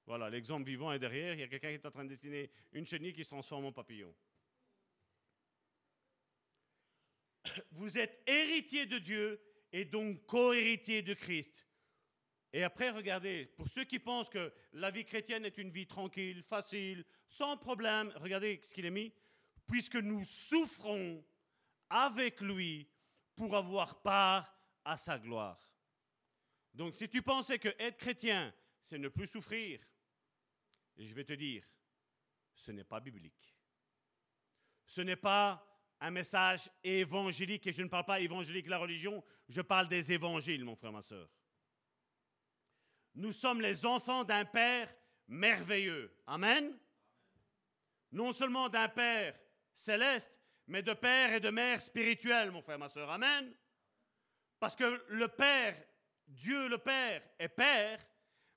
Voilà, l'exemple vivant est derrière. Il y a quelqu'un qui est en train de dessiner une chenille qui se transforme en papillon. Vous êtes héritier de Dieu et donc co-héritier de Christ. Et après, regardez, pour ceux qui pensent que la vie chrétienne est une vie tranquille, facile, sans problème, regardez ce qu'il est mis. Puisque nous souffrons avec lui pour avoir part à sa gloire. Donc si tu pensais que être chrétien, c'est ne plus souffrir, je vais te dire, ce n'est pas biblique. Ce n'est pas un message évangélique, et je ne parle pas évangélique la religion, je parle des évangiles, mon frère, ma soeur. Nous sommes les enfants d'un Père merveilleux. Amen. Non seulement d'un Père céleste, mais de Père et de Mère spirituelle, mon frère, ma soeur. Amen. Parce que le Père, Dieu le Père, est Père,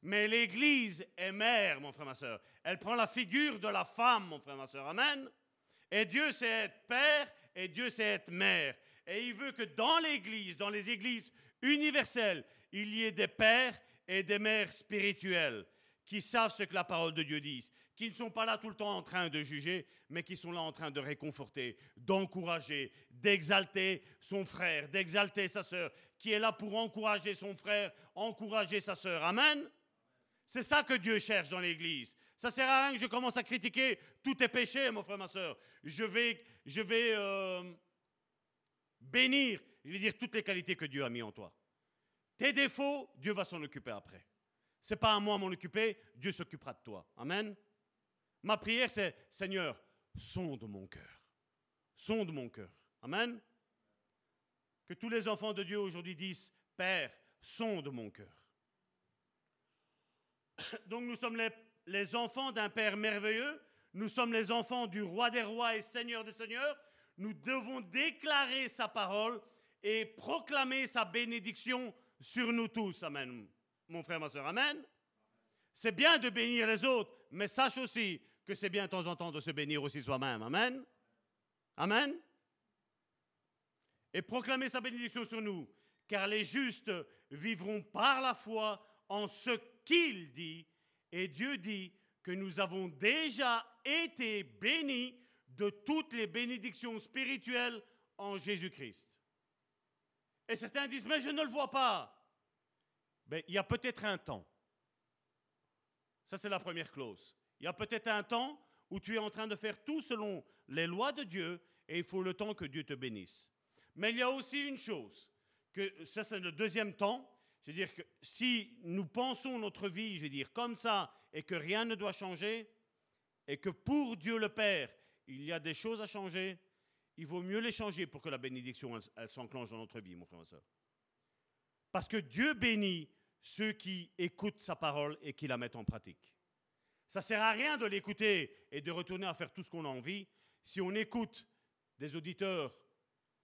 mais l'Église est mère, mon frère, ma soeur. Elle prend la figure de la femme, mon frère, ma soeur. Amen. Et Dieu sait être Père et Dieu sait être Mère. Et il veut que dans l'Église, dans les églises universelles, il y ait des pères et des mères spirituelles qui savent ce que la parole de Dieu dit, qui ne sont pas là tout le temps en train de juger, mais qui sont là en train de réconforter, d'encourager, d'exalter son frère, d'exalter sa sœur, qui est là pour encourager son frère, encourager sa sœur. Amen. C'est ça que Dieu cherche dans l'Église. Ça sert à rien que je commence à critiquer tous tes péchés, mon frère, ma soeur. Je vais, je vais euh, bénir, je vais dire toutes les qualités que Dieu a mis en toi. Tes défauts, Dieu va s'en occuper après. C'est pas à moi de m'en occuper, Dieu s'occupera de toi. Amen. Ma prière, c'est Seigneur, sonde mon cœur. Sonde mon cœur. Amen. Que tous les enfants de Dieu aujourd'hui disent Père, sonde mon cœur. [COUGHS] Donc nous sommes les, les enfants d'un Père merveilleux. Nous sommes les enfants du roi des rois et Seigneur des seigneurs. Nous devons déclarer sa parole et proclamer sa bénédiction sur nous tous. Amen. Mon frère, ma soeur. Amen. C'est bien de bénir les autres, mais sache aussi que c'est bien de temps en temps de se bénir aussi soi-même. Amen. Amen. Et proclamer sa bénédiction sur nous, car les justes vivront par la foi en ce qu'il dit. Et Dieu dit que nous avons déjà été bénis de toutes les bénédictions spirituelles en Jésus-Christ. Et certains disent, mais je ne le vois pas. Ben, il y a peut-être un temps. Ça, c'est la première clause. Il y a peut-être un temps où tu es en train de faire tout selon les lois de Dieu et il faut le temps que Dieu te bénisse. Mais il y a aussi une chose, que ça c'est le deuxième temps, c'est-à-dire que si nous pensons notre vie, je veux dire, comme ça, et que rien ne doit changer, et que pour Dieu le Père, il y a des choses à changer, il vaut mieux les changer pour que la bénédiction, elle, s'enclenche dans notre vie, mon frère et soeur. Parce que Dieu bénit ceux qui écoutent sa parole et qui la mettent en pratique. Ça ne sert à rien de l'écouter et de retourner à faire tout ce qu'on a envie Si on écoute des auditeurs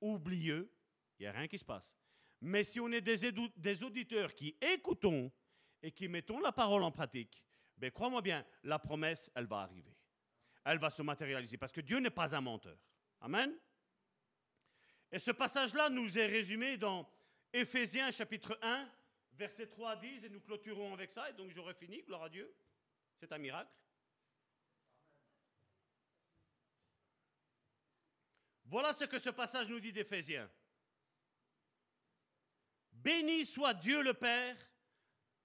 oublieux, il n'y a rien qui se passe. Mais si on est des auditeurs qui écoutons et qui mettons la parole en pratique, ben crois-moi bien, la promesse, elle va arriver. Elle va se matérialiser parce que Dieu n'est pas un menteur. Amen? Et ce passage-là nous est résumé dans Éphésiens chapitre 1, versets 3 à 10, et nous clôturons avec ça, et donc j'aurai fini, gloire à Dieu. C'est un miracle. Voilà ce que ce passage nous dit d'Éphésiens. Béni soit Dieu le Père,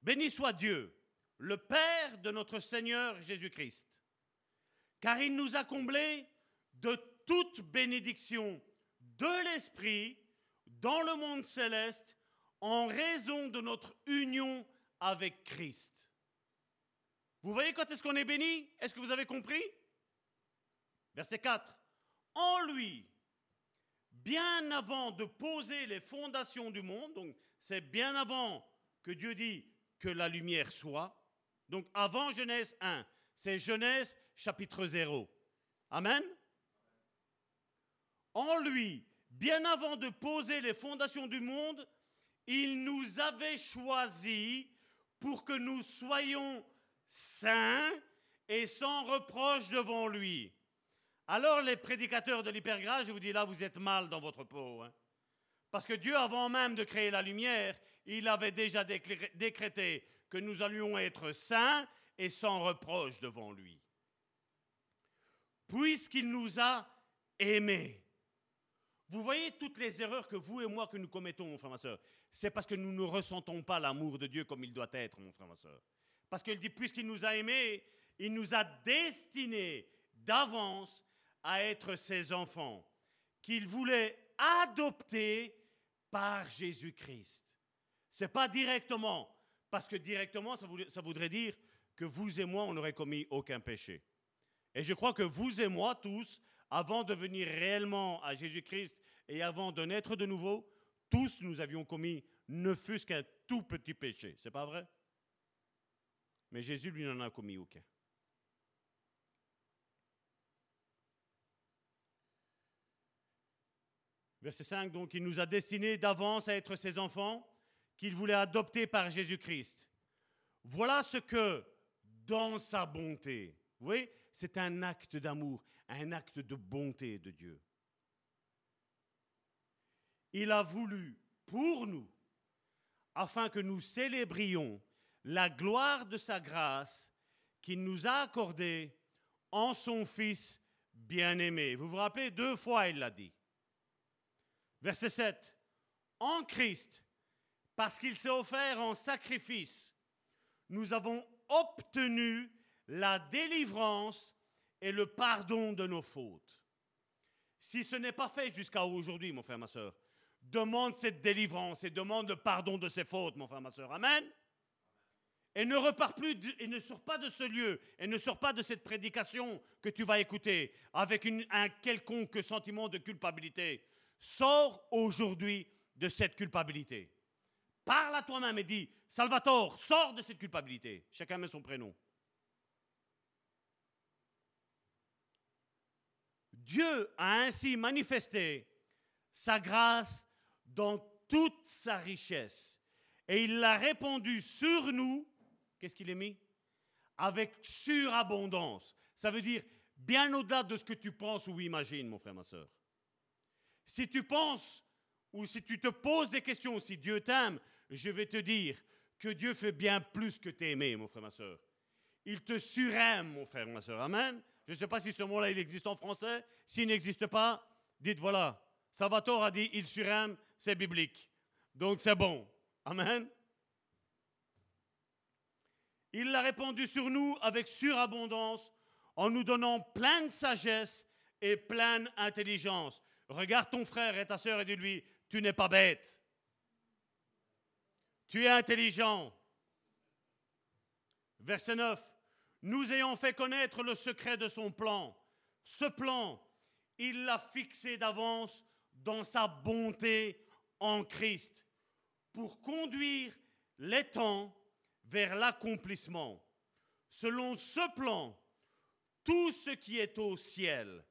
béni soit Dieu, le Père de notre Seigneur Jésus-Christ, car il nous a comblés de toute bénédiction de l'Esprit dans le monde céleste en raison de notre union avec Christ. Vous voyez quand est-ce qu'on est béni? Est-ce que vous avez compris? Verset 4. En lui, bien avant de poser les fondations du monde, donc c'est bien avant que Dieu dit que la lumière soit, donc avant Genèse 1, c'est Genèse chapitre 0. Amen? En lui, bien avant de poser les fondations du monde, il nous avait choisis pour que nous soyons saints et sans reproche devant lui. Alors les prédicateurs de l'hypergrâce, je vous dis là, vous êtes mal dans votre peau. hein. Parce que Dieu, avant même de créer la lumière, il avait déjà décré- décrété que nous allions être saints et sans reproche devant lui. Puisqu'il nous a aimés. Vous voyez toutes les erreurs que vous et moi que nous commettons, mon frère, ma soeur. C'est parce que nous ne ressentons pas l'amour de Dieu comme il doit être, mon frère, ma soeur. Parce qu'il dit, puisqu'il nous a aimés, il nous a destinés d'avance à être ses enfants, qu'il voulait adopter par Jésus-Christ. C'est pas directement, parce que directement, ça voudrait, ça voudrait dire que vous et moi, on n'aurait commis aucun péché. Et je crois que vous et moi tous, avant de venir réellement à Jésus-Christ et avant de naître de nouveau, tous nous avions commis ne fût-ce qu'un tout petit péché. C'est pas vrai? Mais Jésus, lui, n'en a commis aucun. Verset 5, donc, il nous a destinés d'avance à être ses enfants, qu'il voulait adopter par Jésus-Christ. Voilà ce que, dans sa bonté, voyez, c'est un acte d'amour, un acte de bonté de Dieu. Il a voulu pour nous, afin que nous célébrions la gloire de sa grâce qu'il nous a accordée en son Fils bien-aimé. Vous vous rappelez, deux fois il l'a dit. Verset 7. En Christ, parce qu'il s'est offert en sacrifice, nous avons obtenu la délivrance et le pardon de nos fautes. Si ce n'est pas fait jusqu'à aujourd'hui, mon frère, ma soeur, demande cette délivrance et demande le pardon de ses fautes, mon frère, ma soeur. Amen. Et ne repars plus et ne sors pas de ce lieu et ne sors pas de cette prédication que tu vas écouter avec un quelconque sentiment de culpabilité. Sors aujourd'hui de cette culpabilité. Parle à toi-même et dis Salvatore, sors de cette culpabilité. Chacun met son prénom. Dieu a ainsi manifesté sa grâce dans toute sa richesse. Et il l'a répandu sur nous. Qu'est-ce qu'il est mis? Avec surabondance. Ça veut dire bien au-delà de ce que tu penses ou imagines, mon frère, ma soeur. Si tu penses ou si tu te poses des questions, si Dieu t'aime, je vais te dire que Dieu fait bien plus que t'aimer, mon frère, ma soeur. Il te suraime, mon frère, ma soeur. Amen. Je ne sais pas si ce mot-là, il existe en français. S'il n'existe pas, dites voilà. Salvatore a dit il suraime, c'est biblique. Donc c'est bon. Amen. Il l'a répandu sur nous avec surabondance en nous donnant pleine sagesse et pleine intelligence. Regarde ton frère et ta sœur et dis-lui, tu n'es pas bête. Tu es intelligent. Verset 9. Nous ayons fait connaître le secret de son plan. Ce plan, il l'a fixé d'avance dans sa bonté en Christ pour conduire les temps vers l'accomplissement. Selon ce plan, tout ce qui est au ciel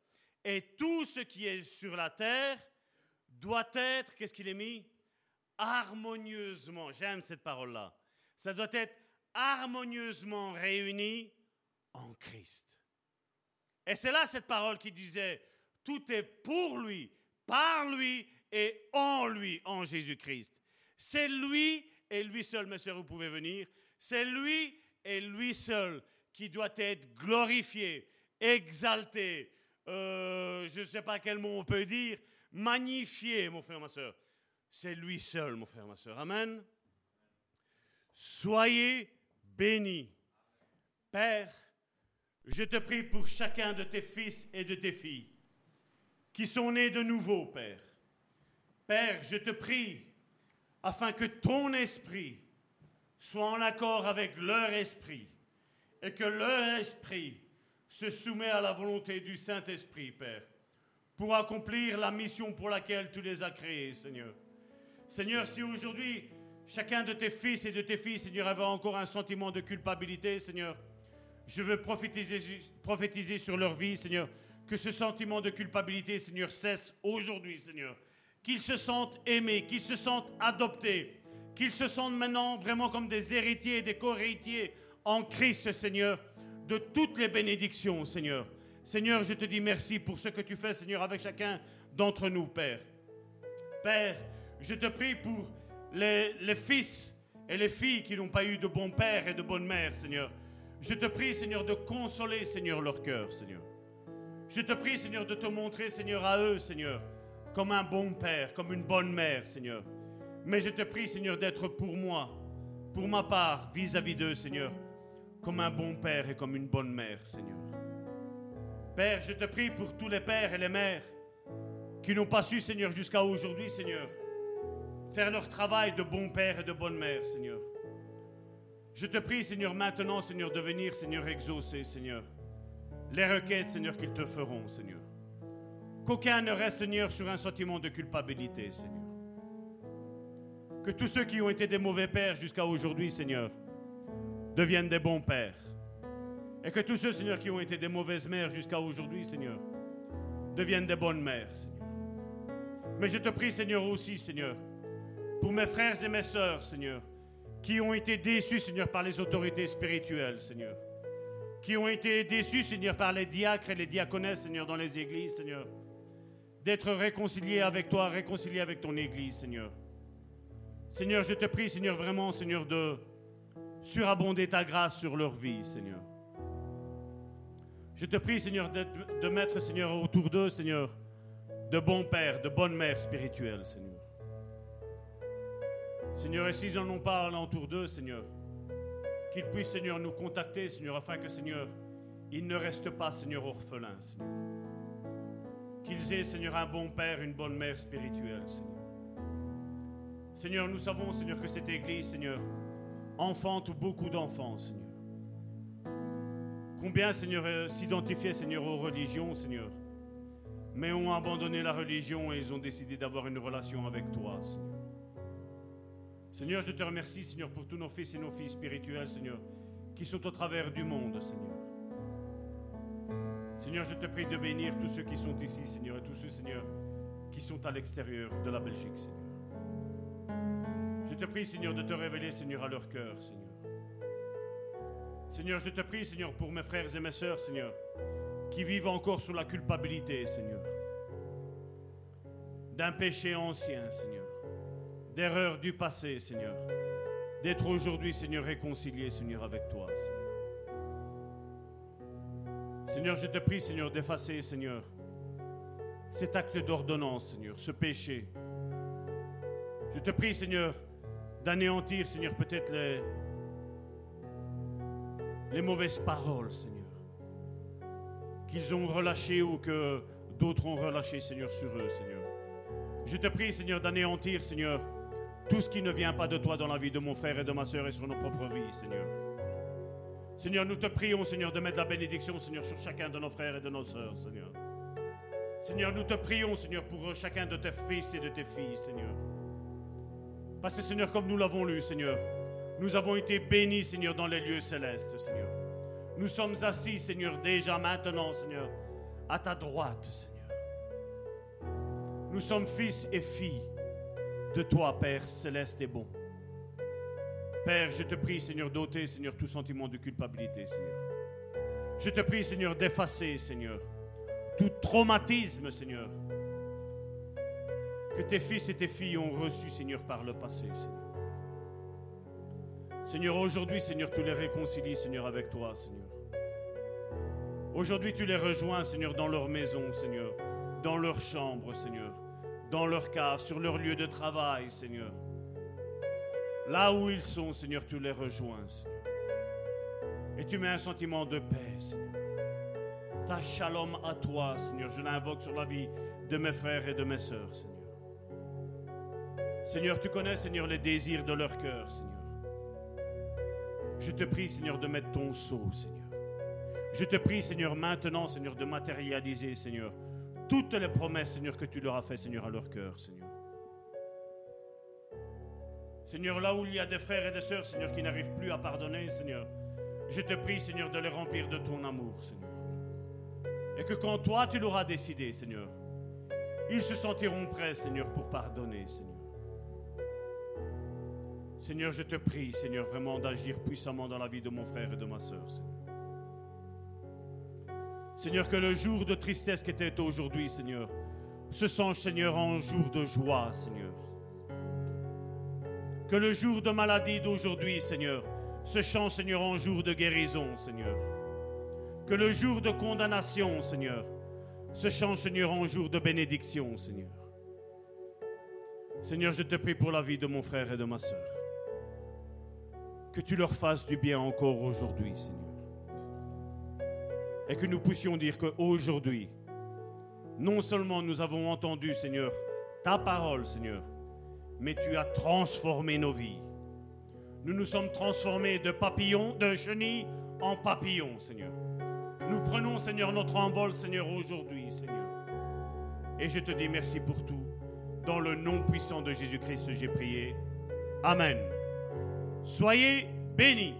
Et tout ce qui est sur la terre doit être, qu'est-ce qu'il est mis? Harmonieusement. J'aime cette parole-là. Ça doit être harmonieusement réuni en Christ. Et c'est là cette parole qui disait, tout est pour lui, par lui et en lui, en Jésus-Christ. C'est lui et lui seul, mes soeurs, vous pouvez venir. C'est lui et lui seul qui doit être glorifié, exalté, euh, je ne sais pas quel mot on peut dire, magnifié, mon frère, ma soeur. C'est lui seul, mon frère, ma soeur. Amen. Soyez bénis. Père, je te prie pour chacun de tes fils et de tes filles qui sont nés de nouveau, Père. Père, je te prie afin que ton esprit soit en accord avec leur esprit et que leur esprit se soumet à la volonté du Saint-Esprit, Père, pour accomplir la mission pour laquelle tu les as créés, Seigneur. Seigneur, si aujourd'hui chacun de tes fils et de tes filles, Seigneur, avait encore un sentiment de culpabilité, Seigneur, je veux prophétiser, prophétiser sur leur vie, Seigneur, que ce sentiment de culpabilité, Seigneur, cesse aujourd'hui, Seigneur. Qu'ils se sentent aimés, qu'ils se sentent adoptés, qu'ils se sentent maintenant vraiment comme des héritiers des co-héritiers en Christ, Seigneur, de toutes les bénédictions, Seigneur. Seigneur, je te dis merci pour ce que tu fais, Seigneur, avec chacun d'entre nous, Père. Père, je te prie pour les, les fils et les filles qui n'ont pas eu de bon père et de bonne mère, Seigneur. Je te prie, Seigneur, de consoler, Seigneur, leur cœur, Seigneur. Je te prie, Seigneur, de te montrer, Seigneur, à eux, Seigneur, comme un bon père, comme une bonne mère, Seigneur. Mais je te prie, Seigneur, d'être pour moi, pour ma part, vis-à-vis d'eux, Seigneur, comme un bon père et comme une bonne mère, Seigneur. Père, je te prie pour tous les pères et les mères qui n'ont pas su, Seigneur, jusqu'à aujourd'hui, Seigneur, faire leur travail de bon père et de bonne mère, Seigneur. Je te prie, Seigneur, maintenant, Seigneur, de venir, Seigneur, exaucer, Seigneur, les requêtes, Seigneur, qu'ils te feront, Seigneur. Qu'aucun ne reste, Seigneur, sur un sentiment de culpabilité, Seigneur. Que tous ceux qui ont été des mauvais pères jusqu'à aujourd'hui, Seigneur, deviennent des bons pères. Et que tous ceux, Seigneur, qui ont été des mauvaises mères jusqu'à aujourd'hui, Seigneur, deviennent des bonnes mères, Seigneur. Mais je te prie, Seigneur, aussi, Seigneur, pour mes frères et mes sœurs, Seigneur, qui ont été déçus, Seigneur, par les autorités spirituelles, Seigneur. Qui ont été déçus, Seigneur, par les diacres et les diaconesses, Seigneur, dans les églises, Seigneur. D'être réconciliés avec toi, réconciliés avec ton église, Seigneur. Seigneur, je te prie, Seigneur, vraiment, Seigneur, de surabonder ta grâce sur leur vie, Seigneur. Je te prie, Seigneur, de, mettre, Seigneur, autour d'eux, Seigneur, de bons pères, de bonnes mères spirituelles, Seigneur. Seigneur, et s'ils n'en ont pas autour d'eux, Seigneur, qu'ils puissent, Seigneur, nous contacter, Seigneur, afin que, Seigneur, ils ne restent pas, Seigneur, orphelins, Seigneur. Qu'ils aient, Seigneur, un bon père, une bonne mère spirituelle, Seigneur. Seigneur, nous savons, Seigneur, que cette Église, Seigneur, enfante beaucoup d'enfants, Seigneur. Combien, Seigneur, euh, s'identifiaient, Seigneur, aux religions, Seigneur, mais ont abandonné la religion et ils ont décidé d'avoir une relation avec toi, Seigneur. Seigneur, je te remercie, Seigneur, pour tous nos fils et nos filles spirituels, Seigneur, qui sont au travers du monde, Seigneur. Seigneur, je te prie de bénir tous ceux qui sont ici, Seigneur, et tous ceux, Seigneur, qui sont à l'extérieur de la Belgique, Seigneur. Je te prie, Seigneur, de te révéler, Seigneur, à leur cœur, Seigneur. Seigneur, je te prie, Seigneur, pour mes frères et mes sœurs, Seigneur, qui vivent encore sous la culpabilité, Seigneur, d'un péché ancien, Seigneur, d'erreurs du passé, Seigneur, d'être aujourd'hui, Seigneur, réconcilié, Seigneur, avec toi, Seigneur. Je te prie, Seigneur, d'effacer, Seigneur, cet acte d'ordonnance, Seigneur, ce péché. Je te prie, Seigneur, d'anéantir, Seigneur, peut-être les mauvaises paroles, Seigneur, qu'ils ont relâchées ou que d'autres ont relâchées, Seigneur, sur eux, Seigneur. Je te prie, Seigneur, d'anéantir, Seigneur, tout ce qui ne vient pas de toi dans la vie de mon frère et de ma soeur et sur nos propres vies, Seigneur. Seigneur, nous te prions, Seigneur, de mettre la bénédiction, Seigneur, sur chacun de nos frères et de nos sœurs, Seigneur. Seigneur, nous te prions, Seigneur, pour chacun de tes fils et de tes filles, Seigneur. Parce que, Seigneur, comme nous l'avons lu, Seigneur, nous avons été bénis, Seigneur, dans les lieux célestes, Seigneur. Nous sommes assis, Seigneur, déjà maintenant, Seigneur, à ta droite, Seigneur. Nous sommes fils et filles de toi, Père céleste et bon. Père, je te prie, Seigneur, d'ôter, Seigneur, tout sentiment de culpabilité, Seigneur. Je te prie, Seigneur, d'effacer, Seigneur, tout traumatisme, Seigneur, que tes fils et tes filles ont reçu, Seigneur, par le passé, Seigneur. Seigneur, aujourd'hui, Seigneur, tu les réconcilies, Seigneur, avec toi, Seigneur. Aujourd'hui, tu les rejoins, Seigneur, dans leur maison, Seigneur, dans leur chambre, Seigneur, dans leur cave, sur leur lieu de travail, Seigneur. Là où ils sont, Seigneur, tu les rejoins, Seigneur. Et tu mets un sentiment de paix, Seigneur. Ta shalom à toi, Seigneur. Je l'invoque sur la vie de mes frères et de mes sœurs, Seigneur. Seigneur, tu connais, Seigneur, les désirs de leur cœur, Seigneur. Je te prie, Seigneur, de mettre ton sceau, Seigneur. Je te prie, Seigneur, maintenant, Seigneur, de matérialiser, Seigneur, toutes les promesses, Seigneur, que tu leur as faites, Seigneur, à leur cœur, Seigneur. Seigneur, là où il y a des frères et des sœurs, Seigneur, qui n'arrivent plus à pardonner, Seigneur, je te prie, Seigneur, de les remplir de ton amour, Seigneur. Et que quand toi, tu l'auras décidé, Seigneur, ils se sentiront prêts, Seigneur, pour pardonner, Seigneur. Seigneur, je te prie, Seigneur, vraiment d'agir puissamment dans la vie de mon frère et de ma sœur, Seigneur. Seigneur, que le jour de tristesse qui était aujourd'hui, Seigneur, se change, Seigneur, en jour de joie, Seigneur. Que le jour de maladie d'aujourd'hui, Seigneur, se change, Seigneur, en jour de guérison, Seigneur. Que le jour de condamnation, Seigneur, se change, Seigneur, en jour de bénédiction, Seigneur. Seigneur, je te prie pour la vie de mon frère et de ma soeur. Que tu leur fasses du bien encore aujourd'hui, Seigneur. Et que nous puissions dire qu'aujourd'hui, non seulement nous avons entendu, Seigneur, ta parole, Seigneur, mais tu as transformé nos vies. Nous nous sommes transformés de papillons, de chenilles en papillons, Seigneur. Nous prenons, Seigneur, notre envol, Seigneur, aujourd'hui, Seigneur. Et je te dis merci pour tout. Dans le nom puissant de Jésus-Christ, j'ai prié. Amen. Soyez bénis.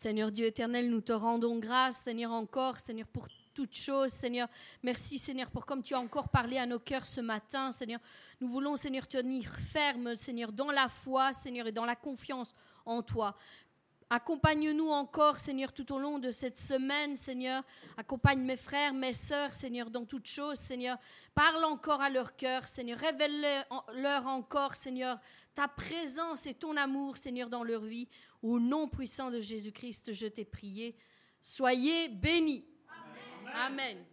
Seigneur Dieu éternel, nous te rendons grâce, Seigneur, encore, Seigneur, pour toutes choses, Seigneur. Merci, Seigneur, pour comme tu as encore parlé à nos cœurs ce matin, Seigneur. Nous voulons, Seigneur, tenir ferme, Seigneur, dans la foi, Seigneur, et dans la confiance en toi. Accompagne-nous encore, Seigneur, tout au long de cette semaine, Seigneur. Accompagne mes frères, mes sœurs, Seigneur, dans toutes choses, Seigneur. Parle encore à leur cœur, Seigneur. Révèle-leur encore, Seigneur, ta présence et ton amour, Seigneur, dans leur vie. Au nom puissant de Jésus-Christ, je t'ai prié. Soyez bénis. Amen.